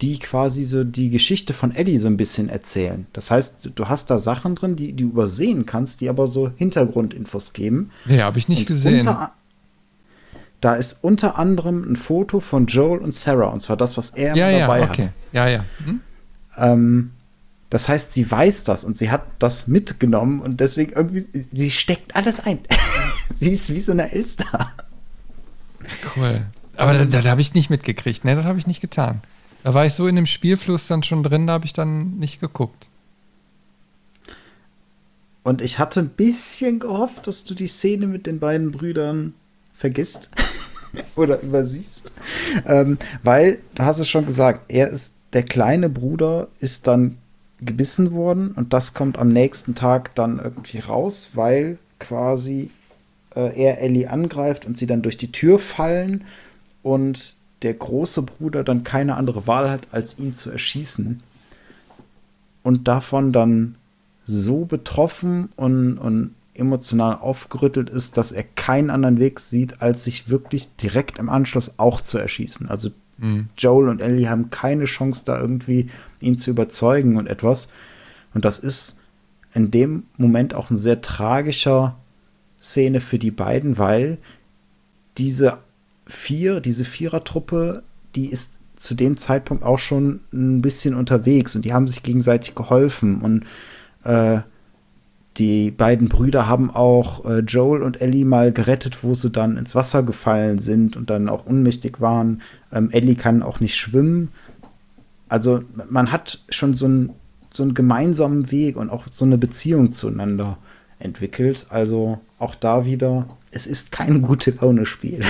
Speaker 2: die quasi so die Geschichte von Eddie so ein bisschen erzählen. Das heißt, du hast da Sachen drin, die du übersehen kannst, die aber so Hintergrundinfos geben.
Speaker 1: Nee, habe ich nicht und gesehen. Unter,
Speaker 2: da ist unter anderem ein Foto von Joel und Sarah, und zwar das, was er
Speaker 1: ja, dabei ja, okay. hat. Ja, ja. Hm?
Speaker 2: Ähm, das heißt, sie weiß das und sie hat das mitgenommen und deswegen irgendwie, sie steckt alles ein. [laughs] sie ist wie so eine Elster.
Speaker 1: Cool. Aber da, da, da habe ich nicht mitgekriegt, ne? Das habe ich nicht getan. Da war ich so in dem Spielfluss dann schon drin, da habe ich dann nicht geguckt.
Speaker 2: Und ich hatte ein bisschen gehofft, dass du die Szene mit den beiden Brüdern vergisst [laughs] oder übersiehst. Ähm, weil, du hast es schon gesagt, er ist, der kleine Bruder ist dann gebissen worden und das kommt am nächsten Tag dann irgendwie raus, weil quasi äh, er Ellie angreift und sie dann durch die Tür fallen und der große Bruder dann keine andere Wahl hat, als ihn zu erschießen. Und davon dann so betroffen und, und emotional aufgerüttelt ist, dass er keinen anderen Weg sieht, als sich wirklich direkt im Anschluss auch zu erschießen. Also mhm. Joel und Ellie haben keine Chance, da irgendwie ihn zu überzeugen und etwas. Und das ist in dem Moment auch ein sehr tragischer Szene für die beiden, weil diese vier, diese Vierertruppe, die ist zu dem Zeitpunkt auch schon ein bisschen unterwegs und die haben sich gegenseitig geholfen und äh, die beiden Brüder haben auch äh, Joel und Ellie mal gerettet, wo sie dann ins Wasser gefallen sind und dann auch unmächtig waren. Ähm, Ellie kann auch nicht schwimmen. Also man hat schon so, ein, so einen gemeinsamen Weg und auch so eine Beziehung zueinander entwickelt. Also auch da wieder, es ist kein gute Laune-Spiel.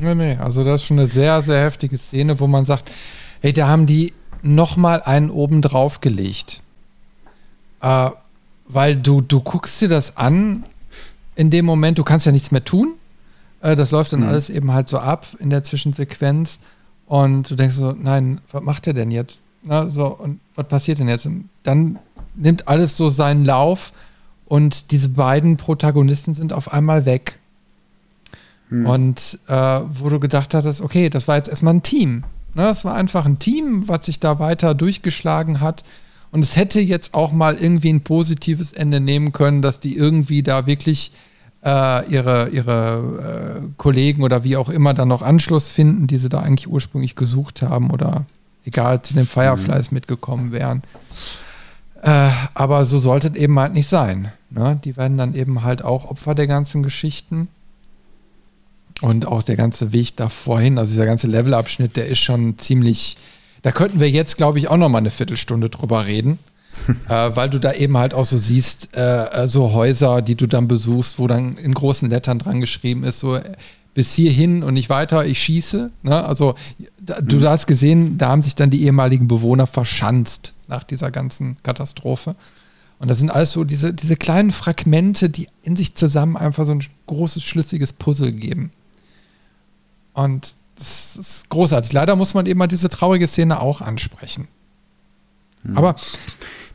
Speaker 1: Nee, nee, also das ist schon eine sehr, sehr heftige Szene, wo man sagt, hey, da haben die noch mal einen oben drauf gelegt. Äh, weil du, du guckst dir das an in dem Moment, du kannst ja nichts mehr tun. Äh, das läuft dann mhm. alles eben halt so ab in der Zwischensequenz. Und du denkst so, nein, was macht er denn jetzt? Na, so, und was passiert denn jetzt? Dann nimmt alles so seinen Lauf und diese beiden Protagonisten sind auf einmal weg. Hm. Und äh, wo du gedacht hattest, okay, das war jetzt erstmal ein Team. Ne, das war einfach ein Team, was sich da weiter durchgeschlagen hat. Und es hätte jetzt auch mal irgendwie ein positives Ende nehmen können, dass die irgendwie da wirklich äh, ihre, ihre äh, Kollegen oder wie auch immer dann noch Anschluss finden, die sie da eigentlich ursprünglich gesucht haben oder egal zu den Fireflies mhm. mitgekommen wären. Äh, aber so sollte es eben halt nicht sein. Ne? Die werden dann eben halt auch Opfer der ganzen Geschichten. Und auch der ganze Weg da vorhin, also dieser ganze Levelabschnitt, der ist schon ziemlich. Da könnten wir jetzt, glaube ich, auch noch mal eine Viertelstunde drüber reden. [laughs] äh, weil du da eben halt auch so siehst, äh, so Häuser, die du dann besuchst, wo dann in großen Lettern dran geschrieben ist, so bis hierhin und nicht weiter, ich schieße. Ne? Also da, du mhm. hast gesehen, da haben sich dann die ehemaligen Bewohner verschanzt nach dieser ganzen Katastrophe. Und das sind alles so diese, diese kleinen Fragmente, die in sich zusammen einfach so ein großes, schlüssiges Puzzle geben. Und das ist großartig. Leider muss man eben mal diese traurige Szene auch ansprechen.
Speaker 2: Mhm. Aber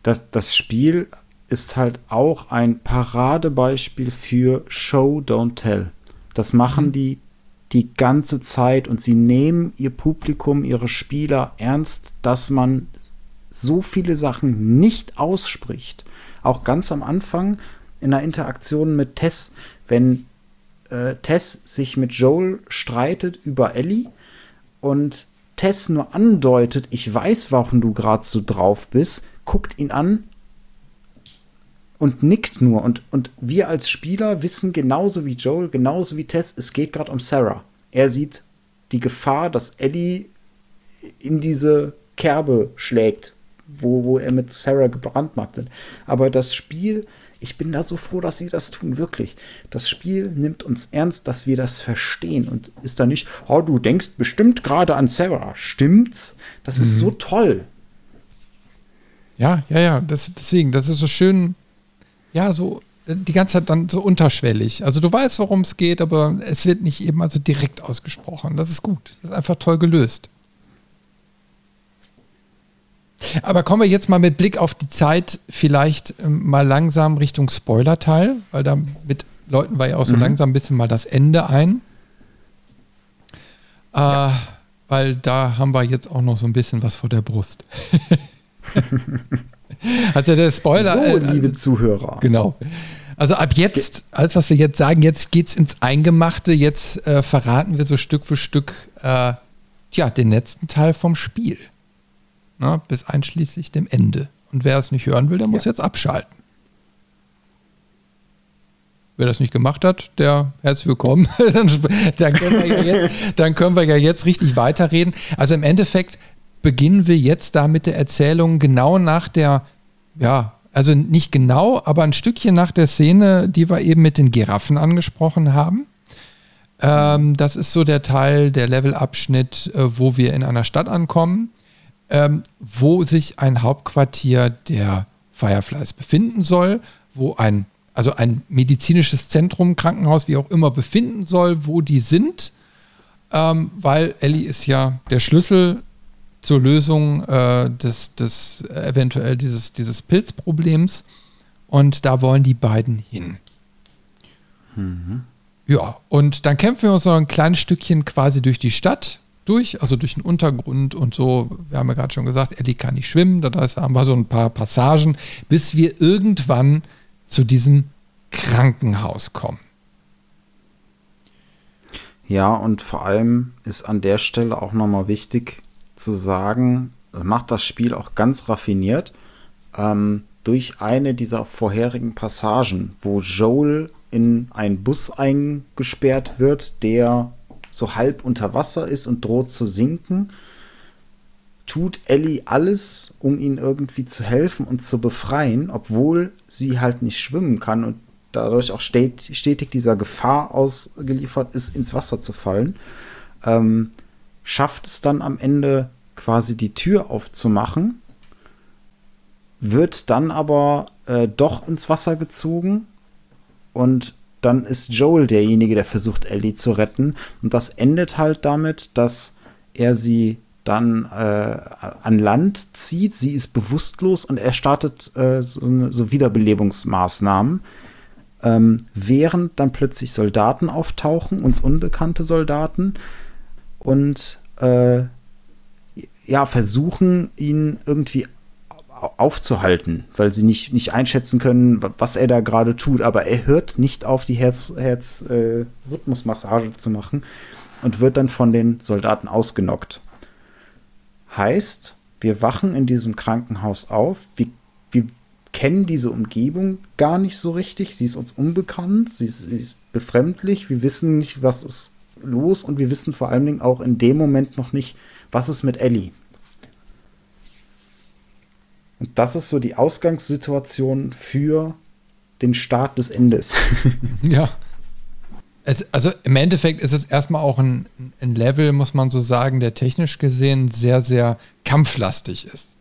Speaker 2: das, das Spiel ist halt auch ein Paradebeispiel für Show, Don't Tell. Das machen mhm. die die ganze Zeit und sie nehmen ihr Publikum, ihre Spieler ernst, dass man so viele Sachen nicht ausspricht. Auch ganz am Anfang in der Interaktion mit Tess, wenn äh, Tess sich mit Joel streitet über Ellie und Tess nur andeutet, ich weiß, warum du gerade so drauf bist, guckt ihn an und nickt nur. Und, und wir als Spieler wissen genauso wie Joel, genauso wie Tess, es geht gerade um Sarah. Er sieht die Gefahr, dass Ellie in diese Kerbe schlägt, wo, wo er mit Sarah gebrandmarkt sind. Aber das Spiel, ich bin da so froh, dass sie das tun, wirklich. Das Spiel nimmt uns ernst, dass wir das verstehen und ist da nicht, oh, du denkst bestimmt gerade an Sarah. Stimmt's? Das mhm. ist so toll.
Speaker 1: Ja, ja, ja, das, deswegen, das ist so schön, ja, so die ganze Zeit dann so unterschwellig. Also du weißt, worum es geht, aber es wird nicht eben also direkt ausgesprochen. Das ist gut. Das ist einfach toll gelöst. Aber kommen wir jetzt mal mit Blick auf die Zeit vielleicht ähm, mal langsam Richtung Spoiler-Teil, weil damit läuten wir ja auch so mhm. langsam ein bisschen mal das Ende ein. Äh, ja. Weil da haben wir jetzt auch noch so ein bisschen was vor der Brust. [laughs] also der Spoiler.
Speaker 2: So, äh, liebe also, Zuhörer.
Speaker 1: Genau. Also ab jetzt, alles was wir jetzt sagen, jetzt geht es ins Eingemachte, jetzt äh, verraten wir so Stück für Stück äh, ja, den letzten Teil vom Spiel. Na, bis einschließlich dem Ende. Und wer es nicht hören will, der muss ja. jetzt abschalten. Wer das nicht gemacht hat, der herzlich willkommen. [laughs] dann, dann, können ja jetzt, dann können wir ja jetzt richtig weiterreden. Also im Endeffekt beginnen wir jetzt da mit der Erzählung genau nach der ja, also nicht genau, aber ein Stückchen nach der Szene, die wir eben mit den Giraffen angesprochen haben. Ähm, das ist so der Teil, der Levelabschnitt, äh, wo wir in einer Stadt ankommen, ähm, wo sich ein Hauptquartier der Fireflies befinden soll, wo ein, also ein medizinisches Zentrum, Krankenhaus, wie auch immer, befinden soll, wo die sind, ähm, weil Ellie ist ja der Schlüssel zur Lösung äh, des, des äh, eventuell dieses, dieses Pilzproblems und da wollen die beiden hin. Mhm. Ja, und dann kämpfen wir uns noch ein kleines Stückchen quasi durch die Stadt durch, also durch den Untergrund und so. Wir haben ja gerade schon gesagt, Eddie kann nicht schwimmen, da haben wir so ein paar Passagen, bis wir irgendwann zu diesem Krankenhaus kommen.
Speaker 2: Ja, und vor allem ist an der Stelle auch nochmal wichtig zu sagen, macht das Spiel auch ganz raffiniert, ähm, durch eine dieser vorherigen Passagen, wo Joel in einen Bus eingesperrt wird, der so halb unter Wasser ist und droht zu sinken, tut Ellie alles, um ihn irgendwie zu helfen und zu befreien, obwohl sie halt nicht schwimmen kann und dadurch auch stetig dieser Gefahr ausgeliefert ist, ins Wasser zu fallen. Ähm, schafft es dann am Ende quasi die Tür aufzumachen, wird dann aber äh, doch ins Wasser gezogen und dann ist Joel derjenige, der versucht, Ellie zu retten. Und das endet halt damit, dass er sie dann äh, an Land zieht. Sie ist bewusstlos und er startet äh, so, so, Wiederbelebungsmaßnahmen. Ähm, während dann plötzlich Soldaten auftauchen, uns unbekannte Soldaten, und äh, ja, versuchen, ihn irgendwie aufzuhalten, weil sie nicht, nicht einschätzen können, was er da gerade tut. Aber er hört nicht auf, die Herz-Rhythmusmassage Herz, äh, zu machen und wird dann von den Soldaten ausgenockt. Heißt, wir wachen in diesem Krankenhaus auf. Wir, wir kennen diese Umgebung gar nicht so richtig. Sie ist uns unbekannt. Sie ist, sie ist befremdlich. Wir wissen nicht, was ist los. Und wir wissen vor allen Dingen auch in dem Moment noch nicht, was ist mit Ellie. Und das ist so die Ausgangssituation für den Start des Endes. [laughs]
Speaker 1: ja. Es, also im Endeffekt ist es erstmal auch ein, ein, Level, muss man so sagen, der technisch gesehen sehr, sehr kampflastig ist.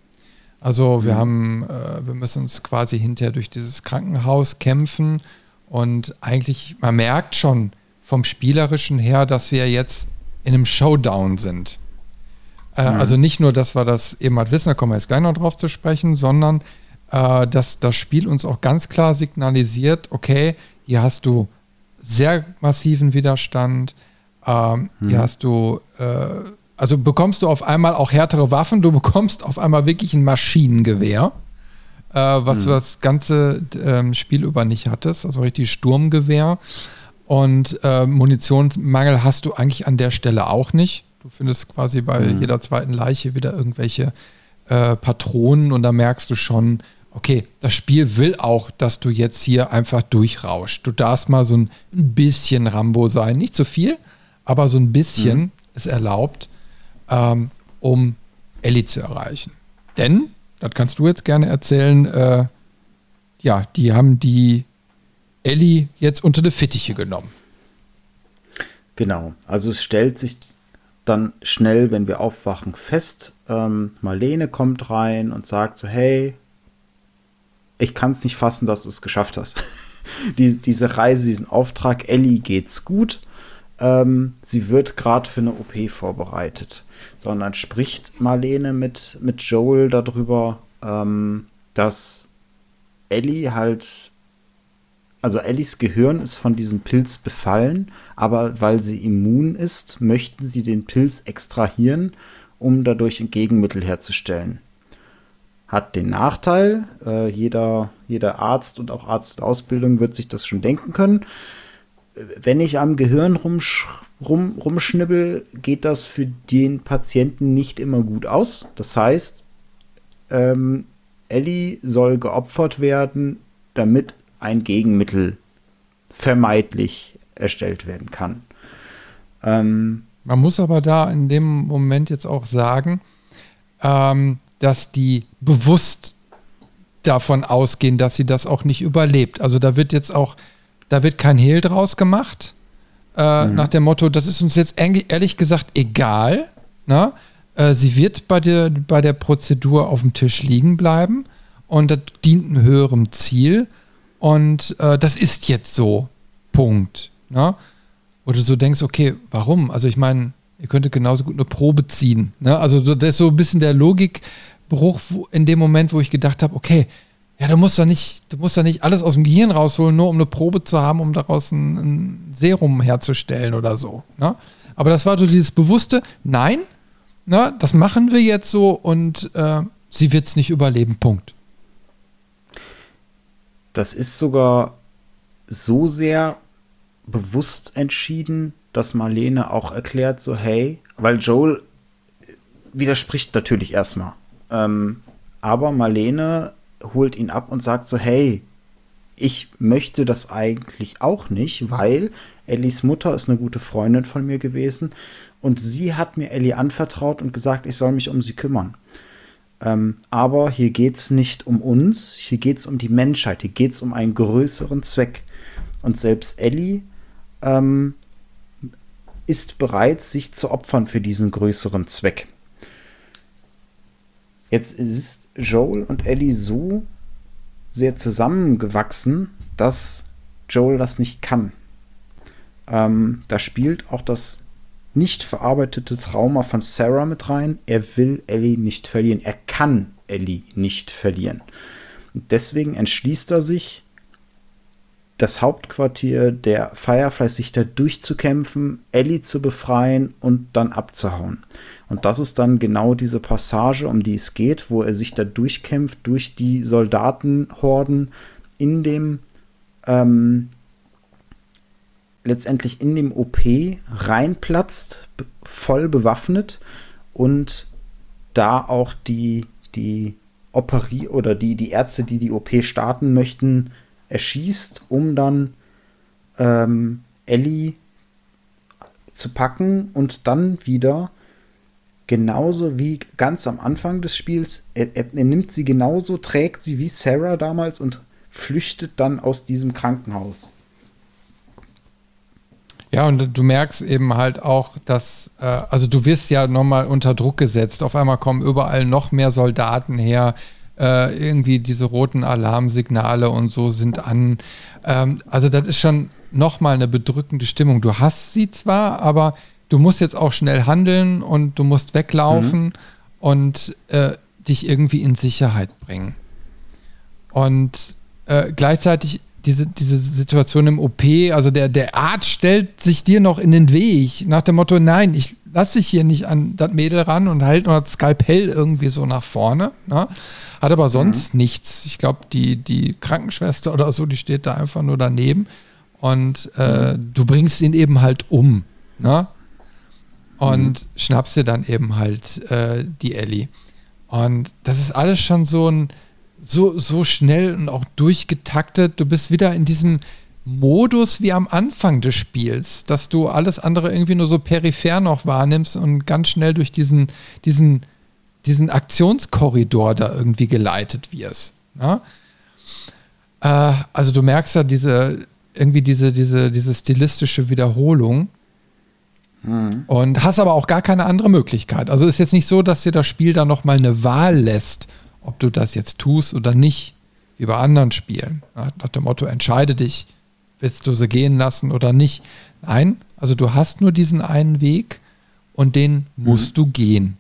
Speaker 1: Also wir mhm. haben, äh, wir müssen uns quasi hinterher durch dieses Krankenhaus kämpfen und eigentlich, man merkt schon vom Spielerischen her, dass wir jetzt in einem Showdown sind. Äh, mhm. Also nicht nur, dass wir das eben halt wissen, da kommen wir jetzt gleich noch drauf zu sprechen, sondern äh, dass das Spiel uns auch ganz klar signalisiert, okay, hier hast du sehr massiven Widerstand, ähm, mhm. hier hast du, äh, also bekommst du auf einmal auch härtere Waffen, du bekommst auf einmal wirklich ein Maschinengewehr, äh, was mhm. du das ganze ähm, Spiel über nicht hattest, also richtig Sturmgewehr. Und äh, Munitionsmangel hast du eigentlich an der Stelle auch nicht. Du findest quasi bei mhm. jeder zweiten Leiche wieder irgendwelche äh, Patronen und da merkst du schon, okay, das Spiel will auch, dass du jetzt hier einfach durchrauscht. Du darfst mal so ein bisschen Rambo sein. Nicht zu viel, aber so ein bisschen mhm. ist erlaubt, ähm, um Ellie zu erreichen. Denn, das kannst du jetzt gerne erzählen, äh, ja, die haben die Ellie jetzt unter die Fittiche genommen.
Speaker 2: Genau, also es stellt sich dann schnell, wenn wir aufwachen, fest. Ähm, Marlene kommt rein und sagt so, hey, ich kann es nicht fassen, dass du es geschafft hast. [laughs] Die, diese Reise, diesen Auftrag, Ellie geht's gut. Ähm, sie wird gerade für eine OP vorbereitet. Sondern spricht Marlene mit, mit Joel darüber, ähm, dass Ellie halt also Ellies Gehirn ist von diesem Pilz befallen, aber weil sie immun ist, möchten sie den Pilz extrahieren, um dadurch ein Gegenmittel herzustellen. Hat den Nachteil, äh, jeder, jeder Arzt und auch Arzt der Ausbildung wird sich das schon denken können. Wenn ich am Gehirn rumsch rum, rumschnibbel, geht das für den Patienten nicht immer gut aus. Das heißt, ähm, Ellie soll geopfert werden, damit ein Gegenmittel vermeidlich erstellt werden kann.
Speaker 1: Ähm, Man muss aber da in dem Moment jetzt auch sagen, ähm, dass die bewusst davon ausgehen, dass sie das auch nicht überlebt. Also da wird jetzt auch, da wird kein Hehl draus gemacht. Äh, mhm. Nach dem Motto, das ist uns jetzt ehrlich gesagt egal. Na? Äh, sie wird bei der, bei der Prozedur auf dem Tisch liegen bleiben und das dient einem höheren Ziel. Und äh, das ist jetzt so. Punkt. Na? Wo du so denkst, okay, warum? Also ich meine, ihr könntet genauso gut eine Probe ziehen. Ne? Also das ist so ein bisschen der Logikbruch in dem Moment, wo ich gedacht habe, okay, ja, du musst doch nicht, du musst doch nicht alles aus dem Gehirn rausholen, nur um eine Probe zu haben, um daraus ein, ein Serum herzustellen oder so. Ne? Aber das war so dieses bewusste, nein, ne, das machen wir jetzt so und äh, sie wird es nicht überleben. Punkt.
Speaker 2: Das ist sogar so sehr bewusst entschieden, dass Marlene auch erklärt, so hey, weil Joel widerspricht natürlich erstmal. Ähm, aber Marlene holt ihn ab und sagt so, hey, ich möchte das eigentlich auch nicht, weil Ellis Mutter ist eine gute Freundin von mir gewesen und sie hat mir Ellie anvertraut und gesagt, ich soll mich um sie kümmern. Ähm, aber hier geht es nicht um uns, hier geht es um die Menschheit, hier geht es um einen größeren Zweck. Und selbst Ellie ähm, ist bereit, sich zu opfern für diesen größeren Zweck. Jetzt ist Joel und Ellie so sehr zusammengewachsen, dass Joel das nicht kann. Ähm, da spielt auch das nicht verarbeitete Trauma von Sarah mit rein. Er will Ellie nicht verlieren. Er kann Ellie nicht verlieren. Und deswegen entschließt er sich, das Hauptquartier der Fireflies sich da durchzukämpfen, Ellie zu befreien und dann abzuhauen. Und das ist dann genau diese Passage, um die es geht, wo er sich da durchkämpft durch die Soldatenhorden in dem ähm, letztendlich in dem OP reinplatzt, voll bewaffnet und da auch die, die Operi oder die, die Ärzte, die die OP starten möchten, erschießt, um dann ähm, Ellie zu packen und dann wieder genauso wie ganz am Anfang des Spiels, er, er, er nimmt sie genauso, trägt sie wie Sarah damals und flüchtet dann aus diesem Krankenhaus.
Speaker 1: Ja, und du merkst eben halt auch, dass, äh, also du wirst ja nochmal unter Druck gesetzt. Auf einmal kommen überall noch mehr Soldaten her. Äh, irgendwie diese roten Alarmsignale und so sind an. Ähm, also das ist schon nochmal eine bedrückende Stimmung. Du hast sie zwar, aber du musst jetzt auch schnell handeln und du musst weglaufen mhm. und äh, dich irgendwie in Sicherheit bringen. Und äh, gleichzeitig diese, diese Situation im OP, also der, der Arzt stellt sich dir noch in den Weg, nach dem Motto, nein, ich lasse dich hier nicht an das Mädel ran und halt nur das Skalpell irgendwie so nach vorne. Ne? Hat aber sonst mhm. nichts. Ich glaube, die, die Krankenschwester oder so, die steht da einfach nur daneben. Und äh, mhm. du bringst ihn eben halt um. Ne? Und mhm. schnappst dir dann eben halt äh, die Ellie. Und das ist alles schon so ein so, so schnell und auch durchgetaktet. Du bist wieder in diesem Modus wie am Anfang des Spiels, dass du alles andere irgendwie nur so peripher noch wahrnimmst und ganz schnell durch diesen, diesen, diesen Aktionskorridor da irgendwie geleitet wirst. Ja? Äh, also du merkst ja diese, irgendwie diese, diese, diese stilistische Wiederholung. Mhm. Und hast aber auch gar keine andere Möglichkeit. Also ist jetzt nicht so, dass dir das Spiel da nochmal eine Wahl lässt, ob du das jetzt tust oder nicht, wie bei anderen Spielen. nach dem Motto, entscheide dich, willst du sie gehen lassen oder nicht. Nein, also du hast nur diesen einen Weg und den mhm. musst du gehen.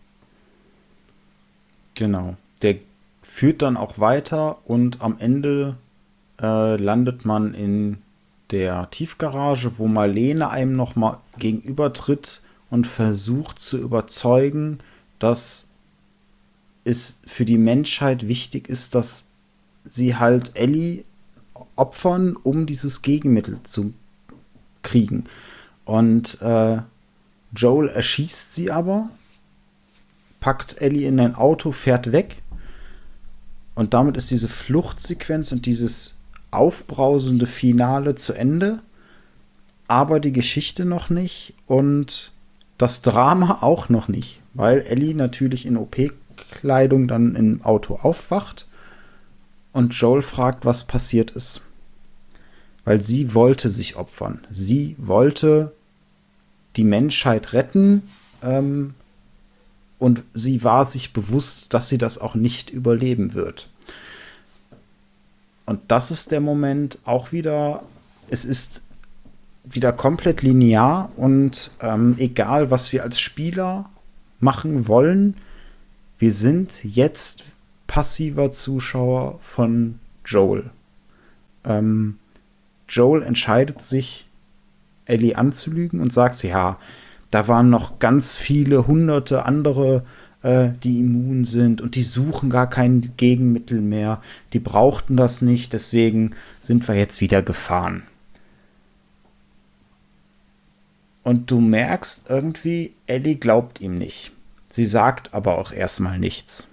Speaker 2: Genau. Der führt dann auch weiter und am Ende äh, landet man in der Tiefgarage, wo Marlene einem nochmal gegenübertritt und versucht zu überzeugen, dass es für die Menschheit wichtig ist, dass sie halt Ellie opfern, um dieses Gegenmittel zu kriegen. Und äh, Joel erschießt sie aber, packt Ellie in ein Auto, fährt weg. Und damit ist diese Fluchtsequenz und dieses aufbrausende Finale zu Ende. Aber die Geschichte noch nicht und das Drama auch noch nicht, weil Ellie natürlich in OP Kleidung dann im Auto aufwacht und Joel fragt, was passiert ist. Weil sie wollte sich opfern. Sie wollte die Menschheit retten ähm, und sie war sich bewusst, dass sie das auch nicht überleben wird. Und das ist der Moment auch wieder, es ist wieder komplett linear und ähm, egal, was wir als Spieler machen wollen, wir sind jetzt passiver Zuschauer von Joel. Ähm, Joel entscheidet sich, Ellie anzulügen und sagt, ja, da waren noch ganz viele hunderte andere, äh, die immun sind und die suchen gar kein Gegenmittel mehr. Die brauchten das nicht, deswegen sind wir jetzt wieder gefahren. Und du merkst irgendwie, Ellie glaubt ihm nicht. Sie sagt aber auch erstmal nichts.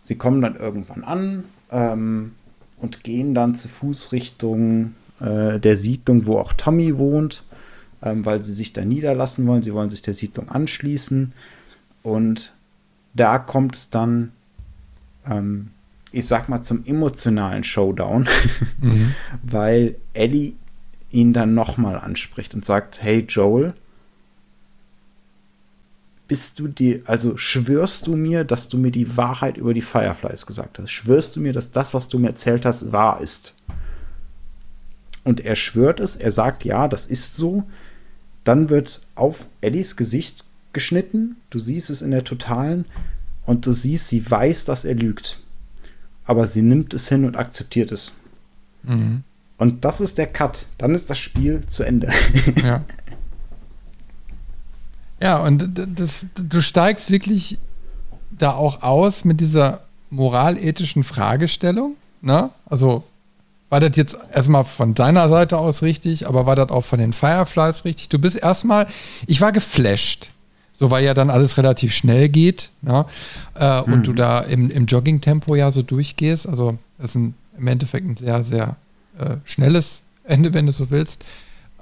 Speaker 2: Sie kommen dann irgendwann an ähm, und gehen dann zu Fuß Richtung äh, der Siedlung, wo auch Tommy wohnt, ähm, weil sie sich da niederlassen wollen. Sie wollen sich der Siedlung anschließen. Und da kommt es dann, ähm, ich sag mal, zum emotionalen Showdown, mhm. [laughs] weil Ellie ihn dann nochmal anspricht und sagt, hey Joel, bist du dir, also schwörst du mir, dass du mir die Wahrheit über die Fireflies gesagt hast? Schwörst du mir, dass das, was du mir erzählt hast, wahr ist? Und er schwört es, er sagt, ja, das ist so. Dann wird auf Ellies Gesicht geschnitten, du siehst es in der totalen und du siehst, sie weiß, dass er lügt. Aber sie nimmt es hin und akzeptiert es. Mhm. Und das ist der Cut. Dann ist das Spiel zu Ende.
Speaker 1: Ja. [laughs] Ja, und das, du steigst wirklich da auch aus mit dieser moralethischen Fragestellung. Ne? Also war das jetzt erstmal von deiner Seite aus richtig, aber war das auch von den Fireflies richtig? Du bist erstmal, ich war geflasht. So, weil ja dann alles relativ schnell geht ne? äh, mhm. und du da im, im Jogging-Tempo ja so durchgehst. Also, das ist ein, im Endeffekt ein sehr, sehr äh, schnelles Ende, wenn du so willst.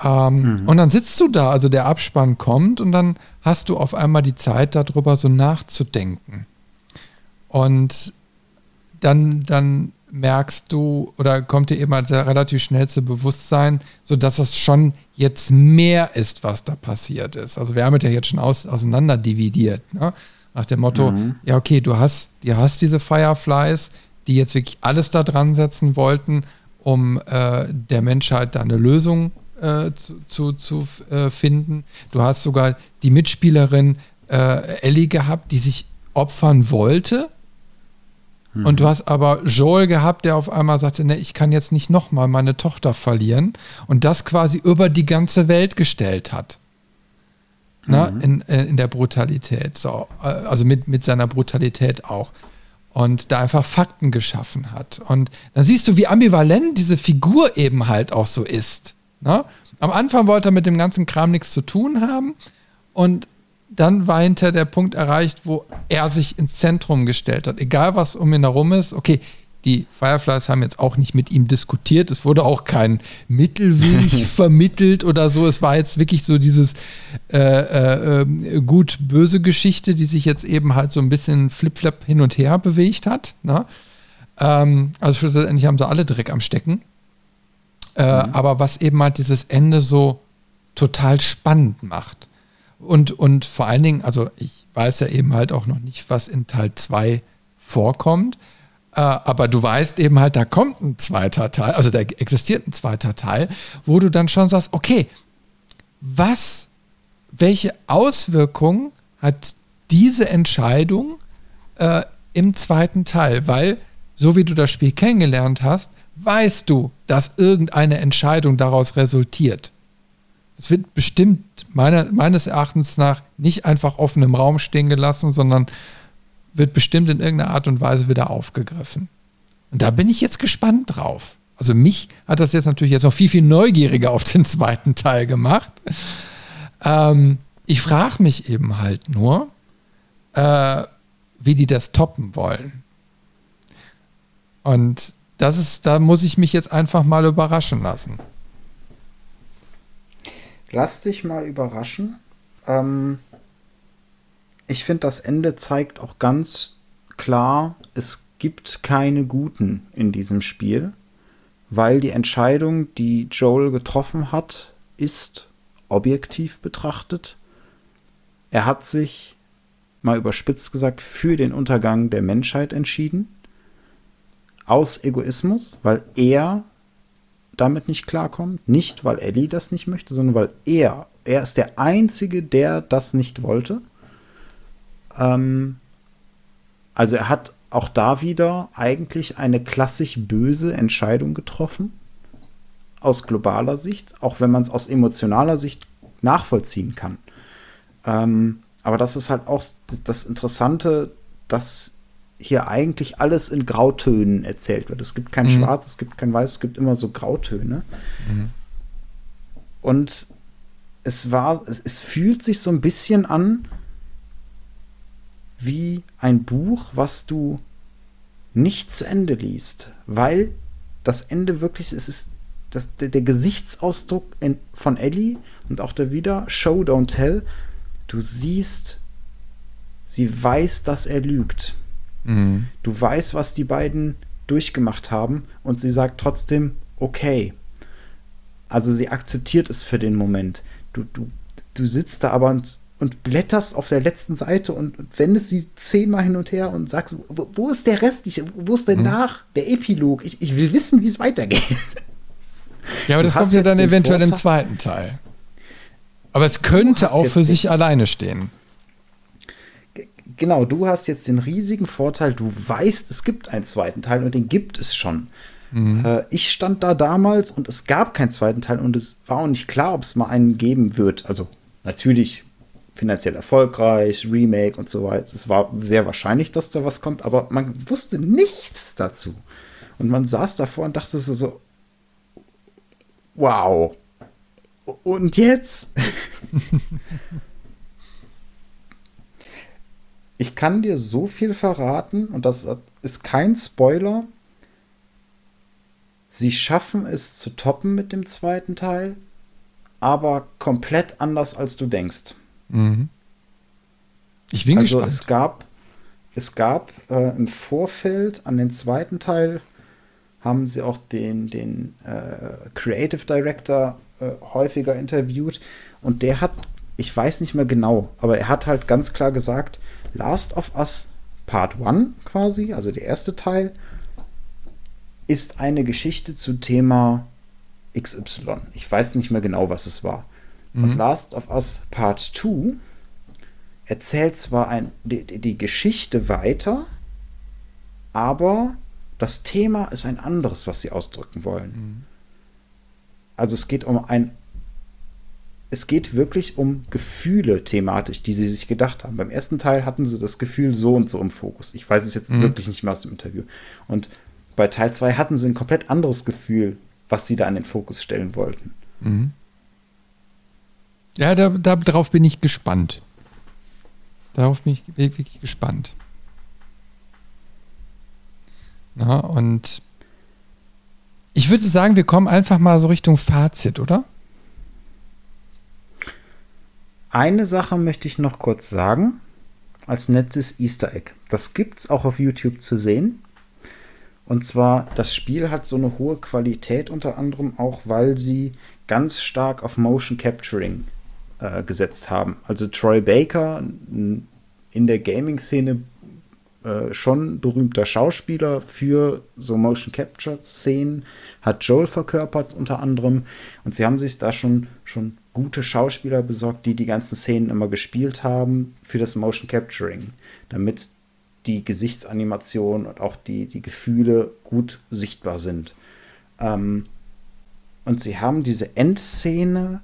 Speaker 1: Ähm, mhm. Und dann sitzt du da, also der Abspann kommt und dann hast du auf einmal die Zeit, darüber so nachzudenken. Und dann, dann merkst du oder kommt dir eben halt relativ schnell zu Bewusstsein, sodass es schon jetzt mehr ist, was da passiert ist. Also wir haben es ja jetzt schon aus, auseinander dividiert. Ne? Nach dem Motto, mhm. ja, okay, du hast, du hast diese Fireflies, die jetzt wirklich alles da dran setzen wollten, um äh, der Menschheit da eine Lösung äh, zu, zu, zu äh, finden. Du hast sogar die Mitspielerin äh, Ellie gehabt, die sich opfern wollte. Mhm. Und du hast aber Joel gehabt, der auf einmal sagte, ne, ich kann jetzt nicht nochmal meine Tochter verlieren. Und das quasi über die ganze Welt gestellt hat. Ne, mhm. in, äh, in der Brutalität. So, äh, also mit, mit seiner Brutalität auch und da einfach Fakten geschaffen hat. Und dann siehst du, wie ambivalent diese Figur eben halt auch so ist. Ne? Am Anfang wollte er mit dem ganzen Kram nichts zu tun haben und dann war hinter der Punkt erreicht, wo er sich ins Zentrum gestellt hat. Egal, was um ihn herum ist. Okay, die Fireflies haben jetzt auch nicht mit ihm diskutiert. Es wurde auch kein Mittelweg [laughs] vermittelt oder so. Es war jetzt wirklich so dieses äh, äh, äh, gut-böse Geschichte, die sich jetzt eben halt so ein bisschen flip-flap hin und her bewegt hat. Ne? Ähm, also schlussendlich haben sie alle Dreck am Stecken. Äh, mhm. Aber was eben halt dieses Ende so total spannend macht. Und, und vor allen Dingen, also ich weiß ja eben halt auch noch nicht, was in Teil 2 vorkommt. Äh, aber du weißt eben halt, da kommt ein zweiter Teil, also da existiert ein zweiter Teil, wo du dann schon sagst, okay, was, welche Auswirkungen hat diese Entscheidung äh, im zweiten Teil? Weil, so wie du das Spiel kennengelernt hast, weißt du, dass irgendeine Entscheidung daraus resultiert. Es wird bestimmt meiner, meines Erachtens nach nicht einfach offen im Raum stehen gelassen, sondern wird bestimmt in irgendeiner Art und Weise wieder aufgegriffen. Und da bin ich jetzt gespannt drauf. Also mich hat das jetzt natürlich jetzt noch viel, viel neugieriger auf den [laughs] zweiten Teil gemacht. Ähm, ich frage mich eben halt nur, äh, wie die das toppen wollen. Und das ist, da muss ich mich jetzt einfach mal überraschen lassen.
Speaker 2: Lass dich mal überraschen. Ähm, ich finde, das Ende zeigt auch ganz klar, es gibt keine Guten in diesem Spiel, weil die Entscheidung, die Joel getroffen hat, ist objektiv betrachtet. Er hat sich, mal überspitzt gesagt, für den Untergang der Menschheit entschieden. Aus Egoismus, weil er damit nicht klarkommt. Nicht, weil Ellie das nicht möchte, sondern weil er, er ist der Einzige, der das nicht wollte. Ähm, also er hat auch da wieder eigentlich eine klassisch böse Entscheidung getroffen. Aus globaler Sicht, auch wenn man es aus emotionaler Sicht nachvollziehen kann. Ähm, aber das ist halt auch das Interessante, dass hier eigentlich alles in Grautönen erzählt wird. Es gibt kein mhm. Schwarz, es gibt kein Weiß, es gibt immer so Grautöne. Mhm. Und es war, es, es fühlt sich so ein bisschen an wie ein Buch, was du nicht zu Ende liest, weil das Ende wirklich, es ist das, der, der Gesichtsausdruck in, von Ellie und auch der wieder Show Don't Tell. Du siehst, sie weiß, dass er lügt. Mhm. Du weißt, was die beiden durchgemacht haben und sie sagt trotzdem, okay. Also sie akzeptiert es für den Moment. Du, du, du sitzt da aber und, und blätterst auf der letzten Seite und, und wendest sie zehnmal hin und her und sagst, wo, wo ist der Rest? Ich, wo ist denn mhm. nach der Epilog? Ich, ich will wissen, wie es weitergeht. [laughs]
Speaker 1: Ja, aber das kommt ja dann eventuell Vorteil. im zweiten Teil. Aber es könnte auch für sich alleine stehen
Speaker 2: genau, du hast jetzt den riesigen Vorteil, du weißt, es gibt einen zweiten Teil und den gibt es schon. Mhm. Äh, ich stand da damals und es gab keinen zweiten Teil und es war auch nicht klar, ob es mal einen geben wird. Also natürlich finanziell erfolgreich, Remake und so weiter. Es war sehr wahrscheinlich, dass da was kommt, aber man wusste nichts dazu. Und man saß davor und dachte so, so wow. Und jetzt? [laughs] [laughs] Ich kann dir so viel verraten, und das ist kein Spoiler. Sie schaffen es zu toppen mit dem zweiten Teil, aber komplett anders, als du denkst. Mhm.
Speaker 1: Ich bin also gespannt.
Speaker 2: Es gab, es gab äh, im Vorfeld an den zweiten Teil haben sie auch den, den äh, Creative Director äh, häufiger interviewt und der hat, ich weiß nicht mehr genau, aber er hat halt ganz klar gesagt, Last of Us Part 1 quasi, also der erste Teil, ist eine Geschichte zu Thema XY. Ich weiß nicht mehr genau, was es war. Mhm. Und Last of Us Part 2 erzählt zwar ein, die, die Geschichte weiter, aber das Thema ist ein anderes, was sie ausdrücken wollen. Mhm. Also es geht um ein es geht wirklich um Gefühle thematisch, die sie sich gedacht haben. Beim ersten Teil hatten sie das Gefühl so und so im Fokus. Ich weiß es jetzt mhm. wirklich nicht mehr aus dem Interview. Und bei Teil 2 hatten sie ein komplett anderes Gefühl, was sie da in den Fokus stellen wollten. Mhm.
Speaker 1: Ja, da, da, darauf bin ich gespannt. Darauf bin ich wirklich gespannt. Na, und ich würde sagen, wir kommen einfach mal so Richtung Fazit, oder?
Speaker 2: Eine Sache möchte ich noch kurz sagen, als nettes Easter Egg. Das gibt es auch auf YouTube zu sehen. Und zwar, das Spiel hat so eine hohe Qualität unter anderem auch, weil sie ganz stark auf Motion Capturing äh, gesetzt haben. Also Troy Baker, in der Gaming-Szene äh, schon berühmter Schauspieler für so Motion Capture Szenen, hat Joel verkörpert unter anderem. Und sie haben sich da schon, schon gute Schauspieler besorgt, die die ganzen Szenen immer gespielt haben für das Motion Capturing, damit die Gesichtsanimation und auch die, die Gefühle gut sichtbar sind. Ähm, und sie haben diese Endszene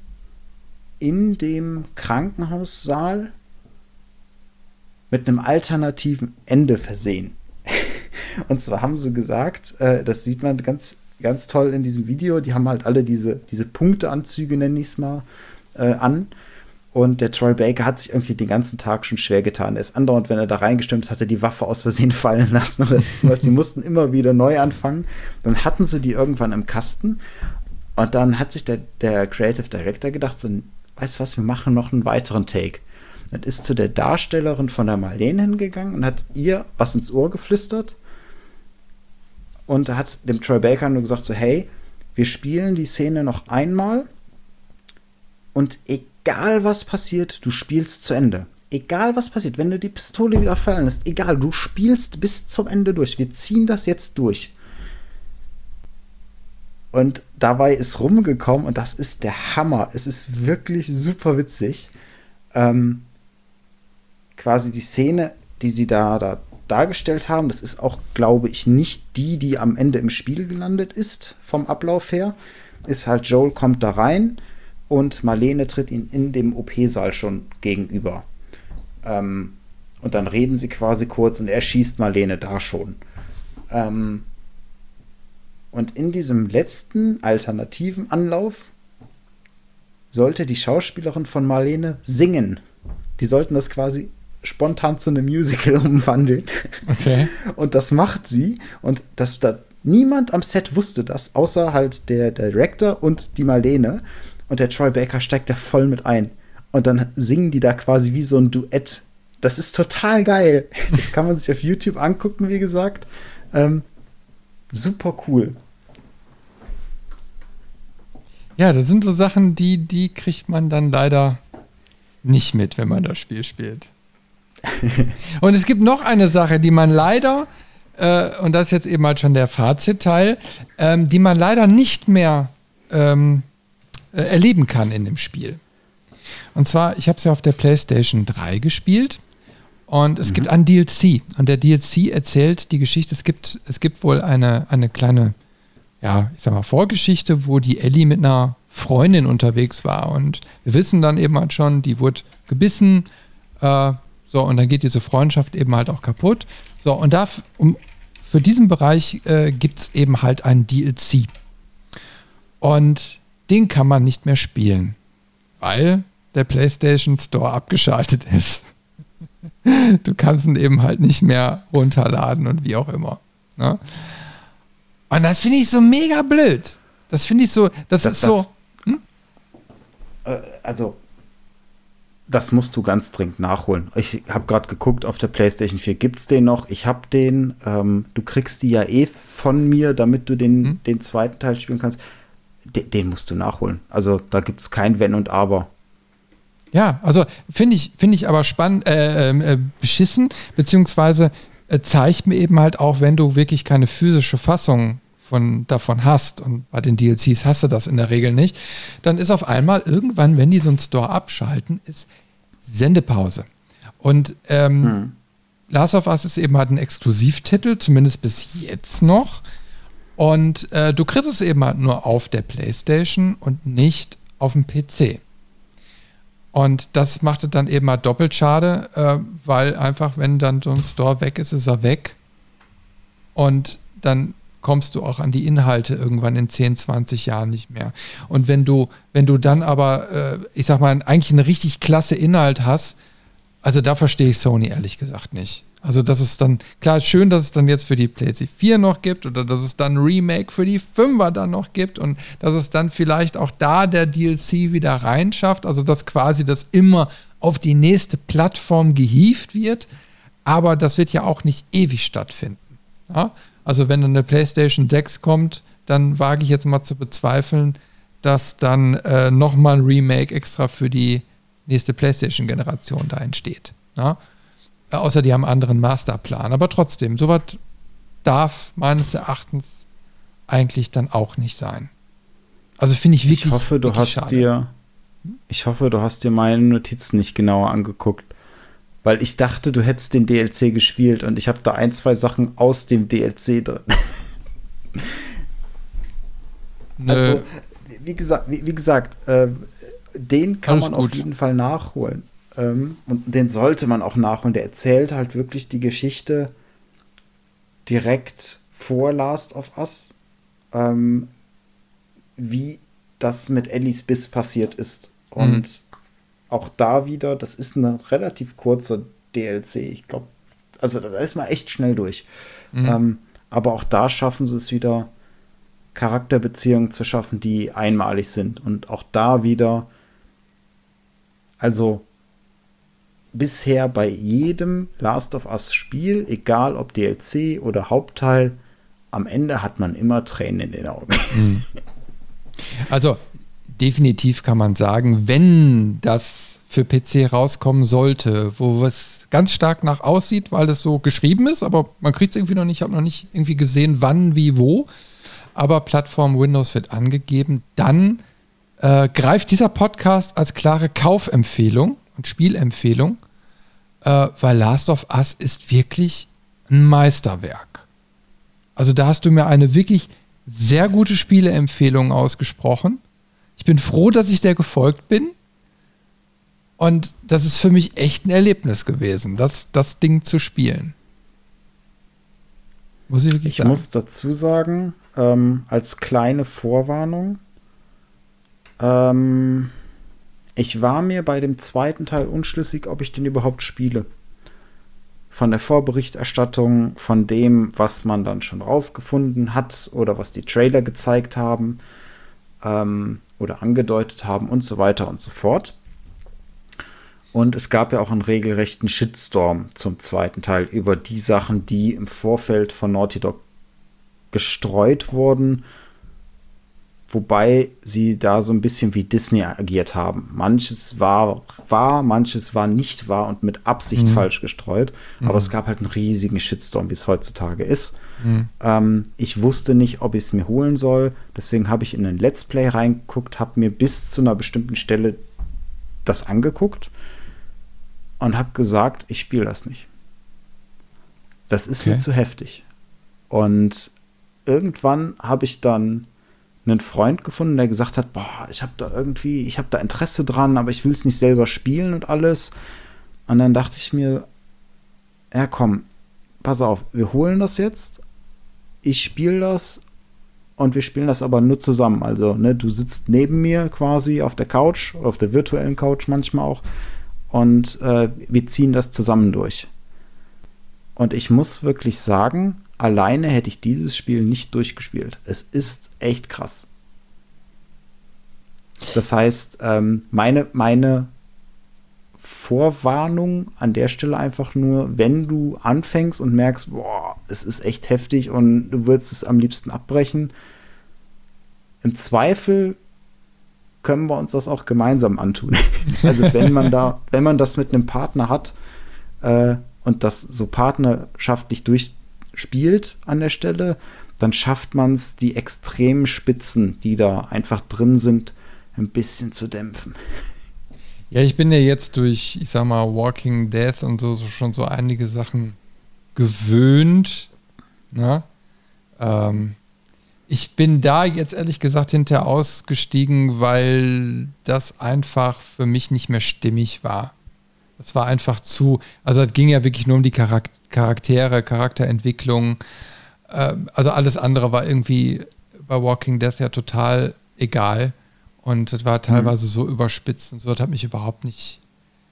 Speaker 2: in dem Krankenhaussaal mit einem alternativen Ende versehen. [laughs] und zwar haben sie gesagt, äh, das sieht man ganz ganz toll in diesem Video. Die haben halt alle diese, diese Punkteanzüge, nenne ich es mal, äh, an. Und der Troy Baker hat sich irgendwie den ganzen Tag schon schwer getan. Er ist andauernd, wenn er da reingestimmt ist, hat er die Waffe aus Versehen [laughs] fallen lassen oder was. Die mussten immer wieder neu anfangen. Dann hatten sie die irgendwann im Kasten. Und dann hat sich der, der Creative Director gedacht, so, weißt du was, wir machen noch einen weiteren Take. Und ist zu der Darstellerin von der Marlene hingegangen und hat ihr was ins Ohr geflüstert und hat dem Troy Baker nur gesagt so, hey, wir spielen die Szene noch einmal und egal was passiert, du spielst zu Ende. Egal was passiert, wenn du die Pistole wieder fallen lässt, egal, du spielst bis zum Ende durch. Wir ziehen das jetzt durch. Und dabei ist rumgekommen und das ist der Hammer. Es ist wirklich super witzig. Ähm, quasi die Szene, die sie da, da dargestellt haben, das ist auch, glaube ich, nicht die, die am Ende im Spiel gelandet ist, vom Ablauf her. Ist halt, Joel kommt da rein und Marlene tritt ihn in dem OP-Saal schon gegenüber. Ähm, und dann reden sie quasi kurz und er schießt Marlene da schon. Ähm, und in diesem letzten alternativen Anlauf sollte die Schauspielerin von Marlene singen. Die sollten das quasi spontan zu einem Musical [laughs] umwandeln. Okay. Und das macht sie. Und das, da, niemand am Set wusste das, außer halt der, der Director und die Marlene. Und der Troy Baker steigt da voll mit ein. Und dann singen die da quasi wie so ein Duett. Das ist total geil. [laughs] Das kann man sich auf YouTube angucken, wie gesagt. Ähm, super cool.
Speaker 1: Ja, das sind so Sachen, die, die kriegt man dann leider nicht mit, wenn man das Spiel spielt. [laughs] und es gibt noch eine Sache, die man leider, äh, und das ist jetzt eben halt schon der Fazitteil, ähm, die man leider nicht mehr ähm, äh, erleben kann in dem Spiel. Und zwar, ich habe es ja auf der PlayStation 3 gespielt und es mhm. gibt ein DLC. Und der DLC erzählt die Geschichte, es gibt, es gibt wohl eine, eine kleine, ja, ich sag mal, Vorgeschichte, wo die Ellie mit einer Freundin unterwegs war. Und wir wissen dann eben halt schon, die wurde gebissen. Äh, so, und dann geht diese Freundschaft eben halt auch kaputt. So, und da, um, für diesen Bereich äh, gibt es eben halt ein DLC. Und den kann man nicht mehr spielen, weil der PlayStation Store abgeschaltet [laughs] ist. du kannst ihn eben halt nicht mehr runterladen und wie auch immer. Ne? Und das finde ich so mega blöd. Das finde ich so, das, das ist das, so. Hm?
Speaker 2: Äh, also, das musst du ganz dringend nachholen. Ich habe gerade geguckt, auf der PlayStation 4 gibt es den noch. Ich habe den. Ähm, du kriegst die ja eh von mir, damit du den, hm? den zweiten Teil spielen kannst. Den, den musst du nachholen. Also da gibt es kein Wenn und Aber.
Speaker 1: Ja, also finde ich, finde ich aber spannend, äh, ähm, äh, beschissen, beziehungsweise äh, zeigt mir eben halt auch, wenn du wirklich keine physische Fassung von, davon hast, und bei den DLCs hast du das in der Regel nicht, dann ist auf einmal irgendwann, wenn die so einen Store abschalten, ist Sendepause. Und ähm, hm. Last of Us ist eben halt ein Exklusivtitel, zumindest bis jetzt noch. Und äh, du kriegst es eben halt nur auf der PlayStation und nicht auf dem PC. Und das macht es dann eben mal doppelt schade, äh, weil einfach, wenn dann so ein Store weg ist, ist er weg. Und dann kommst du auch an die Inhalte irgendwann in 10, 20 Jahren nicht mehr. Und wenn du, wenn du dann aber, äh, ich sag mal, eigentlich einen richtig klasse Inhalt hast, also da verstehe ich Sony ehrlich gesagt nicht. Also das ist dann, klar, schön, dass es dann jetzt für die PlayStation 4 noch gibt oder dass es dann Remake für die 5er dann noch gibt und dass es dann vielleicht auch da der DLC wieder reinschafft, also dass quasi das immer auf die nächste Plattform gehievt wird, aber das wird ja auch nicht ewig stattfinden. Ja? Also wenn dann eine PlayStation 6 kommt, dann wage ich jetzt mal zu bezweifeln, dass dann äh, nochmal ein Remake extra für die nächste PlayStation-Generation da entsteht. Ja? Äh, außer die haben einen anderen Masterplan. Aber trotzdem, sowas darf meines Erachtens eigentlich dann auch nicht sein. Also finde ich wirklich.
Speaker 2: Ich hoffe, du hast schade. dir. Ich hoffe, du hast dir meine Notizen nicht genauer angeguckt. Weil ich dachte, du hättest den DLC gespielt und ich habe da ein, zwei Sachen aus dem DLC drin. [laughs] Nö. Also, wie gesagt, wie, wie gesagt, äh, den kann Alles man gut. auf jeden Fall nachholen. Ähm, und den sollte man auch nachholen. Der erzählt halt wirklich die Geschichte direkt vor Last of Us, ähm, wie das mit Ellis Biss passiert ist. Und mhm. Auch da wieder, das ist eine relativ kurze DLC. Ich glaube, also da ist man echt schnell durch. Mhm. Ähm, aber auch da schaffen sie es wieder, Charakterbeziehungen zu schaffen, die einmalig sind. Und auch da wieder, also bisher bei jedem Last of Us Spiel, egal ob DLC oder Hauptteil, am Ende hat man immer Tränen in den Augen. Mhm.
Speaker 1: Also definitiv kann man sagen, wenn das für PC rauskommen sollte, wo es ganz stark nach aussieht, weil das so geschrieben ist, aber man kriegt es irgendwie noch nicht, ich habe noch nicht irgendwie gesehen, wann, wie, wo. Aber Plattform Windows wird angegeben. Dann äh, greift dieser Podcast als klare Kaufempfehlung und Spielempfehlung, äh, weil Last of Us ist wirklich ein Meisterwerk. Also da hast du mir eine wirklich sehr gute Spieleempfehlung ausgesprochen. Ich bin froh, dass ich der gefolgt bin. Und das ist für mich echt ein Erlebnis gewesen, das, das Ding zu spielen.
Speaker 2: Muss ich wirklich ich sagen. muss dazu sagen, ähm, als kleine Vorwarnung, ähm, ich war mir bei dem zweiten Teil unschlüssig, ob ich den überhaupt spiele. Von der Vorberichterstattung, von dem, was man dann schon rausgefunden hat oder was die Trailer gezeigt haben ähm, oder angedeutet haben und so weiter und so fort. Und es gab ja auch einen regelrechten Shitstorm zum zweiten Teil über die Sachen, die im Vorfeld von Naughty Dog gestreut wurden, wobei sie da so ein bisschen wie Disney agiert haben. Manches war wahr, manches war nicht wahr und mit Absicht mhm. falsch gestreut. Aber mhm. es gab halt einen riesigen Shitstorm, wie es heutzutage ist. Mhm. Ähm, ich wusste nicht, ob ich es mir holen soll. Deswegen habe ich in ein Let's Play reingeguckt, habe mir bis zu einer bestimmten Stelle das angeguckt und habe gesagt, ich spiele das nicht. Das ist okay. mir zu heftig. Und irgendwann habe ich dann einen Freund gefunden, der gesagt hat, boah, ich habe da irgendwie, ich habe da Interesse dran, aber ich will es nicht selber spielen und alles. Und dann dachte ich mir, ja komm, pass auf, wir holen das jetzt, ich spiele das und wir spielen das aber nur zusammen. Also, ne, du sitzt neben mir quasi auf der Couch, auf der virtuellen Couch manchmal auch und äh, wir ziehen das zusammen durch. Und ich muss wirklich sagen, alleine hätte ich dieses Spiel nicht durchgespielt. Es ist echt krass. Das heißt, ähm, meine, meine Vorwarnung an der Stelle einfach nur, wenn du anfängst und merkst, boah, es ist echt heftig und du würdest es am liebsten abbrechen, im Zweifel können wir uns das auch gemeinsam antun. [laughs] also wenn man da, wenn man das mit einem Partner hat äh, und das so partnerschaftlich durchspielt an der Stelle, dann schafft man es, die extremen Spitzen, die da einfach drin sind, ein bisschen zu dämpfen.
Speaker 1: Ja, ich bin ja jetzt durch, ich sag mal, Walking Death und so, so schon so einige Sachen gewöhnt. Ne? Ähm, ich bin da jetzt ehrlich gesagt hinterher ausgestiegen, weil das einfach für mich nicht mehr stimmig war. Das war einfach zu, also es ging ja wirklich nur um die Charaktere, Charakterentwicklung. Ähm, also alles andere war irgendwie bei Walking Death ja total egal. Und das war teilweise mhm. so überspitzt und so, das hat mich überhaupt nicht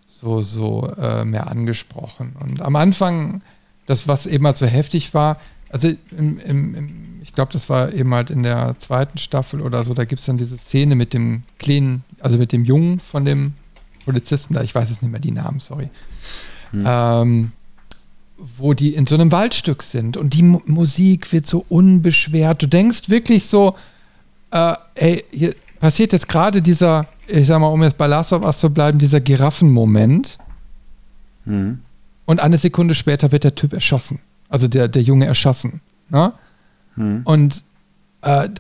Speaker 1: so, so äh, mehr angesprochen. Und am Anfang, das, was eben halt so heftig war, also im, im, im ich glaube, das war eben halt in der zweiten Staffel oder so, da gibt es dann diese Szene mit dem kleinen, also mit dem Jungen von dem Polizisten da, ich weiß es nicht mehr die Namen, sorry. Hm. Ähm, wo die in so einem Waldstück sind und die M Musik wird so unbeschwert. Du denkst wirklich so, äh, ey, hier passiert jetzt gerade dieser, ich sag mal, um jetzt bei Last of Us zu bleiben, dieser Giraffenmoment. Hm. Und eine Sekunde später wird der Typ erschossen. Also der, der Junge erschossen. Ne? Hm. Und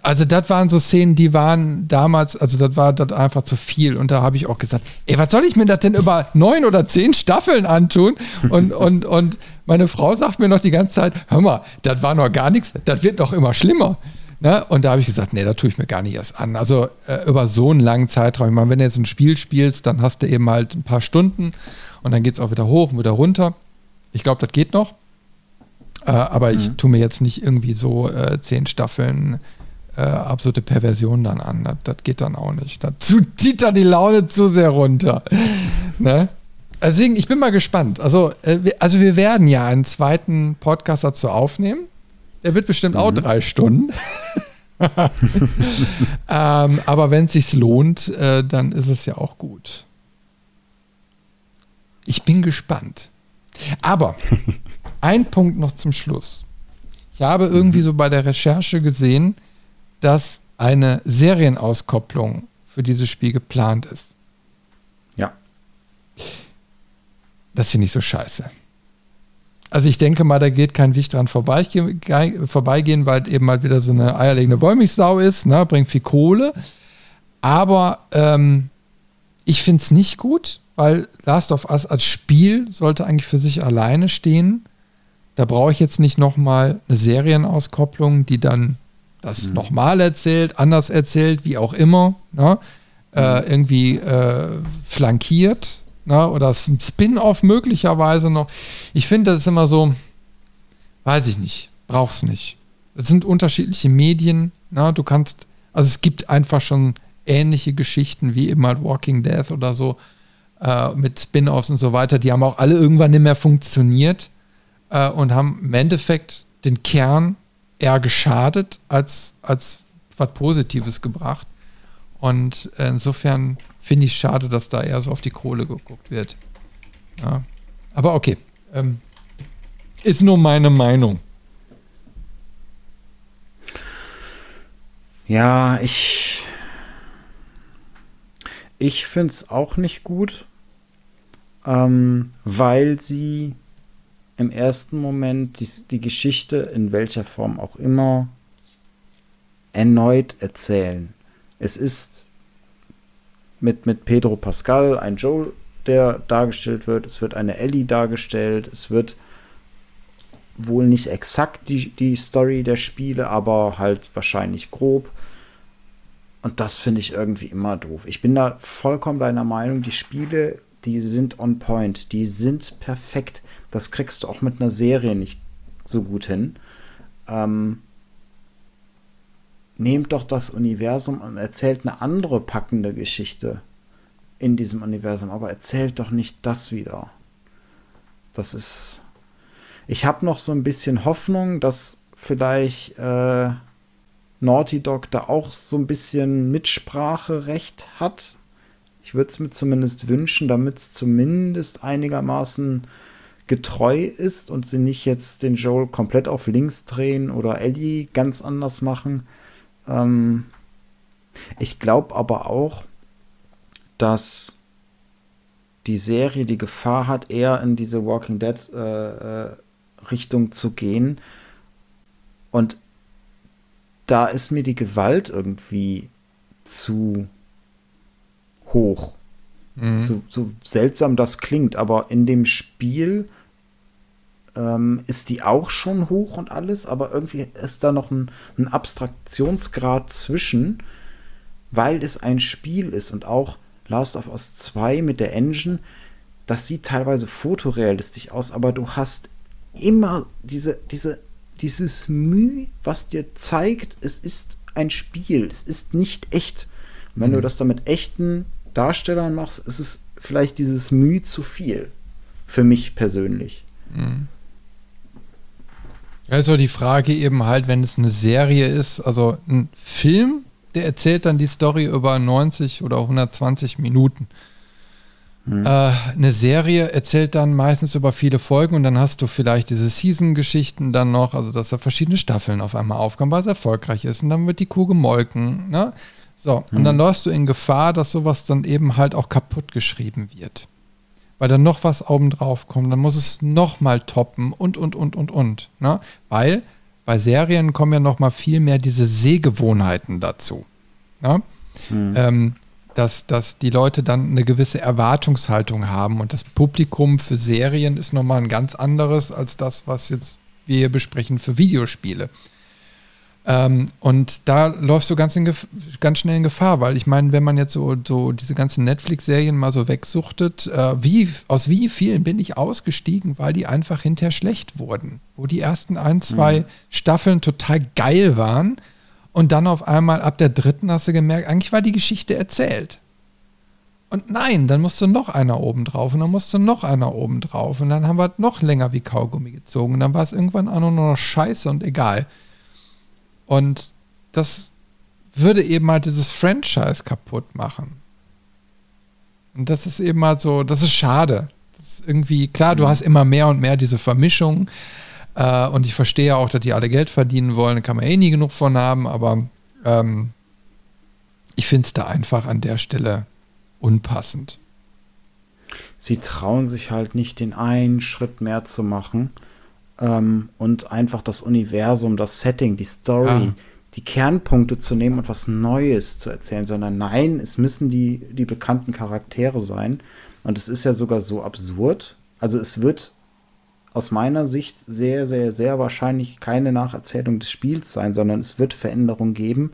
Speaker 1: also das waren so Szenen, die waren damals, also das war das einfach zu viel. Und da habe ich auch gesagt, ey, was soll ich mir das denn über neun oder zehn Staffeln antun? Und, [laughs] und, und meine Frau sagt mir noch die ganze Zeit, hör mal, das war noch gar nichts, das wird noch immer schlimmer. Ne? Und da habe ich gesagt, nee, da tue ich mir gar nicht erst an. Also äh, über so einen langen Zeitraum, ich meine, wenn du jetzt ein Spiel spielst, dann hast du eben halt ein paar Stunden und dann geht es auch wieder hoch und wieder runter. Ich glaube, das geht noch. Äh, aber mhm. ich tue mir jetzt nicht irgendwie so äh, zehn Staffeln äh, absolute Perversion dann an. Das, das, geht dann auch nicht. Dazu zieht da die Laune zu sehr runter. [laughs] ne? Deswegen, ich bin mal gespannt. Also, äh, also wir werden ja einen zweiten Podcast dazu aufnehmen. Der wird bestimmt mhm. auch drei Stunden. [laughs] [laughs] ähm, aber wenn es sich lohnt, äh, dann ist es ja auch gut. Ich bin gespannt. Aber ein Punkt noch zum Schluss. Ich habe irgendwie so bei der Recherche gesehen, dass eine Serienauskopplung für dieses Spiel geplant ist.
Speaker 2: Ja.
Speaker 1: Das finde ich so scheiße. Also ich denke mal, da geht kein Weg dran vorbeigehen, vorbeigehen, weil eben halt wieder so eine eierlegende Wollmilchsau ist, ne? bringt viel Kohle. Aber ähm, ich finde es nicht gut, weil Last of Us als Spiel sollte eigentlich für sich alleine stehen. Da brauche ich jetzt nicht nochmal eine Serienauskopplung, die dann das mhm. nochmal erzählt, anders erzählt, wie auch immer, ne? äh, mhm. irgendwie äh, flankiert ne? oder ein Spin-off möglicherweise noch. Ich finde, das ist immer so, weiß ich nicht, brauch's nicht. Das sind unterschiedliche Medien. Ne? Du kannst, also es gibt einfach schon ähnliche Geschichten wie eben halt Walking Death oder so äh, mit Spin-offs und so weiter. Die haben auch alle irgendwann nicht mehr funktioniert äh, und haben im Endeffekt den Kern eher geschadet als, als was Positives gebracht. Und insofern finde ich schade, dass da eher so auf die Kohle geguckt wird. Ja. Aber okay. Ähm, ist nur meine Meinung.
Speaker 2: Ja, ich. Ich finde es auch nicht gut, ähm, weil sie im ersten Moment die, die Geschichte in welcher Form auch immer erneut erzählen. Es ist mit, mit Pedro Pascal ein Joel, der dargestellt wird. Es wird eine Ellie dargestellt. Es wird wohl nicht exakt die, die Story der Spiele, aber halt wahrscheinlich grob. Und das finde ich irgendwie immer doof. Ich bin da vollkommen deiner Meinung, die Spiele, die sind on point, die sind perfekt. Das kriegst du auch mit einer Serie nicht so gut hin. Ähm, nehmt doch das Universum und erzählt eine andere packende Geschichte in diesem Universum, aber erzählt doch nicht das wieder. Das ist. Ich habe noch so ein bisschen Hoffnung, dass vielleicht äh, Naughty Dog da auch so ein bisschen Mitspracherecht hat. Ich würde es mir zumindest wünschen, damit es zumindest einigermaßen getreu ist und sie nicht jetzt den Joel komplett auf links drehen oder Ellie ganz anders machen. Ähm ich glaube aber auch, dass die Serie die Gefahr hat, eher in diese Walking Dead äh, äh, Richtung zu gehen. Und da ist mir die Gewalt irgendwie zu hoch. Mhm. So, so, seltsam das klingt, aber in dem Spiel ähm, ist die auch schon hoch und alles, aber irgendwie ist da noch ein, ein Abstraktionsgrad zwischen, weil es ein Spiel ist und auch Last of Us 2 mit der Engine, das sieht teilweise fotorealistisch aus, aber du hast immer diese, diese, dieses Mühe, was dir zeigt, es ist ein Spiel, es ist nicht echt. Und wenn mhm. du das dann mit echten Darstellern machst, ist es vielleicht dieses Mühe zu viel. Für mich persönlich. Mhm.
Speaker 1: Also die Frage eben halt, wenn es eine Serie ist, also ein Film, der erzählt dann die Story über 90 oder 120 Minuten. Mhm. Äh, eine Serie erzählt dann meistens über viele Folgen und dann hast du vielleicht diese Season-Geschichten dann noch, also dass da verschiedene Staffeln auf einmal aufkommen, weil es erfolgreich ist und dann wird die Kuh gemolken. Ne? So, mhm. und dann läufst du in Gefahr, dass sowas dann eben halt auch kaputt geschrieben wird weil dann noch was oben drauf kommt, dann muss es noch mal toppen und, und, und, und, und. Ne? Weil bei Serien kommen ja noch mal viel mehr diese Sehgewohnheiten dazu. Ne? Hm. Ähm, dass, dass die Leute dann eine gewisse Erwartungshaltung haben und das Publikum für Serien ist nochmal ein ganz anderes als das, was jetzt wir hier besprechen für Videospiele. Ähm, und da läufst du ganz, in ganz schnell in Gefahr, weil ich meine, wenn man jetzt so, so diese ganzen Netflix-Serien mal so wegsuchtet, äh, wie, aus wie vielen bin ich ausgestiegen, weil die einfach hinterher schlecht wurden. Wo die ersten ein, zwei mhm. Staffeln total geil waren und dann auf einmal ab der dritten hast du gemerkt, eigentlich war die Geschichte erzählt. Und nein, dann musste noch einer oben drauf und dann musste noch einer oben drauf und dann haben wir noch länger wie Kaugummi gezogen und dann war es irgendwann auch nur noch scheiße und egal. Und das würde eben halt dieses Franchise kaputt machen. Und das ist eben halt so, das ist schade. Das ist irgendwie, klar, du mhm. hast immer mehr und mehr diese Vermischung, Äh, und ich verstehe auch, dass die alle Geld verdienen wollen, da kann man eh nie genug von haben, aber ähm, ich finde es da einfach an der Stelle unpassend.
Speaker 2: Sie trauen sich halt nicht, den einen Schritt mehr zu machen ähm, und einfach das Universum, das Setting, die Story, ja. die Kernpunkte zu nehmen und was Neues zu erzählen, sondern nein, es müssen die, die bekannten Charaktere sein. Und es ist ja sogar so absurd. Also es wird aus meiner Sicht sehr, sehr, sehr wahrscheinlich keine Nacherzählung des Spiels sein, sondern es wird Veränderungen geben,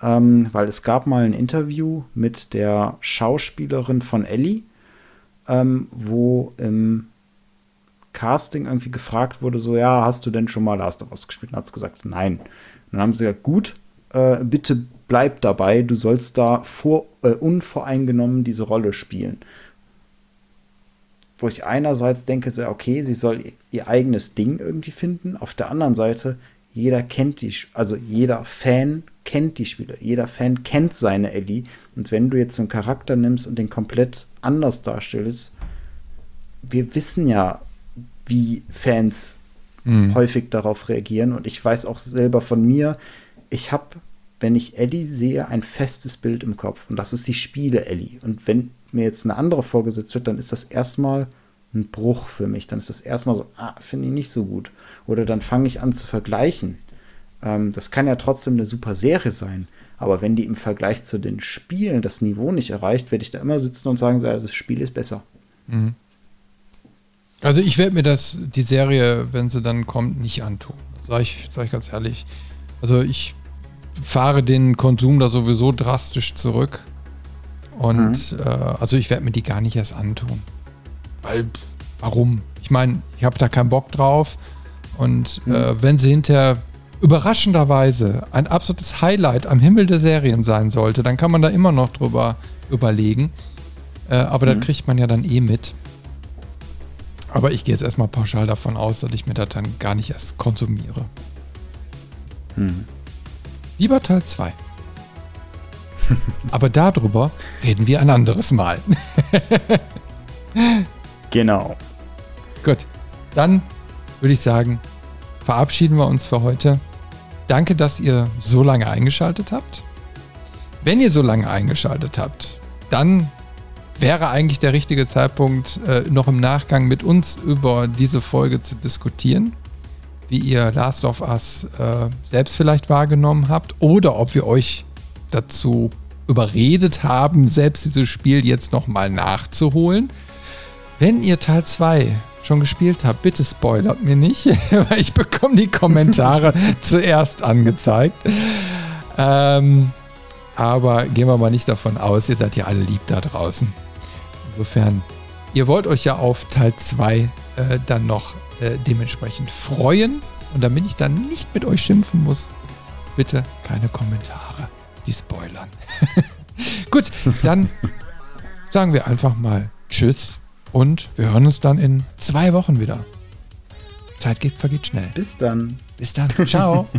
Speaker 2: ähm, weil es gab mal ein Interview mit der Schauspielerin von Ellie, ähm, wo im Casting irgendwie gefragt wurde, so, ja, hast du denn schon mal Last of Us gespielt? Und hat es gesagt, nein. Und dann haben sie gesagt, gut, äh, bitte bleib dabei, du sollst da vor, äh, unvoreingenommen diese Rolle spielen. Wo ich einerseits denke, so, okay, sie soll ihr eigenes Ding irgendwie finden. Auf der anderen Seite, jeder kennt die, also jeder Fan kennt die Spiele. Jeder Fan kennt seine Ellie. Und wenn du jetzt einen Charakter nimmst und den komplett anders darstellst, wir wissen ja, wie Fans mhm. häufig darauf reagieren. Und ich weiß auch selber von mir, ich habe, wenn ich Ellie sehe, ein festes Bild im Kopf. Und das ist die Spiele Ellie. Und wenn mir jetzt eine andere vorgesetzt wird, dann ist das erstmal ein Bruch für mich. Dann ist das erstmal so, ah, finde ich nicht so gut. Oder dann fange ich an zu vergleichen. Ähm, das kann ja trotzdem eine super Serie sein. Aber wenn die im Vergleich zu den Spielen das Niveau nicht erreicht, werde ich da immer sitzen und sagen, das Spiel ist besser. Mhm.
Speaker 1: Also ich werde mir das, die Serie, wenn sie dann kommt, nicht antun. Sag ich, sag ich ganz ehrlich. Also ich fahre den Konsum da sowieso drastisch zurück. Und mhm. äh, also ich werde mir die gar nicht erst antun. Weil, warum? Ich meine, ich habe da keinen Bock drauf. Und mhm. äh, wenn sie hinterher überraschenderweise ein absolutes Highlight am Himmel der Serien sein sollte, dann kann man da immer noch drüber überlegen. Äh, aber mhm. das kriegt man ja dann eh mit. Aber ich gehe jetzt erstmal pauschal davon aus, dass ich mir das dann gar nicht erst konsumiere. Mhm. Lieber Teil 2. Aber darüber reden wir ein anderes Mal. [laughs]
Speaker 2: genau.
Speaker 1: Gut. Dann würde ich sagen, verabschieden wir uns für heute. Danke, dass ihr so lange eingeschaltet habt. Wenn ihr so lange eingeschaltet habt, dann wäre eigentlich der richtige Zeitpunkt, äh, noch im Nachgang mit uns über diese Folge zu diskutieren, wie ihr Last of Us äh, selbst vielleicht wahrgenommen habt oder ob wir euch dazu überredet haben, selbst dieses Spiel jetzt nochmal nachzuholen. Wenn ihr Teil 2 schon gespielt habt, bitte spoilert mir nicht, [laughs] weil ich bekomme die Kommentare [laughs] zuerst angezeigt. Ähm, aber gehen wir mal nicht davon aus, ihr seid ja alle lieb da draußen. Insofern, ihr wollt euch ja auf Teil 2 äh, dann noch äh, dementsprechend freuen. Und damit ich dann nicht mit euch schimpfen muss, bitte keine Kommentare, die spoilern. [laughs] Gut, dann sagen wir einfach mal Tschüss und wir hören uns dann in zwei Wochen wieder. Zeit geht, vergeht schnell.
Speaker 2: Bis dann.
Speaker 1: Bis dann. Ciao. [laughs]